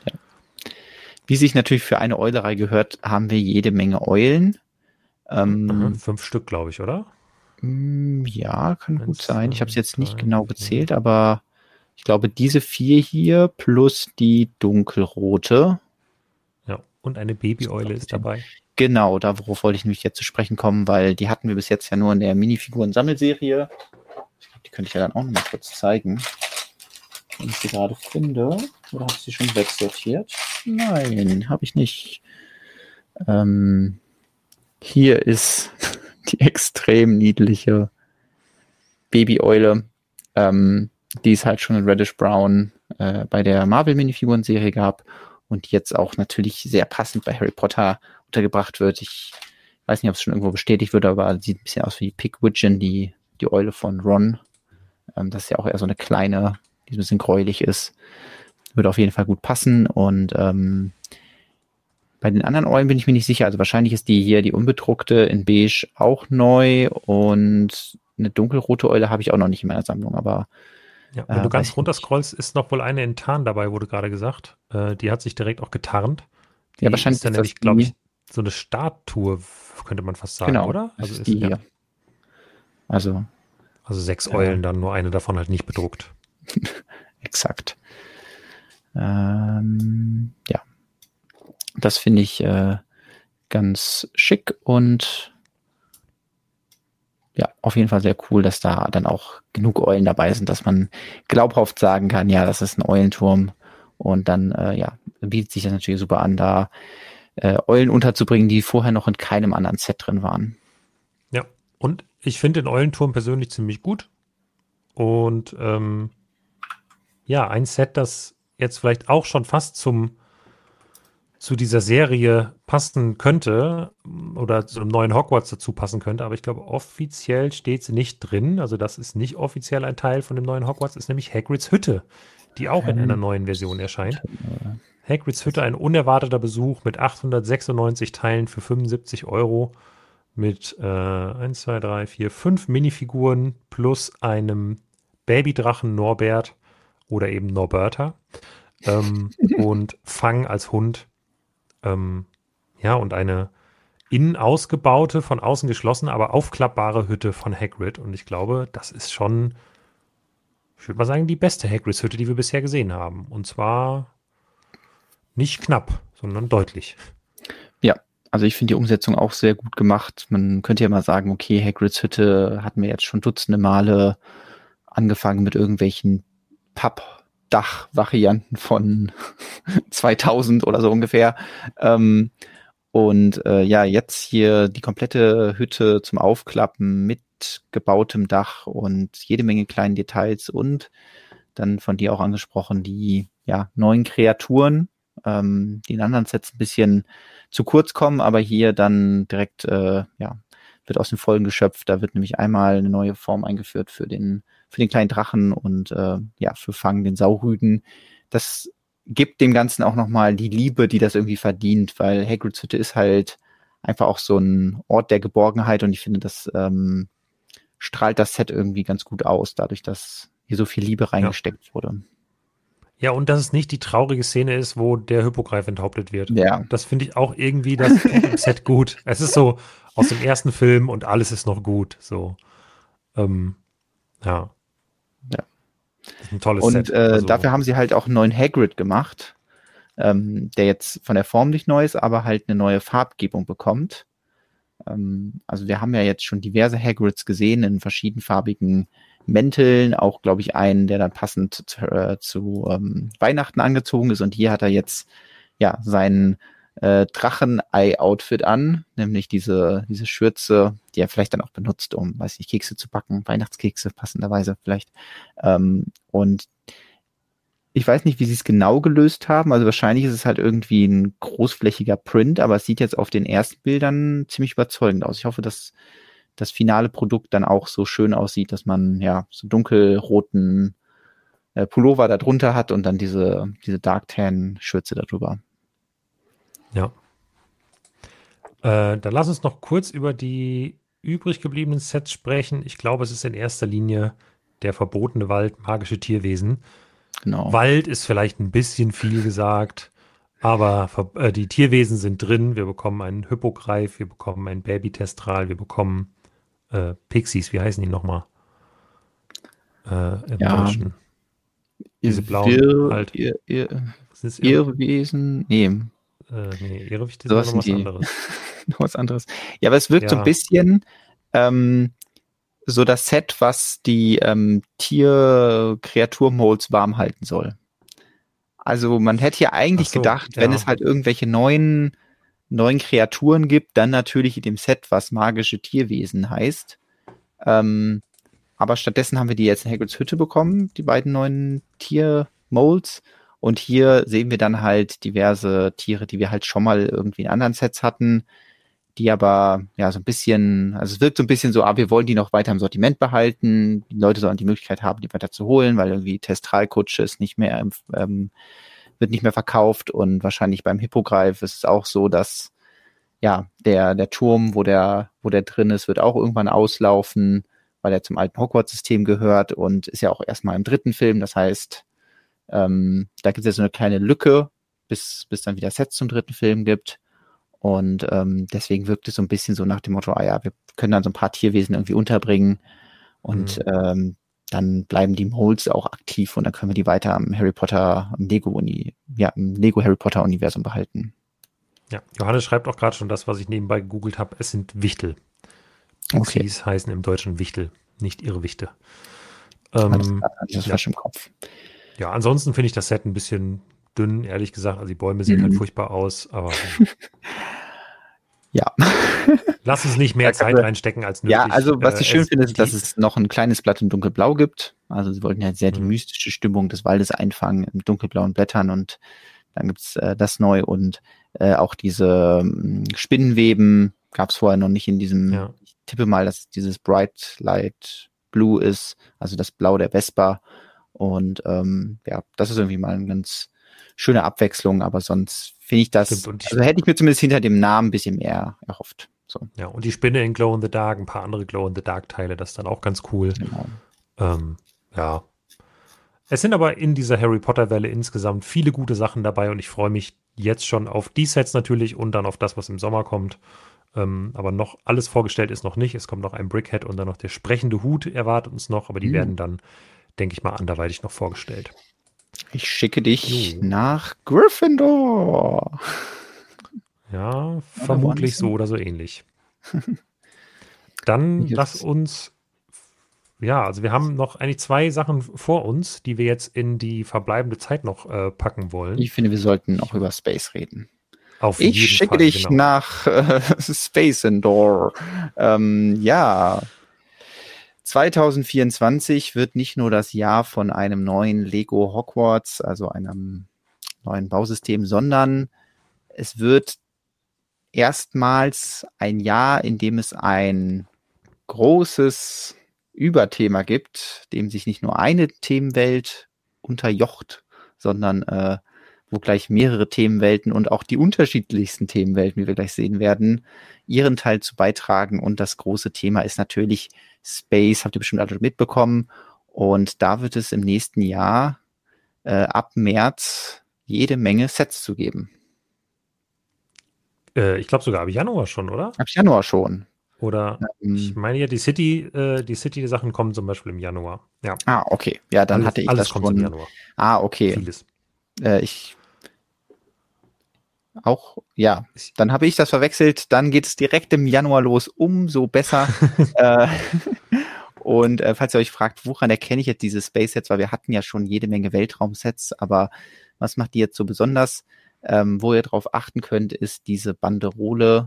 Ja. Wie sich natürlich für eine Eulerei gehört, haben wir jede Menge Eulen. Ähm, Fünf Stück, glaube ich, oder? Mm, ja, kann Eins, gut sein. Ich habe es jetzt nicht genau gezählt, aber ich glaube, diese vier hier plus die dunkelrote. Ja, und eine Babyeule ist dabei. Genau, da worauf wollte ich nämlich jetzt zu sprechen kommen, weil die hatten wir bis jetzt ja nur in der Minifiguren-Sammelserie. Ich glaube, die könnte ich ja dann auch noch mal kurz zeigen. Wenn ich sie gerade finde. Oder habe ich sie schon wegsortiert? Nein, habe ich nicht. Ähm, hier ist die extrem niedliche Babyeule, ähm, die es halt schon in Reddish Brown äh, bei der Marvel Minifiguren-Serie gab und jetzt auch natürlich sehr passend bei Harry Potter untergebracht wird. Ich weiß nicht, ob es schon irgendwo bestätigt wird, aber sieht ein bisschen aus wie Pigwidgeon, die, die Eule von Ron. Ähm, das ist ja auch eher so eine kleine, die ein bisschen gräulich ist. Würde auf jeden Fall gut passen. Und ähm, bei den anderen Eulen bin ich mir nicht sicher. Also wahrscheinlich ist die hier, die unbedruckte in beige, auch neu. Und eine dunkelrote Eule habe ich auch noch nicht in meiner Sammlung, aber ja, wenn äh, du ganz runter scrollst, ist noch wohl eine in Tarn dabei, wurde gerade gesagt. Äh, die hat sich direkt auch getarnt. Die ja, wahrscheinlich ist dann nämlich, glaube ich, so eine Statue, könnte man fast sagen, genau, oder? Also ist die hier. Also, also sechs Eulen, dann nur eine davon halt nicht bedruckt. Exakt. Ähm, ja. Das finde ich äh, ganz schick und ja, auf jeden Fall sehr cool, dass da dann auch genug Eulen dabei sind, dass man glaubhaft sagen kann, ja, das ist ein Eulenturm. Und dann, äh, ja, bietet sich das natürlich super an, da äh, Eulen unterzubringen, die vorher noch in keinem anderen Set drin waren. Ja, und ich finde den Eulenturm persönlich ziemlich gut. Und ähm, ja, ein Set, das jetzt vielleicht auch schon fast zum zu dieser Serie passen könnte oder zu einem neuen Hogwarts dazu passen könnte, aber ich glaube, offiziell steht sie nicht drin. Also das ist nicht offiziell ein Teil von dem neuen Hogwarts, ist nämlich Hagrids Hütte, die auch in einer neuen Version erscheint. Hagrids Hütte, ein unerwarteter Besuch mit 896 Teilen für 75 Euro mit äh, 1, 2, 3, 4, 5 Minifiguren plus einem Babydrachen Norbert oder eben Norberta ähm, und Fang als Hund. Ähm, ja, und eine innen ausgebaute, von außen geschlossene, aber aufklappbare Hütte von Hagrid. Und ich glaube, das ist schon, ich würde mal sagen, die beste Hagrids Hütte, die wir bisher gesehen haben. Und zwar nicht knapp, sondern deutlich. Ja, also ich finde die Umsetzung auch sehr gut gemacht. Man könnte ja mal sagen, okay, Hagrids Hütte hatten wir jetzt schon dutzende Male angefangen mit irgendwelchen Pappdach-Varianten von 2000 oder so ungefähr. Ähm, und äh, ja, jetzt hier die komplette Hütte zum Aufklappen mit gebautem Dach und jede Menge kleinen Details und dann von dir auch angesprochen, die ja, neuen Kreaturen, ähm, die in anderen Sets ein bisschen zu kurz kommen, aber hier dann direkt, äh, ja, wird aus den Vollen geschöpft. Da wird nämlich einmal eine neue Form eingeführt für den, für den kleinen Drachen und äh, ja, für Fang, den Saurüden. Das gibt dem Ganzen auch nochmal die Liebe, die das irgendwie verdient, weil Hagrid's Hütte ist halt einfach auch so ein Ort der Geborgenheit und ich finde, das ähm, strahlt das Set irgendwie ganz gut aus, dadurch, dass hier so viel Liebe reingesteckt ja. wurde. Ja, und dass es nicht die traurige Szene ist, wo der Hippogreif enthauptet wird. Ja. Das finde ich auch irgendwie das Set gut. Es ist so aus dem ersten Film und alles ist noch gut. So. Ähm, ja. Ja. ein tolles und, Set. Und äh, also, dafür haben sie halt auch einen neuen Hagrid gemacht, ähm, der jetzt von der Form nicht neu ist, aber halt eine neue Farbgebung bekommt. Ähm, also wir haben ja jetzt schon diverse Hagrids gesehen in verschiedenfarbigen Mänteln, auch glaube ich einen, der dann passend zu, äh, zu ähm, Weihnachten angezogen ist. Und hier hat er jetzt ja sein äh, Drachenei-Outfit an, nämlich diese, diese Schürze, die er vielleicht dann auch benutzt, um, weiß nicht, Kekse zu backen, Weihnachtskekse passenderweise vielleicht. Ähm, und ich weiß nicht, wie sie es genau gelöst haben. Also wahrscheinlich ist es halt irgendwie ein großflächiger Print, aber es sieht jetzt auf den ersten Bildern ziemlich überzeugend aus. Ich hoffe, dass das finale Produkt dann auch so schön aussieht, dass man ja so dunkelroten äh, Pullover darunter hat und dann diese, diese Dark Tan Schürze darüber. Ja. Äh, dann lass uns noch kurz über die übrig gebliebenen Sets sprechen. Ich glaube, es ist in erster Linie der verbotene Wald, magische Tierwesen. Genau. Wald ist vielleicht ein bisschen viel gesagt, aber äh, die Tierwesen sind drin. Wir bekommen einen Hippogreif, wir bekommen einen Babytestral, wir bekommen äh, Pixies, wie heißen die nochmal? Äh, Im ja. Deutschen. Diese blauen Ir, halt. Ir, Ir, Irrwesen? Nee. Äh, nee, Irrwicht ist so noch was die. anderes. noch was anderes. Ja, aber es wirkt ja. so ein bisschen ähm, so das Set, was die ähm, Tier-Kreatur-Molds warm halten soll. Also man hätte ja eigentlich so, gedacht, ja. wenn es halt irgendwelche neuen neuen Kreaturen gibt, dann natürlich in dem Set, was magische Tierwesen heißt. Ähm, aber stattdessen haben wir die jetzt in Hagrids Hütte bekommen, die beiden neuen Tier-Molds. Und hier sehen wir dann halt diverse Tiere, die wir halt schon mal irgendwie in anderen Sets hatten, die aber ja so ein bisschen, also es wirkt so ein bisschen so, ah, wir wollen die noch weiter im Sortiment behalten. Die Leute sollen die Möglichkeit haben, die weiter zu holen, weil irgendwie Testralkutsche ist nicht mehr ähm, wird nicht mehr verkauft und wahrscheinlich beim Hippogreif ist es auch so, dass ja, der, der Turm, wo der, wo der drin ist, wird auch irgendwann auslaufen, weil er zum alten Hogwarts-System gehört und ist ja auch erstmal im dritten Film. Das heißt, ähm, da gibt es jetzt so eine kleine Lücke, bis, bis dann wieder Sets zum dritten Film gibt. Und ähm, deswegen wirkt es so ein bisschen so nach dem Motto, ah ja, wir können dann so ein paar Tierwesen irgendwie unterbringen. Und mhm. ähm, dann bleiben die Molds auch aktiv und dann können wir die weiter am Harry Potter, am Lego Uni, ja, im Lego Harry Potter Universum behalten. Ja, Johannes schreibt auch gerade schon das, was ich nebenbei gegoogelt habe. Es sind Wichtel. Okay. heißen im Deutschen Wichtel, nicht Irrwichte. Ähm, das ja. im Kopf. Ja, ansonsten finde ich das Set ein bisschen dünn, ehrlich gesagt. Also die Bäume sehen mhm. halt furchtbar aus, aber Ja. Lass uns nicht mehr Zeit reinstecken als nötig. Ja, also was ich äh, schön finde, ist, dass es noch ein kleines Blatt in dunkelblau gibt. Also sie wollten ja sehr die mhm. mystische Stimmung des Waldes einfangen in dunkelblauen Blättern und dann gibt's äh, das neu und äh, auch diese ähm, Spinnenweben gab es vorher noch nicht in diesem, ja. ich tippe mal, dass dieses Bright Light Blue ist, also das Blau der Vespa. Und ähm, ja, das ist irgendwie mal eine ganz schöne Abwechslung, aber sonst finde ich das, Stimmt, also hätte ich mir zumindest hinter dem Namen ein bisschen mehr erhofft. So. Ja, und die Spinne in Glow in the Dark, ein paar andere Glow in the Dark Teile, das ist dann auch ganz cool. Genau. Ähm, ja. Es sind aber in dieser Harry Potter Welle insgesamt viele gute Sachen dabei und ich freue mich jetzt schon auf die Sets natürlich und dann auf das, was im Sommer kommt. Ähm, aber noch alles vorgestellt ist noch nicht. Es kommt noch ein Brickhead und dann noch der sprechende Hut erwartet uns noch, aber die mhm. werden dann, denke ich mal, anderweitig noch vorgestellt. Ich schicke dich oh. nach Gryffindor. Ja, vermutlich so oder so ähnlich. Dann lass uns ja, also wir haben noch eigentlich zwei Sachen vor uns, die wir jetzt in die verbleibende Zeit noch äh, packen wollen. Ich finde, wir sollten auch über Space reden. Auf ich schicke Fall, dich genau. nach äh, Space Indoor. Ähm, ja. 2024 wird nicht nur das Jahr von einem neuen Lego Hogwarts, also einem neuen Bausystem, sondern es wird erstmals ein Jahr, in dem es ein großes Überthema gibt, dem sich nicht nur eine Themenwelt unterjocht, sondern äh, wo gleich mehrere Themenwelten und auch die unterschiedlichsten Themenwelten, wie wir gleich sehen werden, ihren Teil zu beitragen. Und das große Thema ist natürlich Space, habt ihr bestimmt alle mitbekommen. Und da wird es im nächsten Jahr äh, ab März jede Menge Sets zu geben. Äh, ich glaube sogar ab Januar schon, oder? Ab Januar schon. Oder ähm, ich meine ja, die City, äh, die City-Sachen kommen zum Beispiel im Januar. Ja. Ah, okay. Ja, dann alles, hatte ich alles das kommt schon. im Januar. Ah, okay. Vieles. Äh, ich auch, ja, dann habe ich das verwechselt. Dann geht es direkt im Januar los, umso besser. äh, und äh, falls ihr euch fragt, woran erkenne ich jetzt diese Space-Sets, weil wir hatten ja schon jede Menge Weltraum-Sets, aber was macht die jetzt so besonders? Ähm, wo ihr drauf achten könnt, ist diese Banderole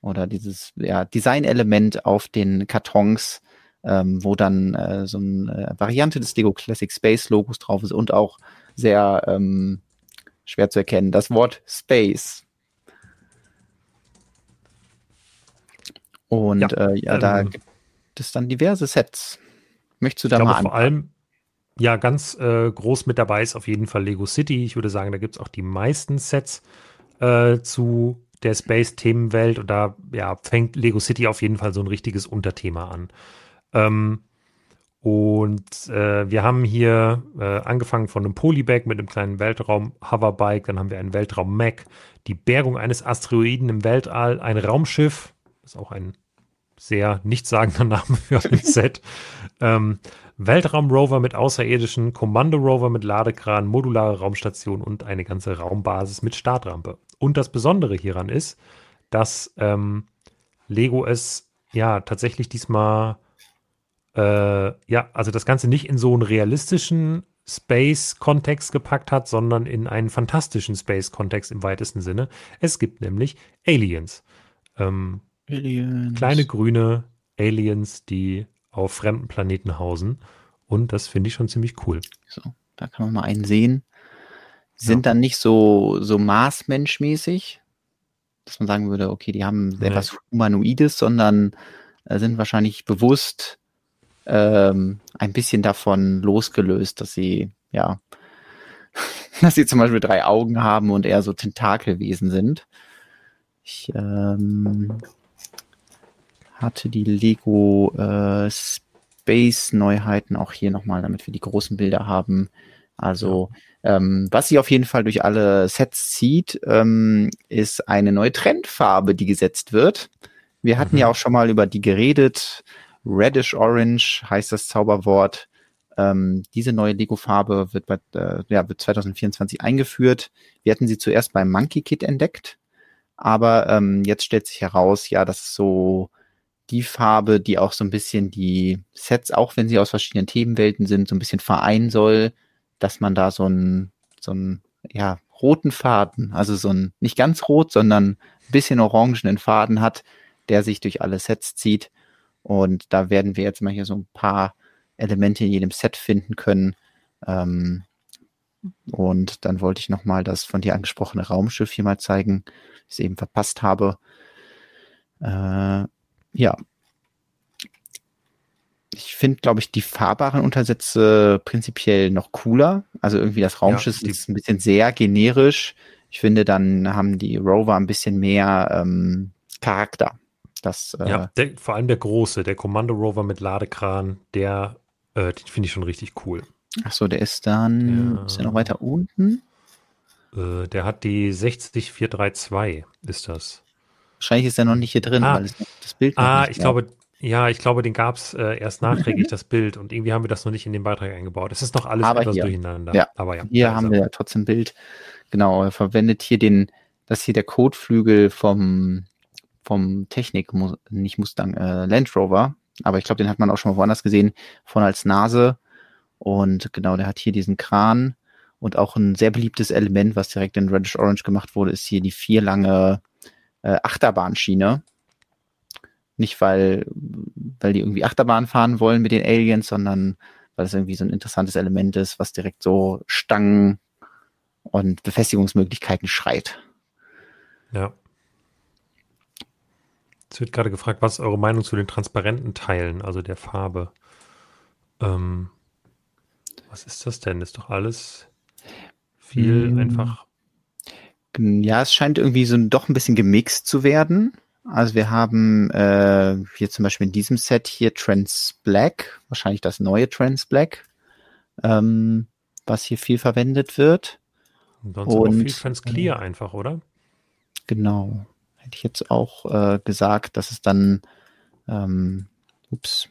oder dieses ja, Design-Element auf den Kartons, ähm, wo dann äh, so eine äh, Variante des Lego Classic Space Logos drauf ist und auch sehr ähm, schwer zu erkennen, das Wort Space. Und ja, äh, ja ähm, da gibt es dann diverse Sets. Möchtest du da mal anfangen? Vor allem, ja, ganz äh, groß mit dabei ist auf jeden Fall Lego City. Ich würde sagen, da gibt es auch die meisten Sets äh, zu der Space-Themenwelt und da ja, fängt Lego City auf jeden Fall so ein richtiges Unterthema an. Ähm, und äh, wir haben hier äh, angefangen von einem Polybag mit einem kleinen Weltraum-Hoverbike, dann haben wir einen Weltraum-Mac, die Bergung eines Asteroiden im Weltall, ein Raumschiff, das ist auch ein sehr nichtssagender Name für ein Set, ähm, Weltraumrover mit außerirdischen, Kommandorover mit Ladekran, modulare Raumstation und eine ganze Raumbasis mit Startrampe. Und das Besondere hieran ist, dass ähm, Lego es ja tatsächlich diesmal äh, ja, also das Ganze nicht in so einen realistischen Space-Kontext gepackt hat, sondern in einen fantastischen Space-Kontext im weitesten Sinne. Es gibt nämlich Aliens. Ähm, Aliens. Kleine grüne Aliens, die auf fremden Planeten hausen. Und das finde ich schon ziemlich cool. So, da kann man mal einen sehen. Sind dann nicht so, so Marsmenschmäßig, dass man sagen würde, okay, die haben nee. etwas Humanoides, sondern äh, sind wahrscheinlich bewusst ähm, ein bisschen davon losgelöst, dass sie, ja, dass sie zum Beispiel drei Augen haben und eher so Tentakelwesen sind. Ich ähm, hatte die Lego äh, Space Neuheiten auch hier nochmal, damit wir die großen Bilder haben. Also ähm, was sie auf jeden Fall durch alle Sets zieht, ähm, ist eine neue Trendfarbe, die gesetzt wird. Wir hatten mhm. ja auch schon mal über die geredet. Reddish Orange heißt das Zauberwort. Ähm, diese neue Lego-Farbe wird, bei, äh, ja, wird 2024 eingeführt. Wir hatten sie zuerst beim Monkey Kit entdeckt, aber ähm, jetzt stellt sich heraus, ja, das ist so die Farbe, die auch so ein bisschen die Sets, auch wenn sie aus verschiedenen Themenwelten sind, so ein bisschen vereinen soll, dass man da so einen, so einen, ja, roten Faden, also so ein, nicht ganz rot, sondern ein bisschen orangenen Faden hat, der sich durch alle Sets zieht. Und da werden wir jetzt mal hier so ein paar Elemente in jedem Set finden können. Ähm, und dann wollte ich nochmal das von dir angesprochene Raumschiff hier mal zeigen, das ich eben verpasst habe. Äh, ja. Ich finde, glaube ich, die fahrbaren Untersätze prinzipiell noch cooler. Also irgendwie das Raumschiff ja, ist ein bisschen sehr generisch. Ich finde, dann haben die Rover ein bisschen mehr ähm, Charakter. Das, äh, ja, der, vor allem der große, der Kommando Rover mit Ladekran, der, äh, den finde ich schon richtig cool. Ach so, der ist dann, ja. ist der noch weiter unten? Äh, der hat die 60432, ist das. Wahrscheinlich ist er noch nicht hier drin, ah, weil es das Bild noch Ah, ich mehr. glaube, ja, ich glaube, den gab es äh, erst nachträglich, das Bild. Und irgendwie haben wir das noch nicht in den Beitrag eingebaut. Es ist noch alles Aber etwas hier. durcheinander. Ja, aber ja. Hier haben wir ja trotzdem Bild. Genau, er verwendet hier den, das hier der Kotflügel vom vom Technik, nicht Mustang, äh, Land Rover, aber ich glaube, den hat man auch schon mal woanders gesehen, vorne als Nase. Und genau, der hat hier diesen Kran und auch ein sehr beliebtes Element, was direkt in Reddish Orange gemacht wurde, ist hier die vier lange äh, Achterbahnschiene. Nicht, weil, weil die irgendwie Achterbahn fahren wollen mit den Aliens, sondern weil es irgendwie so ein interessantes Element ist, was direkt so Stangen und Befestigungsmöglichkeiten schreit. Ja. Es wird gerade gefragt, was ist eure Meinung zu den transparenten Teilen, also der Farbe? Ähm, was ist das denn? Ist doch alles viel hm. einfach. Ja, es scheint irgendwie so doch ein bisschen gemixt zu werden. Also wir haben äh, hier zum Beispiel in diesem Set hier Trans Black, wahrscheinlich das neue Trans Black, ähm, was hier viel verwendet wird. Und sonst Und, viel Trans Clear äh, einfach, oder? Genau. Hätte ich jetzt auch äh, gesagt, dass es dann ähm, ups,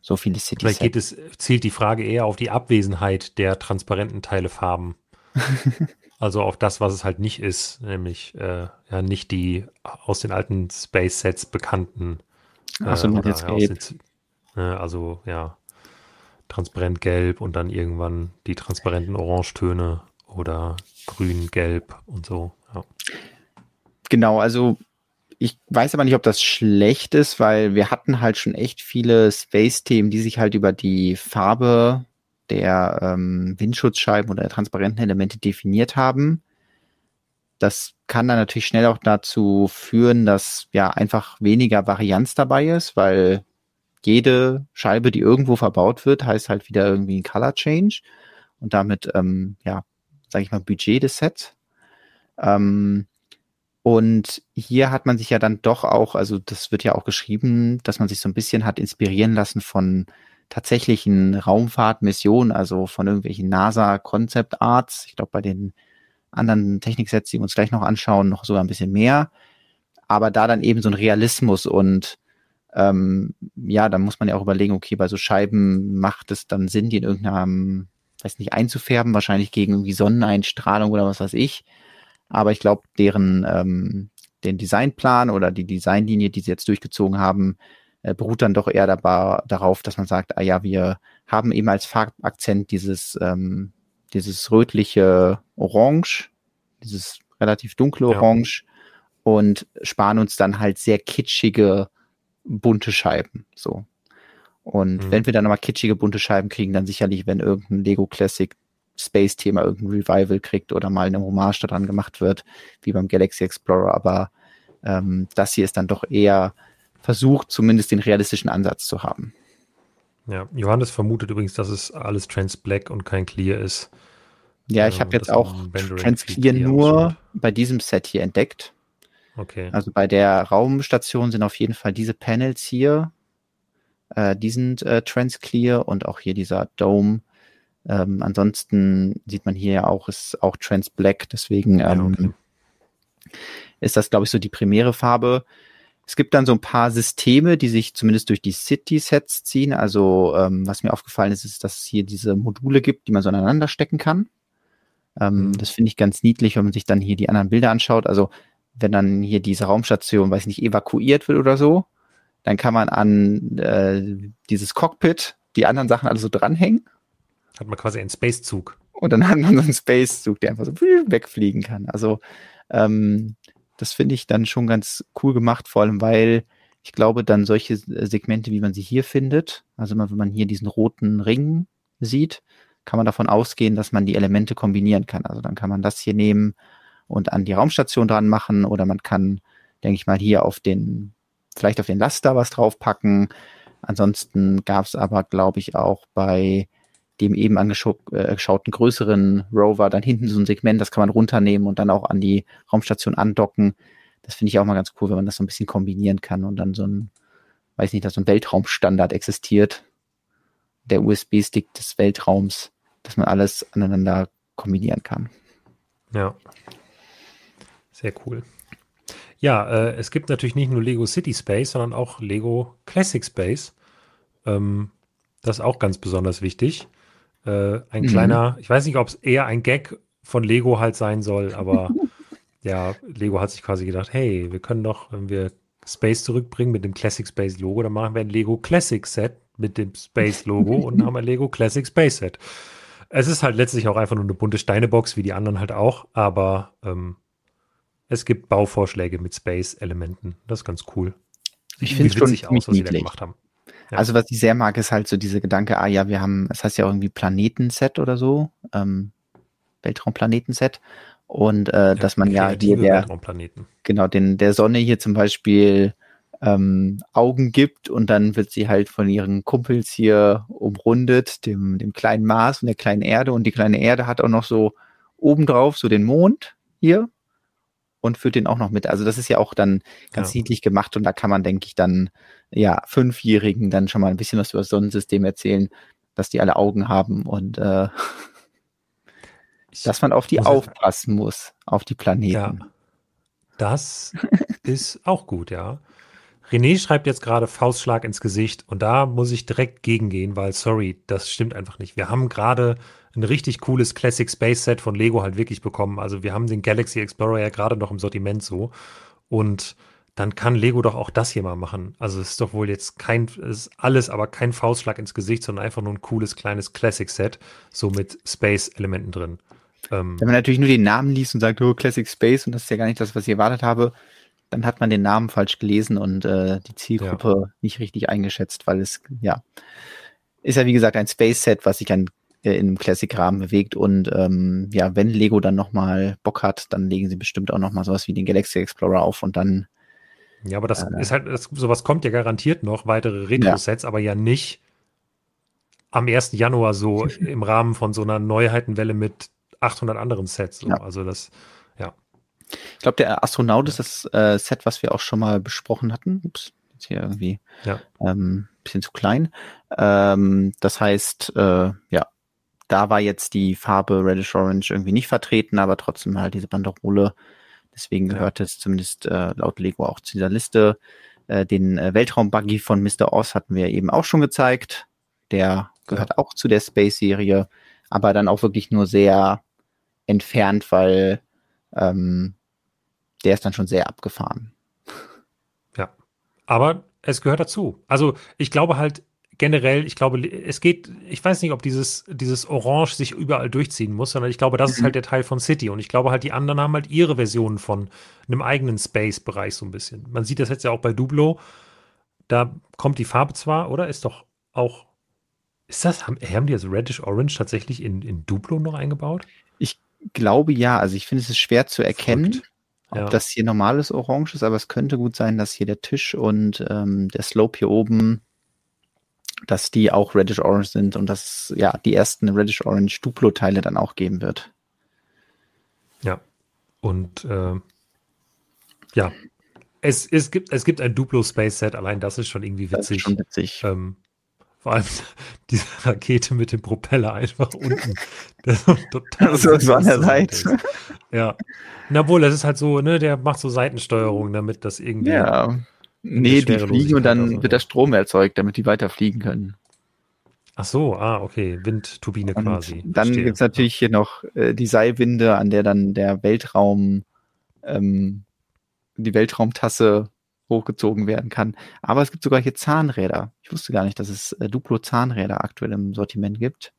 so viele City Vielleicht geht es, zielt die Frage eher auf die Abwesenheit der transparenten Teile Farben. also auf das, was es halt nicht ist, nämlich äh, ja nicht die aus den alten Space Sets bekannten. Äh, Ach so, jetzt ja, den, äh, also ja, transparent gelb und dann irgendwann die transparenten Orangetöne oder grün, gelb und so. Ja. Genau, also ich weiß aber nicht, ob das schlecht ist, weil wir hatten halt schon echt viele Space-Themen, die sich halt über die Farbe der ähm, Windschutzscheiben oder der transparenten Elemente definiert haben. Das kann dann natürlich schnell auch dazu führen, dass ja einfach weniger Varianz dabei ist, weil jede Scheibe, die irgendwo verbaut wird, heißt halt wieder irgendwie ein Color Change und damit, ähm, ja, sage ich mal, Budget des Sets. Ähm, und hier hat man sich ja dann doch auch, also das wird ja auch geschrieben, dass man sich so ein bisschen hat inspirieren lassen von tatsächlichen Raumfahrtmissionen, also von irgendwelchen NASA Concept Arts. Ich glaube, bei den anderen Techniksets, die wir uns gleich noch anschauen, noch sogar ein bisschen mehr. Aber da dann eben so ein Realismus und ähm, ja, da muss man ja auch überlegen, okay, bei so Scheiben macht es dann Sinn, die in irgendeinem, weiß nicht, einzufärben, wahrscheinlich gegen irgendwie Sonneneinstrahlung oder was weiß ich. Aber ich glaube, deren ähm, den Designplan oder die Designlinie, die sie jetzt durchgezogen haben, äh, beruht dann doch eher dabei, darauf, dass man sagt, ah ja, wir haben eben als Farbakzent dieses, ähm, dieses rötliche Orange, dieses relativ dunkle Orange ja. und sparen uns dann halt sehr kitschige bunte Scheiben. So. Und mhm. wenn wir dann nochmal kitschige bunte Scheiben kriegen, dann sicherlich, wenn irgendein Lego Classic Space-Thema irgendein Revival kriegt oder mal eine Hommage daran gemacht wird, wie beim Galaxy Explorer. Aber ähm, das hier ist dann doch eher versucht, zumindest den realistischen Ansatz zu haben. Ja, Johannes vermutet übrigens, dass es alles Trans Black und kein Clear ist. Ja, ich habe jetzt auch Trans Clear nur bei diesem Set hier entdeckt. Okay. Also bei der Raumstation sind auf jeden Fall diese Panels hier, äh, die sind äh, Trans Clear und auch hier dieser Dome. Ähm, ansonsten sieht man hier ja auch, ist auch Trans Black, deswegen ähm, ja, okay. ist das, glaube ich, so die primäre Farbe. Es gibt dann so ein paar Systeme, die sich zumindest durch die City-Sets ziehen. Also ähm, was mir aufgefallen ist, ist, dass es hier diese Module gibt, die man so aneinander stecken kann. Ähm, mhm. Das finde ich ganz niedlich, wenn man sich dann hier die anderen Bilder anschaut. Also wenn dann hier diese Raumstation, weiß nicht, evakuiert wird oder so, dann kann man an äh, dieses Cockpit die anderen Sachen alle so dranhängen. Hat man quasi einen Spacezug. Und dann hat man so einen Spacezug, der einfach so wegfliegen kann. Also ähm, das finde ich dann schon ganz cool gemacht, vor allem weil ich glaube, dann solche Segmente, wie man sie hier findet, also wenn man hier diesen roten Ring sieht, kann man davon ausgehen, dass man die Elemente kombinieren kann. Also dann kann man das hier nehmen und an die Raumstation dran machen oder man kann, denke ich mal, hier auf den, vielleicht auf den Laster was draufpacken. Ansonsten gab es aber, glaube ich, auch bei dem eben angeschauten größeren Rover dann hinten so ein Segment, das kann man runternehmen und dann auch an die Raumstation andocken. Das finde ich auch mal ganz cool, wenn man das so ein bisschen kombinieren kann und dann so ein, weiß nicht, dass so ein Weltraumstandard existiert, der USB-Stick des Weltraums, dass man alles aneinander kombinieren kann. Ja. Sehr cool. Ja, äh, es gibt natürlich nicht nur Lego City Space, sondern auch Lego Classic Space. Ähm, das ist auch ganz besonders wichtig. Äh, ein mhm. kleiner, ich weiß nicht, ob es eher ein Gag von Lego halt sein soll, aber ja, Lego hat sich quasi gedacht, hey, wir können doch, wenn wir Space zurückbringen mit dem Classic Space Logo, dann machen wir ein Lego Classic Set mit dem Space Logo und dann haben wir Lego Classic Space Set. Es ist halt letztlich auch einfach nur eine bunte Steinebox, wie die anderen halt auch, aber ähm, es gibt Bauvorschläge mit Space-Elementen. Das ist ganz cool. Ich finde es schon aus, was sie da gemacht haben. Ja. Also was ich sehr mag, ist halt so diese Gedanke, ah ja, wir haben, es das heißt ja irgendwie Planetenset oder so, ähm, Weltraumplanetenset. Und äh, ja, dass man ja hier der, genau, den, der Sonne hier zum Beispiel ähm, Augen gibt und dann wird sie halt von ihren Kumpels hier umrundet, dem, dem kleinen Mars und der kleinen Erde. Und die kleine Erde hat auch noch so obendrauf so den Mond hier und führt den auch noch mit. Also das ist ja auch dann ganz ja. niedlich gemacht und da kann man, denke ich, dann ja Fünfjährigen dann schon mal ein bisschen was über das Sonnensystem erzählen, dass die alle Augen haben und äh, dass man auf die aufpassen muss, auf die Planeten. Ja, das ist auch gut, ja. René schreibt jetzt gerade Faustschlag ins Gesicht und da muss ich direkt gegengehen, weil sorry, das stimmt einfach nicht. Wir haben gerade ein richtig cooles Classic Space Set von Lego halt wirklich bekommen. Also wir haben den Galaxy Explorer ja gerade noch im Sortiment so und dann kann Lego doch auch das hier mal machen. Also es ist doch wohl jetzt kein, es ist alles, aber kein Faustschlag ins Gesicht, sondern einfach nur ein cooles kleines Classic Set, so mit Space-Elementen drin. Ähm, Wenn man natürlich nur den Namen liest und sagt, oh, Classic Space und das ist ja gar nicht das, was ich erwartet habe, dann hat man den Namen falsch gelesen und äh, die Zielgruppe ja. nicht richtig eingeschätzt, weil es, ja, ist ja wie gesagt ein Space-Set, was sich ein, äh, in einem Classic-Rahmen bewegt und ähm, ja, wenn Lego dann nochmal Bock hat, dann legen sie bestimmt auch nochmal sowas wie den Galaxy Explorer auf und dann ja, aber das äh, ist halt, das, sowas kommt ja garantiert noch, weitere Retro-Sets, ja. aber ja nicht am 1. Januar so im Rahmen von so einer Neuheitenwelle mit 800 anderen Sets. So. Ja. Also das, ja. Ich glaube, der Astronaut ist das äh, Set, was wir auch schon mal besprochen hatten. Ups, jetzt hier irgendwie ja. ähm, bisschen zu klein. Ähm, das heißt, äh, ja, da war jetzt die Farbe Reddish Orange irgendwie nicht vertreten, aber trotzdem halt diese Banderole. Deswegen gehört es zumindest äh, laut Lego auch zu dieser Liste. Äh, den äh, Weltraumbuggy von Mr. Oz hatten wir eben auch schon gezeigt. Der gehört ja. auch zu der Space-Serie, aber dann auch wirklich nur sehr entfernt, weil ähm, der ist dann schon sehr abgefahren. Ja, aber es gehört dazu. Also ich glaube halt generell, ich glaube, es geht, ich weiß nicht, ob dieses, dieses Orange sich überall durchziehen muss, sondern ich glaube, das mhm. ist halt der Teil von City. Und ich glaube halt, die anderen haben halt ihre Versionen von einem eigenen Space-Bereich so ein bisschen. Man sieht das jetzt ja auch bei Dublo. Da kommt die Farbe zwar, oder? Ist doch auch. Ist das, haben, haben die also Reddish Orange tatsächlich in, in Duplo noch eingebaut? Ich glaube ja. Also ich finde es ist schwer zu erkennen. Verrückt ob ja. das hier normales Orange ist, aber es könnte gut sein, dass hier der Tisch und ähm, der Slope hier oben, dass die auch Reddish Orange sind und dass ja die ersten Reddish Orange Duplo-Teile dann auch geben wird. Ja. Und äh, ja, es, es, gibt, es gibt ein Duplo Space Set, allein das ist schon irgendwie witzig. Das ist schon witzig. Ähm, vor allem diese Rakete mit dem Propeller einfach unten. Das ist total so, so an der Seite. Ja. Na wohl, das ist halt so, ne, der macht so Seitensteuerung, damit das irgendwie. Ja. Nee, die fliegen und dann wird der Strom erzeugt, damit die weiter fliegen können. Ach so, ah, okay, Windturbine und quasi. Dann gibt es natürlich hier noch äh, die Seilwinde, an der dann der Weltraum, ähm, die Weltraumtasse hochgezogen werden kann. Aber es gibt sogar hier Zahnräder. Ich wusste gar nicht, dass es äh, Duplo-Zahnräder aktuell im Sortiment gibt.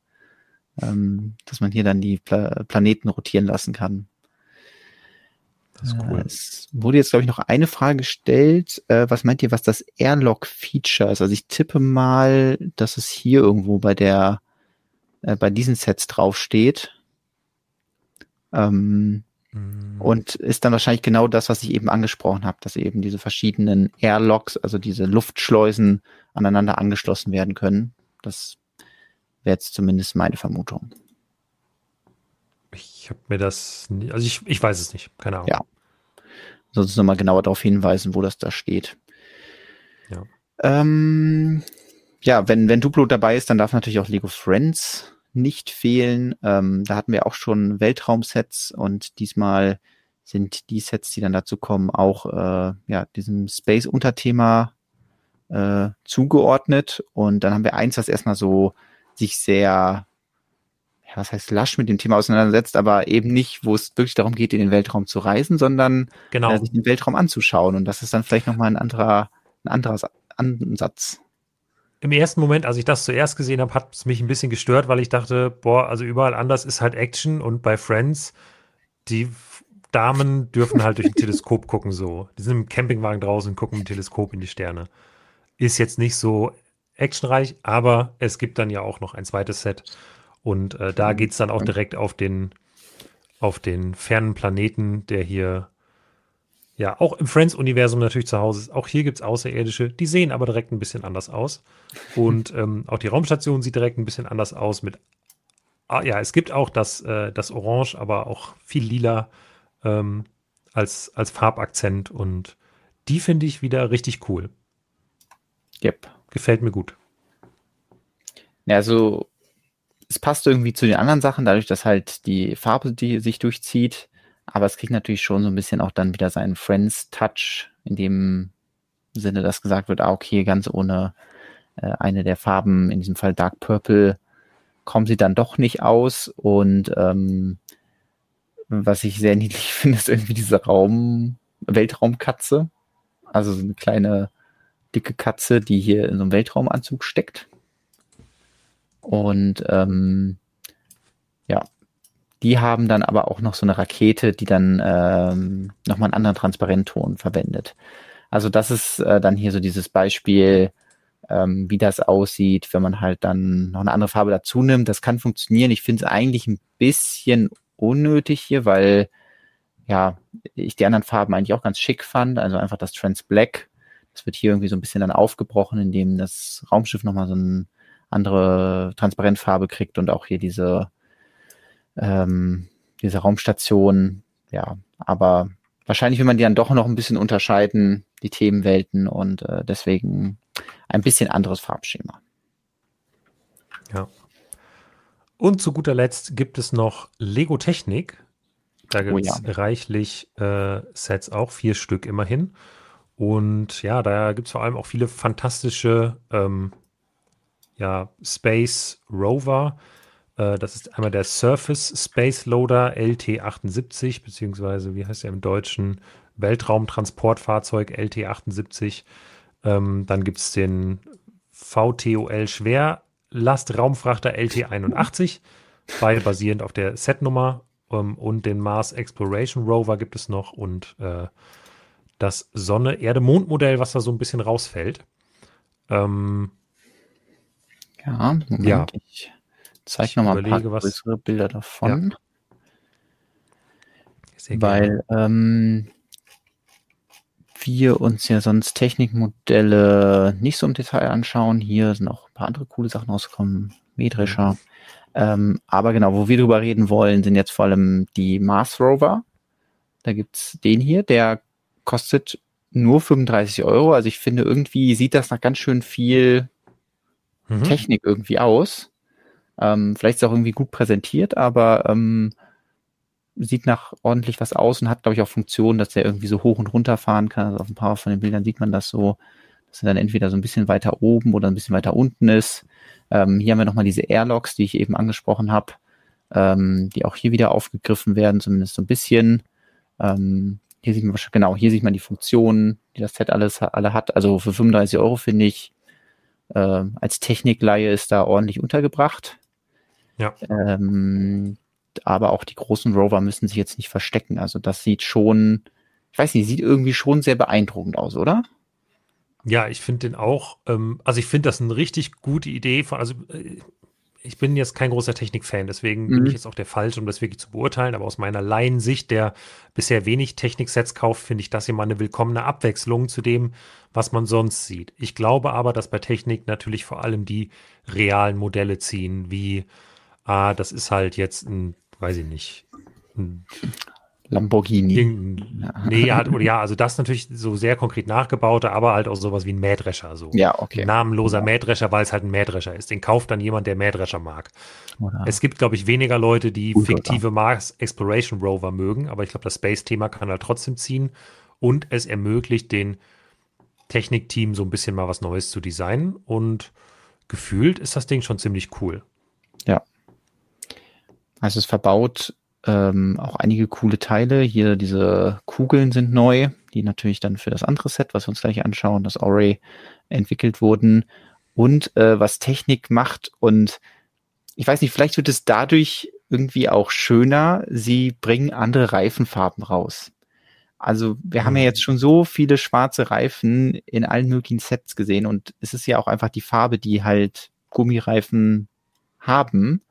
Ähm, dass man hier dann die Pla Planeten rotieren lassen kann. Das ist cool. Es wurde jetzt, glaube ich, noch eine Frage gestellt. Äh, was meint ihr, was das Airlock-Feature ist? Also ich tippe mal, dass es hier irgendwo bei der, äh, bei diesen Sets draufsteht. Ähm, Mhm. Und ist dann wahrscheinlich genau das, was ich eben angesprochen habe, dass eben diese verschiedenen Airlocks, also diese Luftschleusen aneinander angeschlossen werden können. Das wäre jetzt zumindest meine Vermutung. Ich habe mir das, nie, also ich, ich weiß es nicht, keine Ahnung. Ja. Sonst nochmal genauer darauf hinweisen, wo das da steht. Ja. Ähm, ja, wenn, wenn Duplo dabei ist, dann darf natürlich auch Lego Friends nicht fehlen. Ähm, da hatten wir auch schon Weltraumsets und diesmal sind die Sets, die dann dazu kommen, auch äh, ja, diesem Space-Unterthema äh, zugeordnet. Und dann haben wir eins, was erstmal so sich sehr was heißt lasch mit dem Thema auseinandersetzt, aber eben nicht, wo es wirklich darum geht, in den Weltraum zu reisen, sondern genau. äh, sich den Weltraum anzuschauen. Und das ist dann vielleicht nochmal ein anderer, ein anderer Ansatz. Im ersten Moment, als ich das zuerst gesehen habe, hat es mich ein bisschen gestört, weil ich dachte, boah, also überall anders ist halt Action und bei Friends, die Damen dürfen halt durch ein Teleskop gucken so. Die sind im Campingwagen draußen und gucken mit dem Teleskop in die Sterne. Ist jetzt nicht so actionreich, aber es gibt dann ja auch noch ein zweites Set und äh, da geht es dann auch direkt auf den, auf den fernen Planeten, der hier ja auch im Friends-Universum natürlich zu Hause ist. Auch hier gibt es Außerirdische, die sehen aber direkt ein bisschen anders aus. Und ähm, auch die Raumstation sieht direkt ein bisschen anders aus mit ah, ja, es gibt auch das, äh, das Orange, aber auch viel lila ähm, als, als Farbakzent und die finde ich wieder richtig cool. Yep. Gefällt mir gut. Ja, also es passt irgendwie zu den anderen Sachen, dadurch, dass halt die Farbe, die sich durchzieht, aber es kriegt natürlich schon so ein bisschen auch dann wieder seinen Friends-Touch, in dem Sinne, dass gesagt wird, ah, okay, ganz ohne äh, eine der Farben, in diesem Fall Dark Purple, kommen sie dann doch nicht aus. Und ähm, was ich sehr niedlich finde, ist irgendwie diese Raum, Weltraumkatze. Also so eine kleine, dicke Katze, die hier in so einem Weltraumanzug steckt. Und ähm, ja, die haben dann aber auch noch so eine Rakete, die dann ähm, nochmal einen anderen Transparentton verwendet. Also das ist äh, dann hier so dieses Beispiel, ähm, wie das aussieht, wenn man halt dann noch eine andere Farbe dazu nimmt. Das kann funktionieren. Ich finde es eigentlich ein bisschen unnötig hier, weil ja, ich die anderen Farben eigentlich auch ganz schick fand. Also einfach das Trans Black. Das wird hier irgendwie so ein bisschen dann aufgebrochen, indem das Raumschiff nochmal so ein andere Transparentfarbe kriegt und auch hier diese, ähm, diese Raumstation. Ja, aber wahrscheinlich will man die dann doch noch ein bisschen unterscheiden, die Themenwelten und äh, deswegen ein bisschen anderes Farbschema. Ja. Und zu guter Letzt gibt es noch Lego Technik. Da gibt es oh ja. reichlich äh, Sets auch, vier Stück immerhin. Und ja, da gibt es vor allem auch viele fantastische ähm, ja, Space Rover. Äh, das ist einmal der Surface Space Loader LT78, beziehungsweise wie heißt der im Deutschen? Weltraumtransportfahrzeug LT78. Ähm, dann gibt es den VTOL Schwerlastraumfrachter LT81, beide basierend auf der Setnummer. Ähm, und den Mars Exploration Rover gibt es noch und äh, das Sonne-Erde-Mond-Modell, was da so ein bisschen rausfällt. Ähm, ja, Moment, ja. ich zeige nochmal ein paar größere Bilder davon. Ja. Weil ähm, wir uns ja sonst Technikmodelle nicht so im Detail anschauen. Hier sind auch ein paar andere coole Sachen rausgekommen, Mähdrescher. Mhm. Ähm, aber genau, wo wir drüber reden wollen, sind jetzt vor allem die Mars Rover. Da gibt's den hier, der kostet nur 35 Euro. Also ich finde, irgendwie sieht das nach ganz schön viel mhm. Technik irgendwie aus. Ähm, vielleicht ist es auch irgendwie gut präsentiert, aber ähm, sieht nach ordentlich was aus und hat, glaube ich, auch Funktionen, dass der irgendwie so hoch und runter fahren kann. Also auf ein paar von den Bildern sieht man das so, dass er dann entweder so ein bisschen weiter oben oder ein bisschen weiter unten ist. Ähm, hier haben wir nochmal diese Airlocks, die ich eben angesprochen habe, ähm, die auch hier wieder aufgegriffen werden, zumindest so ein bisschen. Ähm, hier sieht man genau, hier sieht man die Funktionen, die das Set alles alle hat. Also für 35 Euro finde ich äh, als Technikleihe ist da ordentlich untergebracht. Ja. Ähm, aber auch die großen Rover müssen sich jetzt nicht verstecken. Also das sieht schon, ich weiß nicht, sieht irgendwie schon sehr beeindruckend aus, oder? Ja, ich finde den auch, ähm, also ich finde das eine richtig gute Idee. Von, also äh, ich bin jetzt kein großer Technik-Fan, deswegen mhm. bin ich jetzt auch der Falsche, um das wirklich zu beurteilen. Aber aus meiner Laiensicht, der bisher wenig Technik-Sets kauft, finde ich das hier mal eine willkommene Abwechslung zu dem, was man sonst sieht. Ich glaube aber, dass bei Technik natürlich vor allem die realen Modelle ziehen, wie, ah, das ist halt jetzt ein, weiß ich nicht, ein Lamborghini. Nee, ja, oder ja, also das natürlich so sehr konkret nachgebaute, aber halt auch sowas wie ein Mähdrescher. So. Ja, okay. namenloser ja. Mähdrescher, weil es halt ein Mähdrescher ist. Den kauft dann jemand, der Mähdrescher mag. Oder es gibt, glaube ich, weniger Leute, die fiktive Mars Exploration Rover mögen, aber ich glaube, das Space-Thema kann halt trotzdem ziehen und es ermöglicht den Technikteam so ein bisschen mal was Neues zu designen und gefühlt ist das Ding schon ziemlich cool. Ja. also es verbaut ähm, auch einige coole Teile. Hier diese Kugeln sind neu, die natürlich dann für das andere Set, was wir uns gleich anschauen, das Array entwickelt wurden. Und äh, was Technik macht und ich weiß nicht, vielleicht wird es dadurch irgendwie auch schöner. Sie bringen andere Reifenfarben raus. Also wir haben ja mhm. jetzt schon so viele schwarze Reifen in allen möglichen Sets gesehen und es ist ja auch einfach die Farbe, die halt Gummireifen haben.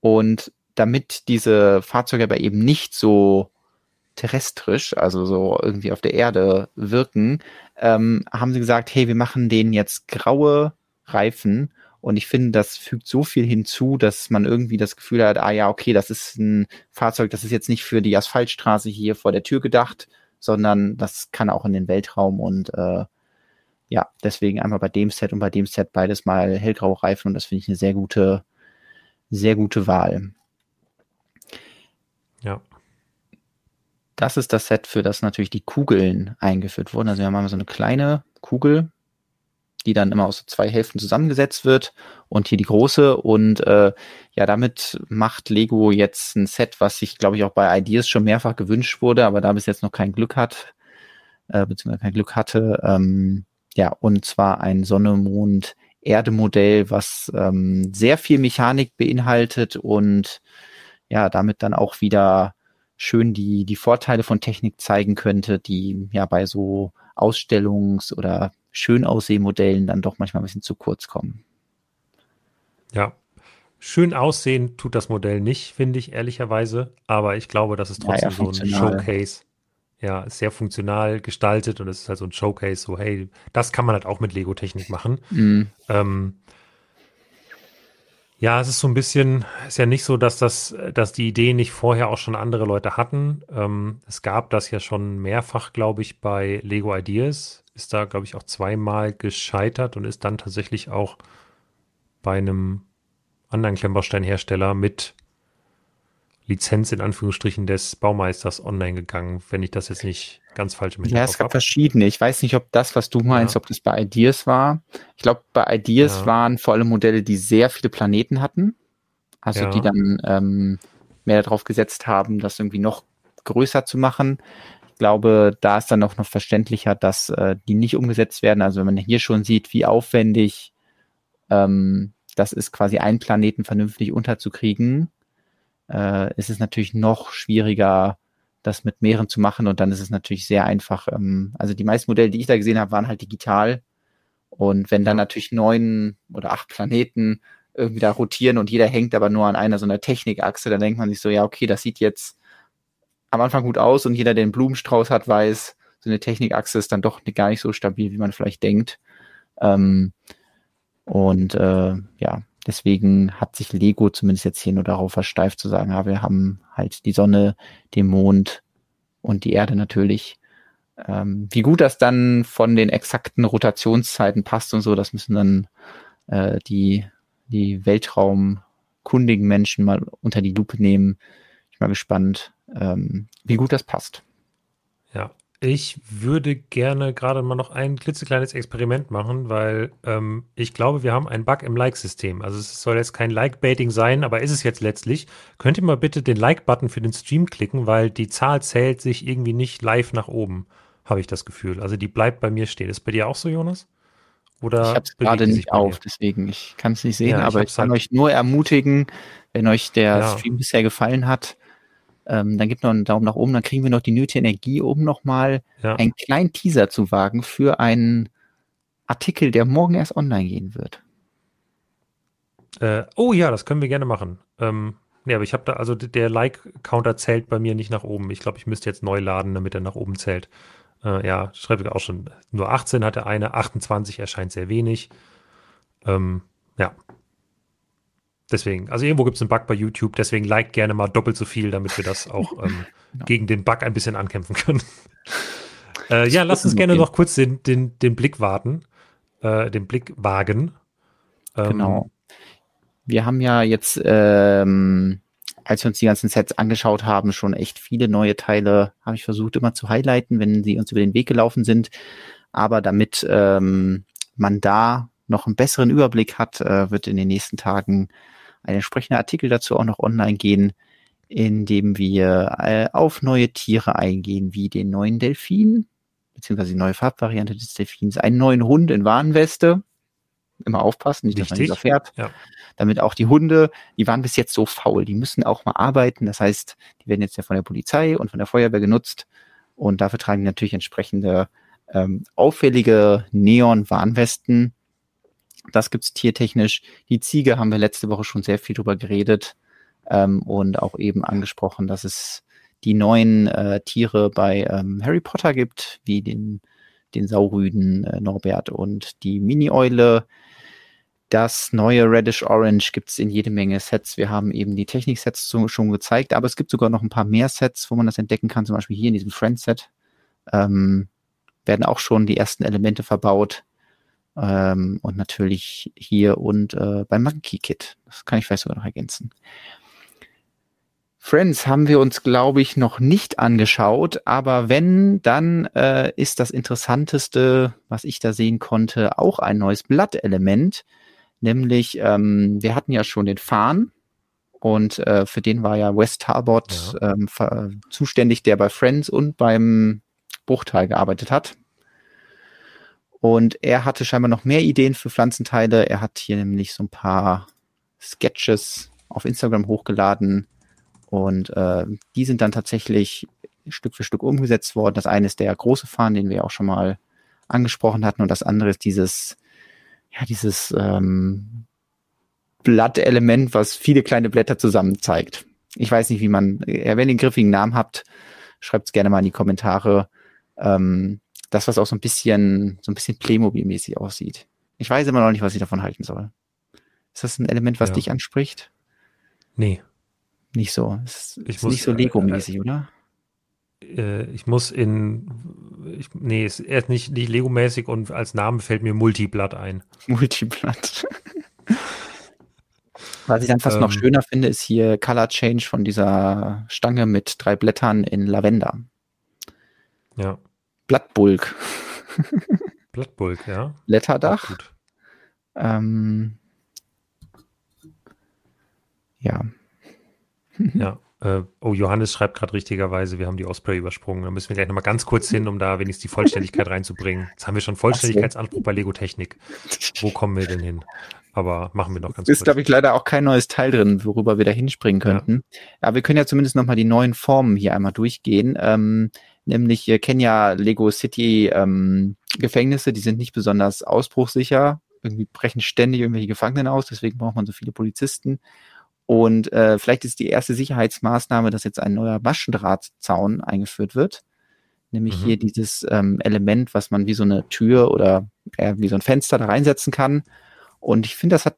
Und damit diese Fahrzeuge aber eben nicht so terrestrisch, also so irgendwie auf der Erde wirken, ähm, haben sie gesagt, hey, wir machen denen jetzt graue Reifen und ich finde, das fügt so viel hinzu, dass man irgendwie das Gefühl hat, ah ja, okay, das ist ein Fahrzeug, das ist jetzt nicht für die Asphaltstraße hier vor der Tür gedacht, sondern das kann auch in den Weltraum und äh, ja, deswegen einmal bei dem Set und bei dem Set beides mal hellgraue Reifen und das finde ich eine sehr gute, sehr gute Wahl. Ja. Das ist das Set, für das natürlich die Kugeln eingeführt wurden. Also wir haben so eine kleine Kugel, die dann immer aus zwei Hälften zusammengesetzt wird und hier die große und äh, ja, damit macht Lego jetzt ein Set, was sich, glaube ich, auch bei Ideas schon mehrfach gewünscht wurde, aber da bis jetzt noch kein Glück hat, äh, beziehungsweise kein Glück hatte. Ähm, ja, und zwar ein Sonne, Mond, Erde-Modell, was ähm, sehr viel Mechanik beinhaltet und ja, damit dann auch wieder schön die, die Vorteile von Technik zeigen könnte, die ja bei so Ausstellungs- oder schön Aussehmodellen dann doch manchmal ein bisschen zu kurz kommen. Ja. Schön aussehen tut das Modell nicht, finde ich ehrlicherweise, aber ich glaube, das ist trotzdem ja, ja, so ein Showcase. Ja, ist sehr funktional gestaltet und es ist halt so ein Showcase, so hey, das kann man halt auch mit Lego-Technik machen. Mhm. Ähm, ja, es ist so ein bisschen, ist ja nicht so, dass das, dass die Idee nicht vorher auch schon andere Leute hatten. Ähm, es gab das ja schon mehrfach, glaube ich, bei Lego Ideas. Ist da, glaube ich, auch zweimal gescheitert und ist dann tatsächlich auch bei einem anderen Klemmbausteinhersteller mit Lizenz in Anführungsstrichen des Baumeisters online gegangen, wenn ich das jetzt nicht ganz falsch mit Ja, es gab verschiedene. Ich weiß nicht, ob das, was du meinst, ja. ob das bei Ideas war. Ich glaube, bei Ideas ja. waren vor allem Modelle, die sehr viele Planeten hatten. Also ja. die dann ähm, mehr darauf gesetzt haben, das irgendwie noch größer zu machen. Ich glaube, da ist dann auch noch verständlicher, dass äh, die nicht umgesetzt werden. Also wenn man hier schon sieht, wie aufwendig ähm, das ist, quasi einen Planeten vernünftig unterzukriegen, äh, ist es natürlich noch schwieriger, das mit mehreren zu machen und dann ist es natürlich sehr einfach. Ähm, also die meisten Modelle, die ich da gesehen habe, waren halt digital und wenn dann natürlich neun oder acht Planeten irgendwie da rotieren und jeder hängt aber nur an einer so einer Technikachse, dann denkt man sich so, ja, okay, das sieht jetzt am Anfang gut aus und jeder, der einen Blumenstrauß hat, weiß, so eine Technikachse ist dann doch gar nicht so stabil, wie man vielleicht denkt. Ähm, und äh, ja, Deswegen hat sich Lego zumindest jetzt hier nur darauf versteift zu sagen, ja, wir haben halt die Sonne, den Mond und die Erde natürlich. Ähm, wie gut das dann von den exakten Rotationszeiten passt und so, das müssen dann äh, die, die weltraumkundigen Menschen mal unter die Lupe nehmen. Ich bin mal gespannt, ähm, wie gut das passt. Ja, ich würde gerne gerade mal noch ein klitzekleines Experiment machen, weil ähm, ich glaube, wir haben einen Bug im Like-System. Also es soll jetzt kein Like-Baiting sein, aber ist es jetzt letztlich. Könnt ihr mal bitte den Like-Button für den Stream klicken, weil die Zahl zählt sich irgendwie nicht live nach oben, habe ich das Gefühl. Also die bleibt bei mir stehen. Ist bei dir auch so, Jonas? Oder ich habe es gerade nicht auf, deswegen ich kann es nicht sehen, ja, aber ich, ich kann halt euch nur ermutigen, wenn euch der ja. Stream bisher gefallen hat, ähm, dann gibt noch einen Daumen nach oben, dann kriegen wir noch die nötige Energie, um nochmal ja. einen kleinen Teaser zu wagen für einen Artikel, der morgen erst online gehen wird. Äh, oh ja, das können wir gerne machen. Ähm, nee, aber ich habe da, also der Like-Counter zählt bei mir nicht nach oben. Ich glaube, ich müsste jetzt neu laden, damit er nach oben zählt. Äh, ja, schreibe ich auch schon. Nur 18 hat er eine, 28 erscheint sehr wenig. Ähm, ja, Deswegen, also irgendwo gibt es einen Bug bei YouTube, deswegen like gerne mal doppelt so viel, damit wir das auch ähm, genau. gegen den Bug ein bisschen ankämpfen können. äh, ja, lass uns gerne noch kurz den, den, den Blick warten, äh, den Blick wagen. Ähm, genau. Wir haben ja jetzt, ähm, als wir uns die ganzen Sets angeschaut haben, schon echt viele neue Teile, habe ich versucht immer zu highlighten, wenn sie uns über den Weg gelaufen sind. Aber damit ähm, man da noch einen besseren Überblick hat, äh, wird in den nächsten Tagen ein entsprechender Artikel dazu auch noch online gehen, in dem wir äh, auf neue Tiere eingehen, wie den neuen Delfin, beziehungsweise die neue Farbvariante des Delfins, einen neuen Hund in Warnweste. Immer aufpassen, nicht, dass man nicht fährt. Ja. Damit auch die Hunde, die waren bis jetzt so faul, die müssen auch mal arbeiten. Das heißt, die werden jetzt ja von der Polizei und von der Feuerwehr genutzt. Und dafür tragen die natürlich entsprechende ähm, auffällige Neon-Warnwesten. Das gibt's tiertechnisch. Die Ziege haben wir letzte Woche schon sehr viel drüber geredet ähm, und auch eben angesprochen, dass es die neuen äh, Tiere bei ähm, Harry Potter gibt, wie den, den Saurüden äh, Norbert und die Mini-Eule. Das neue Reddish Orange gibt's in jede Menge Sets. Wir haben eben die Technik-Sets schon gezeigt, aber es gibt sogar noch ein paar mehr Sets, wo man das entdecken kann, zum Beispiel hier in diesem Friend-Set. Ähm, werden auch schon die ersten Elemente verbaut. Ähm, und natürlich hier und äh, beim Monkey Kit. Das kann ich vielleicht sogar noch ergänzen. Friends haben wir uns, glaube ich, noch nicht angeschaut, aber wenn, dann äh, ist das Interessanteste, was ich da sehen konnte, auch ein neues Blattelement. Nämlich, ähm, wir hatten ja schon den Farn und äh, für den war ja West Talbot ja. ähm, zuständig, der bei Friends und beim Bruchteil gearbeitet hat. Und er hatte scheinbar noch mehr Ideen für Pflanzenteile. Er hat hier nämlich so ein paar Sketches auf Instagram hochgeladen. Und äh, die sind dann tatsächlich Stück für Stück umgesetzt worden. Das eine ist der große Fahnen, den wir auch schon mal angesprochen hatten. Und das andere ist dieses, ja, dieses ähm, Blattelement, was viele kleine Blätter zusammen zeigt. Ich weiß nicht, wie man, ja, wenn ihr den griffigen Namen habt, schreibt es gerne mal in die Kommentare. Ähm, das, was auch so ein bisschen, so ein bisschen Playmobil-mäßig aussieht. Ich weiß immer noch nicht, was ich davon halten soll. Ist das ein Element, was ja. dich anspricht? Nee. Nicht so. Ich ist muss, nicht so Lego-mäßig, äh, oder? Äh, ich muss in, ich, nee, ist erst nicht, nicht Lego-mäßig und als Name fällt mir Multiblatt ein. Multiblatt. Was ich dann fast ähm, noch schöner finde, ist hier Color Change von dieser Stange mit drei Blättern in Lavender. Ja. Blattbulk. Blattbulk, ja. Blätterdach. Ähm, ja. ja. Äh, oh, Johannes schreibt gerade richtigerweise, wir haben die Osprey übersprungen. Da müssen wir gleich nochmal ganz kurz hin, um da wenigstens die Vollständigkeit reinzubringen. Jetzt haben wir schon Vollständigkeitsanspruch bei Lego Technik. Wo kommen wir denn hin? Aber machen wir noch ganz kurz. Ist, glaube ich, leider auch kein neues Teil drin, worüber wir da hinspringen könnten. Ja. Aber wir können ja zumindest nochmal die neuen Formen hier einmal durchgehen. Ähm, nämlich wir kennen ja Lego City ähm, Gefängnisse, die sind nicht besonders ausbruchsicher, irgendwie brechen ständig irgendwelche Gefangenen aus, deswegen braucht man so viele Polizisten. Und äh, vielleicht ist die erste Sicherheitsmaßnahme, dass jetzt ein neuer Maschendrahtzaun eingeführt wird. Nämlich mhm. hier dieses ähm, Element, was man wie so eine Tür oder eher wie so ein Fenster da reinsetzen kann. Und ich finde, das hat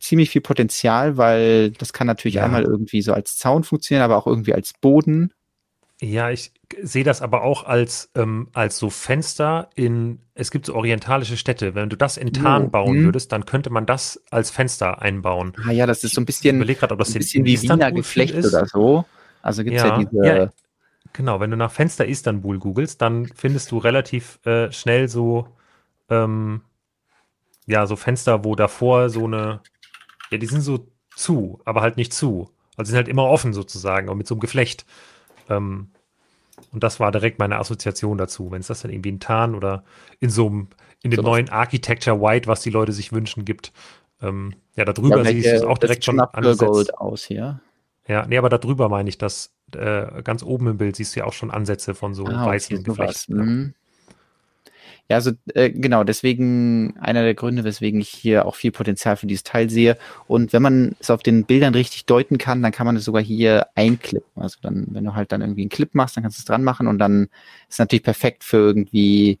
ziemlich viel Potenzial, weil das kann natürlich ja. einmal irgendwie so als Zaun funktionieren, aber auch irgendwie als Boden ja, ich sehe das aber auch als, ähm, als so Fenster in, es gibt so orientalische Städte. Wenn du das in Tarn oh, bauen hm. würdest, dann könnte man das als Fenster einbauen. Ah ja, das ist so ein bisschen, ich grad, ob das ein bisschen wie Wiener Geflecht ist. oder so. Also gibt's ja, ja diese. Ja, genau, wenn du nach Fenster Istanbul googelst, dann findest du relativ äh, schnell so, ähm, ja, so Fenster, wo davor so eine, ja, die sind so zu, aber halt nicht zu. Also sind halt immer offen sozusagen und mit so einem Geflecht. Ähm, und das war direkt meine Assoziation dazu. Wenn es das dann irgendwie in Tarn oder in so einem, in dem so neuen Architecture White, was die Leute sich wünschen, gibt. Ähm, ja, darüber ja, siehst du es auch direkt schon Gold aus hier. Ja, nee, aber darüber meine ich, dass äh, ganz oben im Bild siehst du ja auch schon Ansätze von so ah, weißen okay, Geflecht. Mhm. Ja, also äh, genau, deswegen einer der Gründe, weswegen ich hier auch viel Potenzial für dieses Teil sehe. Und wenn man es auf den Bildern richtig deuten kann, dann kann man es sogar hier einklippen. Also dann, wenn du halt dann irgendwie einen Clip machst, dann kannst du es dran machen und dann ist es natürlich perfekt für irgendwie,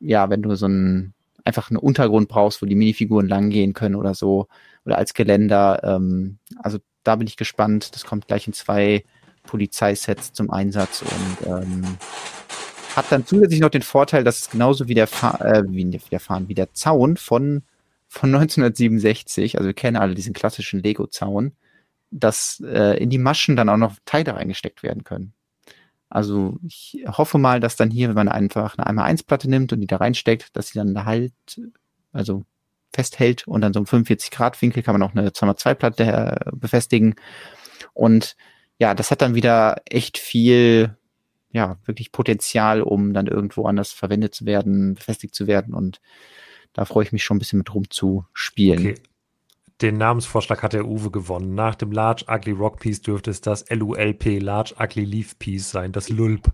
ja, wenn du so ein einfach einen Untergrund brauchst, wo die Minifiguren langgehen können oder so, oder als Geländer. Ähm, also da bin ich gespannt. Das kommt gleich in zwei Polizeisets zum Einsatz und ähm, hat dann zusätzlich noch den Vorteil, dass es genauso wie der, Fa äh, wie der Fahren, wie der Zaun von, von 1967, also wir kennen alle diesen klassischen Lego-Zaun, dass äh, in die Maschen dann auch noch Teile reingesteckt werden können. Also ich hoffe mal, dass dann hier, wenn man einfach eine 1 Platte nimmt und die da reinsteckt, dass sie dann halt, also festhält und dann so um 45 Grad Winkel kann man auch eine 2x2 Platte äh, befestigen. Und ja, das hat dann wieder echt viel, ja, wirklich Potenzial, um dann irgendwo anders verwendet zu werden, befestigt zu werden und da freue ich mich schon ein bisschen mit rum zu spielen. Okay. Den Namensvorschlag hat der Uwe gewonnen. Nach dem Large Ugly Rock Piece dürfte es das LULP, Large Ugly Leaf Piece sein, das Lulp.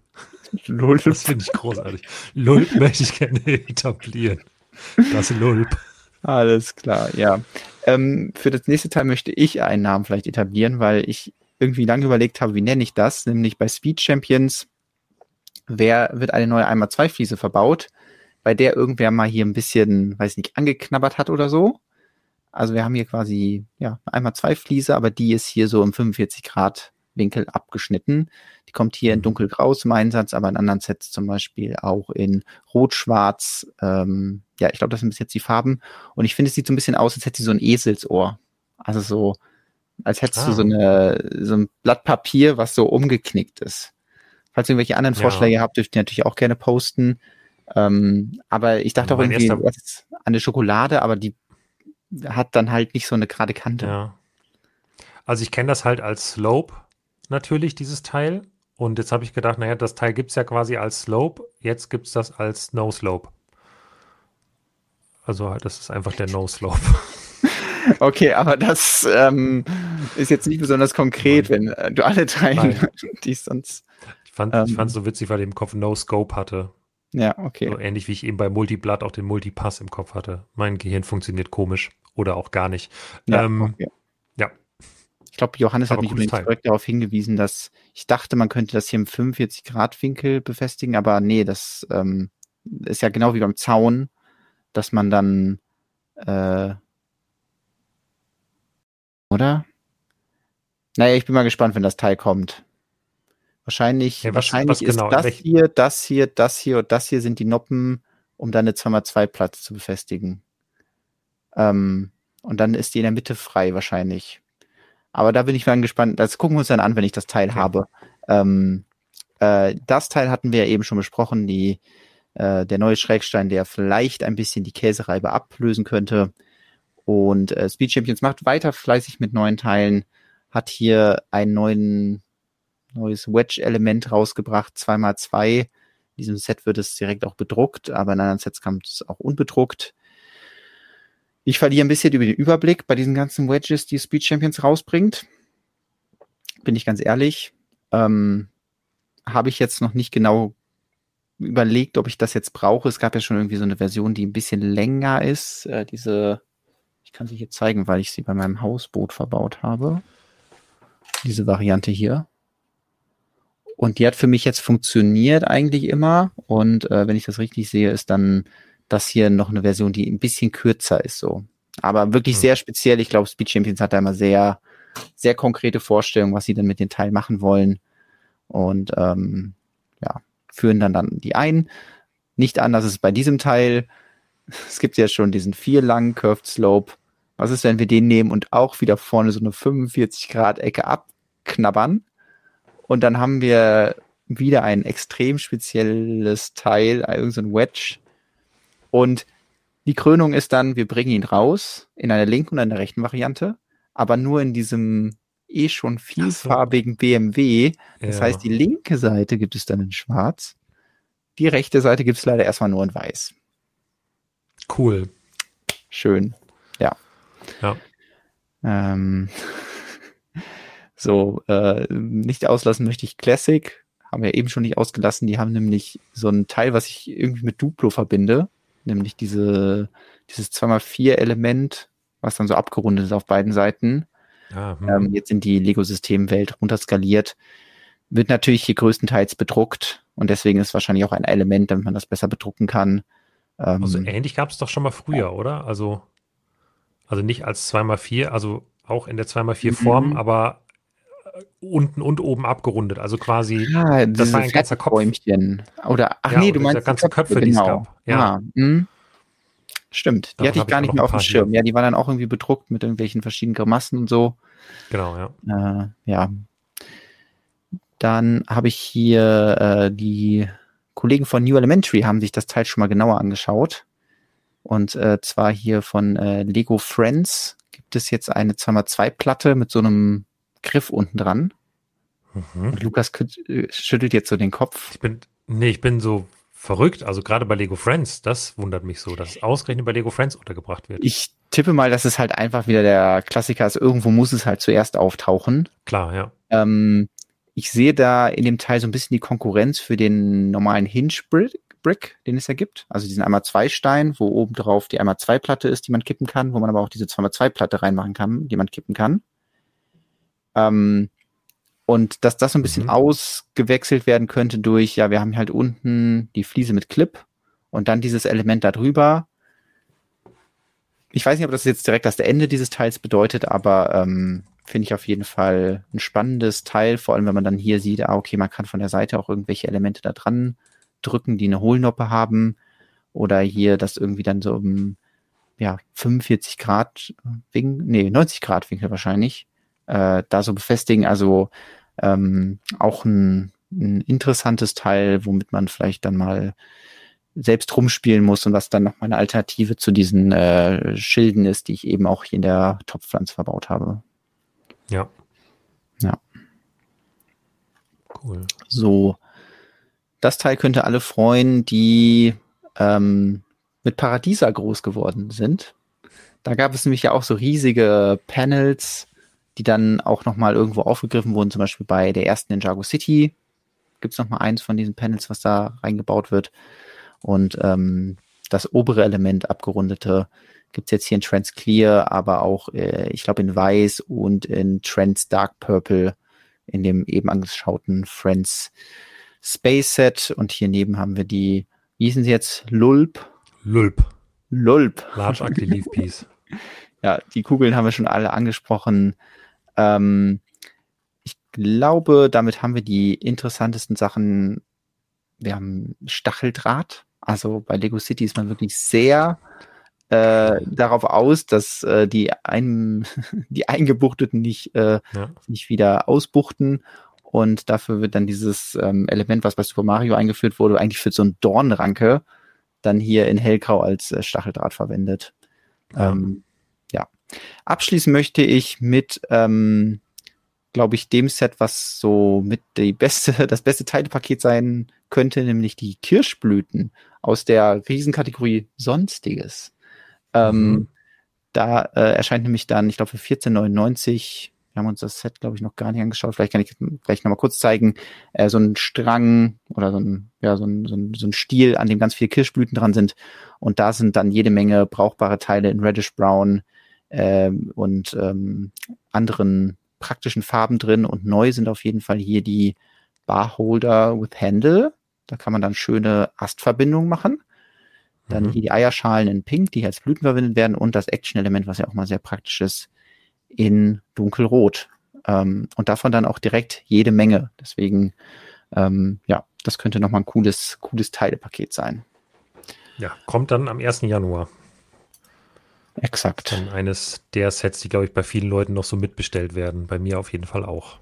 Lulp. Das finde ich großartig. Lulp möchte ich gerne etablieren. Das Lulp. Alles klar, ja. Ähm, für das nächste Teil möchte ich einen Namen vielleicht etablieren, weil ich irgendwie lange überlegt habe, wie nenne ich das? Nämlich bei Speed Champions wer wird eine neue einmal zwei Fliese verbaut, bei der irgendwer mal hier ein bisschen, weiß nicht, angeknabbert hat oder so. Also wir haben hier quasi ja einmal zwei Fliese, aber die ist hier so im 45 Grad Winkel abgeschnitten. Die kommt hier in mhm. dunkelgrau zum Einsatz, aber in anderen Sets zum Beispiel auch in rot-schwarz. Ähm, ja, ich glaube, das sind bis jetzt die Farben. Und ich finde, es sieht so ein bisschen aus, als hätte sie so ein Eselsohr. Also so, als hättest ah. du so, eine, so ein Blatt Papier, was so umgeknickt ist. Falls ihr irgendwelche anderen ja. Vorschläge habt, dürft ihr natürlich auch gerne posten. Ähm, aber ich dachte auch irgendwie, was eine Schokolade, aber die hat dann halt nicht so eine gerade Kante. Ja. Also ich kenne das halt als Slope natürlich, dieses Teil. Und jetzt habe ich gedacht, naja, das Teil gibt es ja quasi als Slope, jetzt gibt es das als No Slope. Also das ist einfach der No Slope. Okay, aber das ähm, ist jetzt nicht besonders konkret, Nein. wenn äh, du alle Teile, die sonst. Ich fand es ähm, so witzig, weil ich im Kopf No Scope hatte. Ja, okay. So ähnlich wie ich eben bei Multiblatt auch den Multipass im Kopf hatte. Mein Gehirn funktioniert komisch oder auch gar nicht. Ja, ähm, okay. ja. Ich glaube, Johannes aber hat mich übrigens darauf hingewiesen, dass ich dachte, man könnte das hier im 45-Grad-Winkel befestigen, aber nee, das ähm, ist ja genau wie beim Zaun, dass man dann äh, oder? Naja, ich bin mal gespannt, wenn das Teil kommt. Wahrscheinlich, ja, was, wahrscheinlich was genau? ist das Welch hier, das hier, das hier und das hier sind die Noppen, um dann eine 2x2-Platte zu befestigen. Ähm, und dann ist die in der Mitte frei wahrscheinlich. Aber da bin ich mal gespannt. Das gucken wir uns dann an, wenn ich das Teil okay. habe. Ähm, äh, das Teil hatten wir ja eben schon besprochen, die, äh, der neue Schrägstein, der vielleicht ein bisschen die Käsereibe ablösen könnte. Und äh, Speed Champions macht weiter fleißig mit neuen Teilen, hat hier einen neuen neues Wedge-Element rausgebracht, 2x2. In diesem Set wird es direkt auch bedruckt, aber in anderen Sets kommt es auch unbedruckt. Ich verliere ein bisschen über den Überblick bei diesen ganzen Wedges, die Speed Champions rausbringt. Bin ich ganz ehrlich. Ähm, Habe ich jetzt noch nicht genau überlegt, ob ich das jetzt brauche. Es gab ja schon irgendwie so eine Version, die ein bisschen länger ist. Äh, diese, ich kann sie hier zeigen, weil ich sie bei meinem Hausboot verbaut habe. Diese Variante hier. Und die hat für mich jetzt funktioniert eigentlich immer. Und äh, wenn ich das richtig sehe, ist dann das hier noch eine Version, die ein bisschen kürzer ist so. Aber wirklich hm. sehr speziell. Ich glaube, Speed Champions hat da immer sehr, sehr konkrete Vorstellungen, was sie dann mit den Teilen machen wollen. Und ähm, ja, führen dann dann die ein. Nicht anders ist bei diesem Teil. Es gibt ja schon diesen vier langen Curved Slope. Was ist, wenn wir den nehmen und auch wieder vorne so eine 45 Grad Ecke abknabbern? Und dann haben wir wieder ein extrem spezielles Teil, irgendein so Wedge. Und die Krönung ist dann, wir bringen ihn raus in einer linken und einer rechten Variante, aber nur in diesem eh schon vielfarbigen so. BMW. Das ja. heißt, die linke Seite gibt es dann in schwarz, die rechte Seite gibt es leider erstmal nur in weiß. Cool. Schön. Ja. Ja. Ähm, so, äh, nicht auslassen möchte ich Classic. Haben wir eben schon nicht ausgelassen. Die haben nämlich so ein Teil, was ich irgendwie mit Duplo verbinde. Nämlich diese, dieses 2x4-Element, was dann so abgerundet ist auf beiden Seiten. Ah, hm. ähm, jetzt in die Lego-Systemwelt runterskaliert. Wird natürlich hier größtenteils bedruckt und deswegen ist wahrscheinlich auch ein Element, damit man das besser bedrucken kann. Ähm, also ähnlich gab es doch schon mal früher, ja. oder? Also, also nicht als 2x4, also auch in der 2x4 Form, mhm. aber unten und oben abgerundet. Also quasi, ja, das war ein ganzer Kopfbäumchen. Oder, ach ja, nee, du meinst ganze Köpfe, Köpfe, die es genau. gab. Ja. Ah, hm. Stimmt, die Davon hatte ich gar nicht mehr auf dem Schirm. Ja, die waren dann auch irgendwie bedruckt mit irgendwelchen verschiedenen Grimassen und so. Genau, ja. Äh, ja. Dann habe ich hier äh, die Kollegen von New Elementary haben sich das Teil schon mal genauer angeschaut Und äh, zwar hier von äh, Lego Friends gibt es jetzt eine 2x2-Platte mit so einem Griff unten dran. Mhm. Und Lukas äh, schüttelt jetzt so den Kopf. Ich bin, nee, ich bin so verrückt. Also gerade bei Lego Friends, das wundert mich so, dass es ausgerechnet bei Lego Friends untergebracht wird. Ich tippe mal, dass es halt einfach wieder der Klassiker ist. Irgendwo muss es halt zuerst auftauchen. Klar, ja. Ähm, ich sehe da in dem Teil so ein bisschen die Konkurrenz für den normalen Hinge Brick, den es ja gibt. Also diesen einmal zwei Stein, wo oben drauf die einmal zwei Platte ist, die man kippen kann, wo man aber auch diese zweimal zwei Platte reinmachen kann, die man kippen kann. Ähm, und dass das so ein bisschen mhm. ausgewechselt werden könnte durch, ja, wir haben halt unten die Fliese mit Clip und dann dieses Element da drüber. Ich weiß nicht, ob das jetzt direkt das Ende dieses Teils bedeutet, aber ähm, finde ich auf jeden Fall ein spannendes Teil, vor allem wenn man dann hier sieht, ah, okay, man kann von der Seite auch irgendwelche Elemente da dran drücken, die eine Hohlnoppe haben oder hier das irgendwie dann so um ja, 45 Grad Winkel, nee, 90 Grad Winkel wahrscheinlich, äh, da so befestigen. Also ähm, auch ein, ein interessantes Teil, womit man vielleicht dann mal selbst rumspielen muss und was dann noch mal eine Alternative zu diesen äh, Schilden ist, die ich eben auch hier in der Topfpflanze verbaut habe. Ja. Ja. Cool. So, das Teil könnte alle freuen, die ähm, mit Paradiesa groß geworden sind. Da gab es nämlich ja auch so riesige Panels, die dann auch nochmal irgendwo aufgegriffen wurden, zum Beispiel bei der ersten Ninjago City gibt es nochmal eins von diesen Panels, was da reingebaut wird. Und ähm, das obere Element, abgerundete, gibt's jetzt hier in Trans Clear, aber auch, äh, ich glaube, in Weiß und in Trans Dark Purple in dem eben angeschauten Friends Space Set. Und hier neben haben wir die, wie hießen sie jetzt? Lulp? Lulp. Lulp. Large Ugly Leaf Piece. ja, die Kugeln haben wir schon alle angesprochen. Ähm, ich glaube, damit haben wir die interessantesten Sachen. Wir haben Stacheldraht. Also bei Lego City ist man wirklich sehr äh, darauf aus, dass äh, die, ein, die Eingebuchteten nicht, äh, ja. nicht wieder ausbuchten. Und dafür wird dann dieses ähm, Element, was bei Super Mario eingeführt wurde, eigentlich für so ein Dornranke, dann hier in Hellgrau als äh, Stacheldraht verwendet. Ja. Ähm. Abschließen möchte ich mit, ähm, glaube ich, dem Set, was so mit die beste, das beste Teilepaket sein könnte, nämlich die Kirschblüten aus der Riesenkategorie Sonstiges. Ähm, mhm. Da äh, erscheint nämlich dann, ich glaube, für 14,99 wir haben uns das Set, glaube ich, noch gar nicht angeschaut. Vielleicht kann ich gleich nochmal kurz zeigen. Äh, so ein Strang oder so ein, ja, so ein, so, ein, so ein Stiel, an dem ganz viele Kirschblüten dran sind. Und da sind dann jede Menge brauchbare Teile in Reddish Brown äh, und ähm, anderen praktischen Farben drin. Und neu sind auf jeden Fall hier die Barholder with Handle. Da kann man dann schöne Astverbindungen machen. Dann mhm. hier die Eierschalen in Pink, die als Blüten verwendet werden und das Action-Element, was ja auch mal sehr praktisch ist, in dunkelrot. Ähm, und davon dann auch direkt jede Menge. Deswegen, ähm, ja, das könnte nochmal ein cooles, cooles Teilepaket sein. Ja, kommt dann am 1. Januar. Exakt. Dann eines der Sets, die, glaube ich, bei vielen Leuten noch so mitbestellt werden. Bei mir auf jeden Fall auch.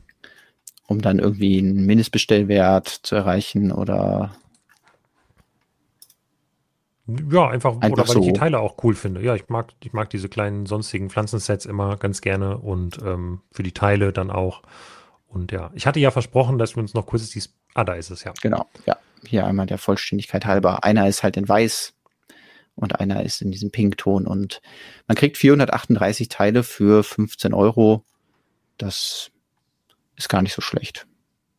Um dann irgendwie einen Mindestbestellwert zu erreichen oder ja, einfach, einfach oder weil so. ich die Teile auch cool finde. Ja, ich mag, ich mag diese kleinen sonstigen Pflanzensets immer ganz gerne und ähm, für die Teile dann auch. Und ja, ich hatte ja versprochen, dass wir uns noch kurz dies. Ah, da ist es ja. Genau, ja. Hier einmal der Vollständigkeit halber. Einer ist halt in weiß und einer ist in diesem Pinkton und man kriegt 438 Teile für 15 Euro. Das ist gar nicht so schlecht.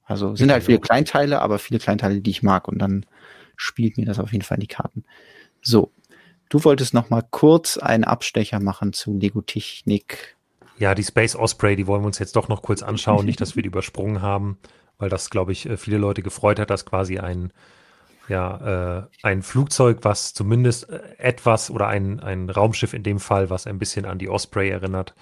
Also sind halt viele Kleinteile, aber viele Kleinteile, die ich mag und dann spielt mir das auf jeden Fall in die Karten. So, du wolltest noch mal kurz einen Abstecher machen zu Lego Technik. Ja, die Space Osprey, die wollen wir uns jetzt doch noch kurz anschauen, nicht, dass wir die übersprungen haben, weil das, glaube ich, äh, viele Leute gefreut hat, dass quasi ein ja, äh, ein Flugzeug, was zumindest äh, etwas oder ein, ein Raumschiff in dem Fall, was ein bisschen an die Osprey erinnert,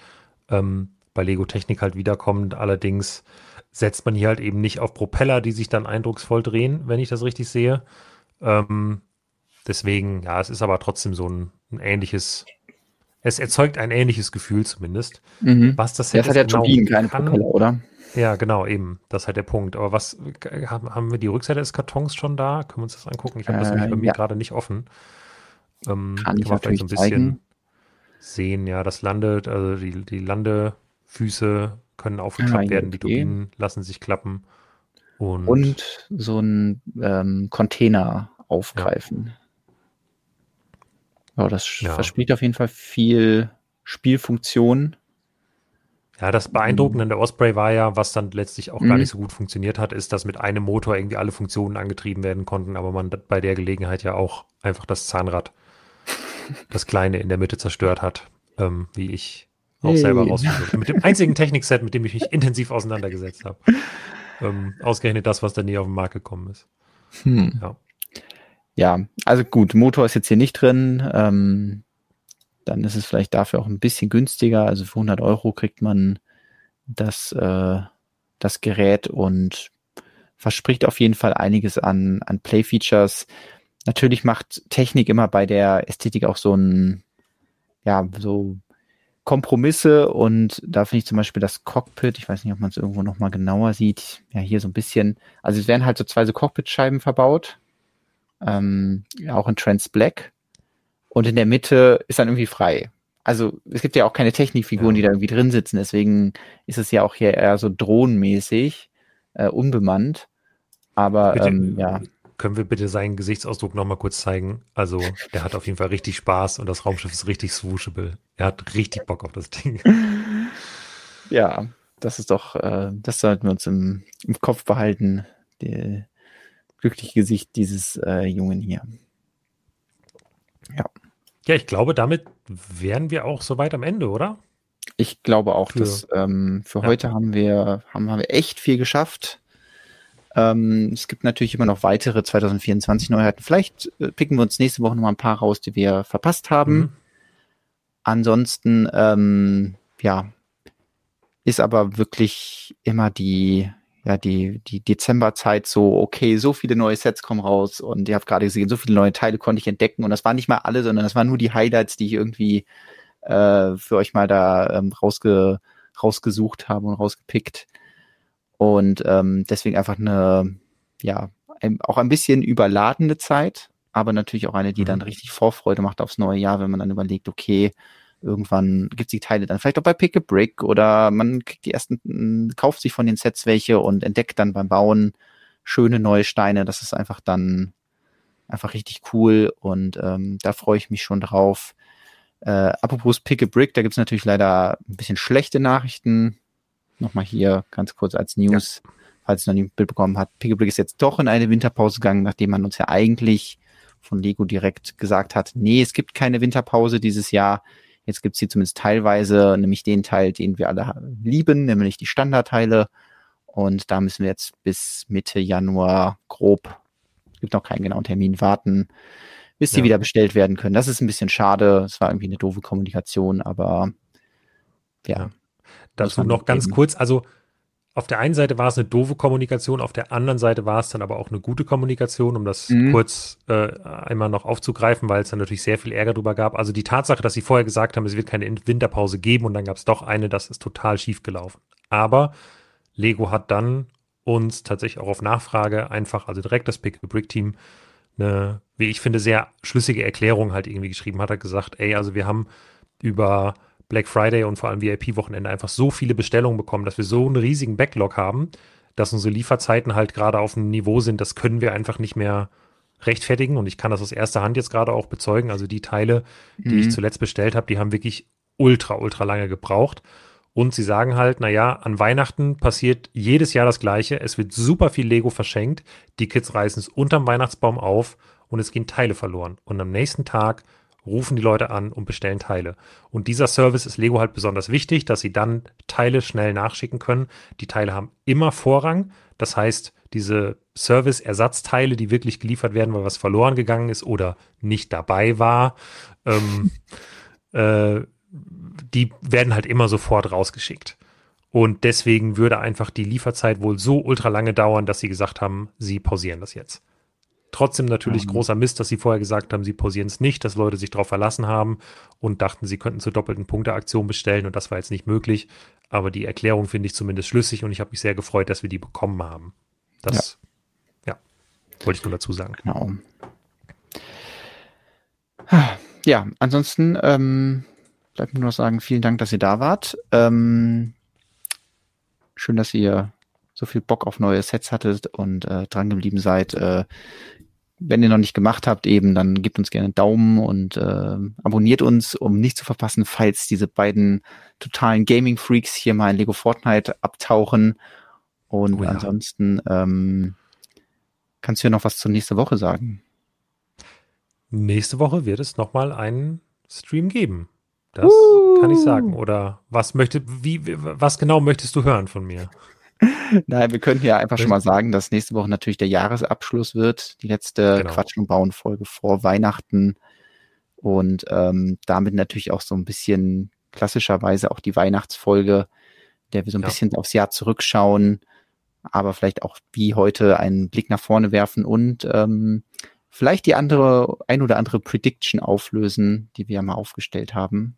ähm, bei Lego Technik halt wiederkommt. Allerdings setzt man hier halt eben nicht auf Propeller, die sich dann eindrucksvoll drehen, wenn ich das richtig sehe, ähm, deswegen, ja, es ist aber trotzdem so ein, ein, ähnliches, es erzeugt ein ähnliches Gefühl zumindest. Mhm. Was das, das hat ja genau Turbinen, keine Propeller, oder? Ja, genau, eben. Das ist halt der Punkt. Aber was, haben wir die Rückseite des Kartons schon da? Können wir uns das angucken? Ich habe das nämlich bei mir ja. gerade nicht offen. Ähm, kann ich vielleicht so ein bisschen zeigen. sehen. Ja, das landet, also die, die Landefüße können aufgeklappt werden, okay. die Turbinen lassen sich klappen. Und, und so ein ähm, Container aufgreifen. Ja, ja das ja. verspricht auf jeden Fall viel Spielfunktion. Ja, das Beeindruckende an der Osprey war ja, was dann letztlich auch mhm. gar nicht so gut funktioniert hat, ist, dass mit einem Motor irgendwie alle Funktionen angetrieben werden konnten, aber man bei der Gelegenheit ja auch einfach das Zahnrad, das kleine in der Mitte zerstört hat, ähm, wie ich auch hey. selber rausfinde. Mit dem einzigen Technikset, mit dem ich mich intensiv auseinandergesetzt habe. Ähm, ausgerechnet das, was da nie auf den Markt gekommen ist. Hm. Ja. ja, also gut, Motor ist jetzt hier nicht drin. Ähm, dann ist es vielleicht dafür auch ein bisschen günstiger. Also für 100 Euro kriegt man das, äh, das Gerät und verspricht auf jeden Fall einiges an, an Play-Features. Natürlich macht Technik immer bei der Ästhetik auch so ein, ja, so Kompromisse und da finde ich zum Beispiel das Cockpit, ich weiß nicht, ob man es irgendwo nochmal genauer sieht, ja, hier so ein bisschen, also es werden halt so zwei so Cockpitscheiben verbaut, ähm, auch in Trans Black und in der Mitte ist dann irgendwie frei. Also es gibt ja auch keine Technikfiguren, ja. die da irgendwie drin sitzen, deswegen ist es ja auch hier eher so drohnenmäßig, äh, unbemannt. Aber bitte, ähm, ja. Können wir bitte seinen Gesichtsausdruck nochmal kurz zeigen? Also, der hat auf jeden Fall richtig Spaß und das Raumschiff ist richtig swooshable. Er hat richtig Bock auf das Ding. Ja, das ist doch, äh, das sollten wir uns im, im Kopf behalten. Der glückliche Gesicht dieses äh, Jungen hier. Ja. Ja, ich glaube, damit wären wir auch soweit am Ende, oder? Ich glaube auch, für, dass ähm, für ja. heute haben wir, haben, haben wir echt viel geschafft. Ähm, es gibt natürlich immer noch weitere 2024 Neuheiten. Vielleicht äh, picken wir uns nächste Woche noch mal ein paar raus, die wir verpasst haben. Mhm. Ansonsten, ähm, ja, ist aber wirklich immer die, ja, die, die Dezemberzeit so, okay, so viele neue Sets kommen raus und ihr habt gerade gesehen, so viele neue Teile konnte ich entdecken und das waren nicht mal alle, sondern das waren nur die Highlights, die ich irgendwie äh, für euch mal da ähm, rausge, rausgesucht habe und rausgepickt. Und ähm, deswegen einfach eine, ja, ein, auch ein bisschen überladene Zeit, aber natürlich auch eine, die mhm. dann richtig Vorfreude macht aufs neue Jahr, wenn man dann überlegt, okay, Irgendwann gibt es die Teile dann vielleicht auch bei Pick a Brick oder man kriegt die ersten, hm, kauft sich von den Sets welche und entdeckt dann beim Bauen schöne neue Steine. Das ist einfach dann einfach richtig cool und ähm, da freue ich mich schon drauf. Äh, apropos Pick a Brick, da gibt es natürlich leider ein bisschen schlechte Nachrichten. Nochmal hier ganz kurz als News, ja. falls es noch nicht mitbekommen hat. Pick a Brick ist jetzt doch in eine Winterpause gegangen, nachdem man uns ja eigentlich von Lego direkt gesagt hat, nee, es gibt keine Winterpause dieses Jahr. Jetzt gibt's hier zumindest teilweise, nämlich den Teil, den wir alle lieben, nämlich die Standardteile. Und da müssen wir jetzt bis Mitte Januar grob, gibt noch keinen genauen Termin, warten, bis die ja. wieder bestellt werden können. Das ist ein bisschen schade. Es war irgendwie eine doofe Kommunikation, aber ja. ja. Dazu noch ganz kurz, also auf der einen Seite war es eine doofe Kommunikation, auf der anderen Seite war es dann aber auch eine gute Kommunikation, um das mhm. kurz äh, einmal noch aufzugreifen, weil es dann natürlich sehr viel Ärger drüber gab. Also die Tatsache, dass sie vorher gesagt haben, es wird keine Winterpause geben und dann gab es doch eine, das ist total schief gelaufen. Aber Lego hat dann uns tatsächlich auch auf Nachfrage einfach, also direkt das Pick the Brick Team, eine, wie ich finde, sehr schlüssige Erklärung halt irgendwie geschrieben hat, hat gesagt, ey, also wir haben über Black Friday und vor allem VIP-Wochenende einfach so viele Bestellungen bekommen, dass wir so einen riesigen Backlog haben, dass unsere Lieferzeiten halt gerade auf einem Niveau sind, das können wir einfach nicht mehr rechtfertigen. Und ich kann das aus erster Hand jetzt gerade auch bezeugen. Also die Teile, die mhm. ich zuletzt bestellt habe, die haben wirklich ultra, ultra lange gebraucht. Und sie sagen halt, naja, an Weihnachten passiert jedes Jahr das Gleiche. Es wird super viel Lego verschenkt. Die Kids reißen es unterm Weihnachtsbaum auf und es gehen Teile verloren. Und am nächsten Tag rufen die Leute an und bestellen Teile. Und dieser Service ist Lego halt besonders wichtig, dass sie dann Teile schnell nachschicken können. Die Teile haben immer Vorrang. Das heißt, diese Service-Ersatzteile, die wirklich geliefert werden, weil was verloren gegangen ist oder nicht dabei war, ähm, äh, die werden halt immer sofort rausgeschickt. Und deswegen würde einfach die Lieferzeit wohl so ultra lange dauern, dass sie gesagt haben, sie pausieren das jetzt. Trotzdem natürlich mhm. großer Mist, dass sie vorher gesagt haben, sie pausieren es nicht, dass Leute sich darauf verlassen haben und dachten, sie könnten zur doppelten Punkteaktion bestellen und das war jetzt nicht möglich. Aber die Erklärung finde ich zumindest schlüssig und ich habe mich sehr gefreut, dass wir die bekommen haben. Das, ja, ja wollte ich nur dazu sagen. Genau. Ja, ansonsten ähm, bleibt mir nur noch sagen, vielen Dank, dass ihr da wart. Ähm, schön, dass ihr so viel Bock auf neue Sets hattet und äh, dran geblieben seid. Äh, wenn ihr noch nicht gemacht habt, eben, dann gebt uns gerne einen Daumen und äh, abonniert uns, um nicht zu verpassen, falls diese beiden totalen Gaming-Freaks hier mal in Lego Fortnite abtauchen. Und oh ja. ansonsten ähm, kannst du ja noch was zur nächsten Woche sagen. Nächste Woche wird es nochmal einen Stream geben. Das uh. kann ich sagen. Oder was möchte, wie, was genau möchtest du hören von mir? Nein, wir könnten ja einfach schon mal sagen, dass nächste Woche natürlich der Jahresabschluss wird, die letzte genau. Quatsch und Bauen Folge vor Weihnachten und ähm, damit natürlich auch so ein bisschen klassischerweise auch die Weihnachtsfolge, der wir so ein ja. bisschen aufs Jahr zurückschauen, aber vielleicht auch wie heute einen Blick nach vorne werfen und ähm, vielleicht die andere, ein oder andere Prediction auflösen, die wir mal aufgestellt haben.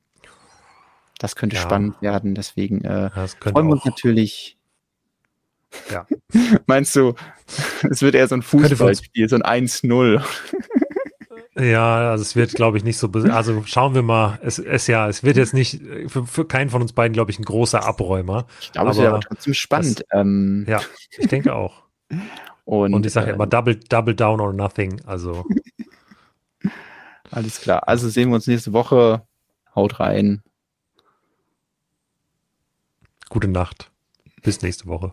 Das könnte ja. spannend werden, deswegen äh, freuen wir uns natürlich ja. Meinst du, es wird eher so ein Fußballspiel, so ein 1-0? Ja, also es wird, glaube ich, nicht so. Also schauen wir mal. Es ist ja, es wird jetzt nicht für, für keinen von uns beiden, glaube ich, ein großer Abräumer. Ich glaube, es wird aber trotzdem spannend. Das, ähm. Ja, ich denke auch. Und, Und ich sage äh, immer Double, Double Down or Nothing. Also. Alles klar. Also sehen wir uns nächste Woche. Haut rein. Gute Nacht. Bis nächste Woche.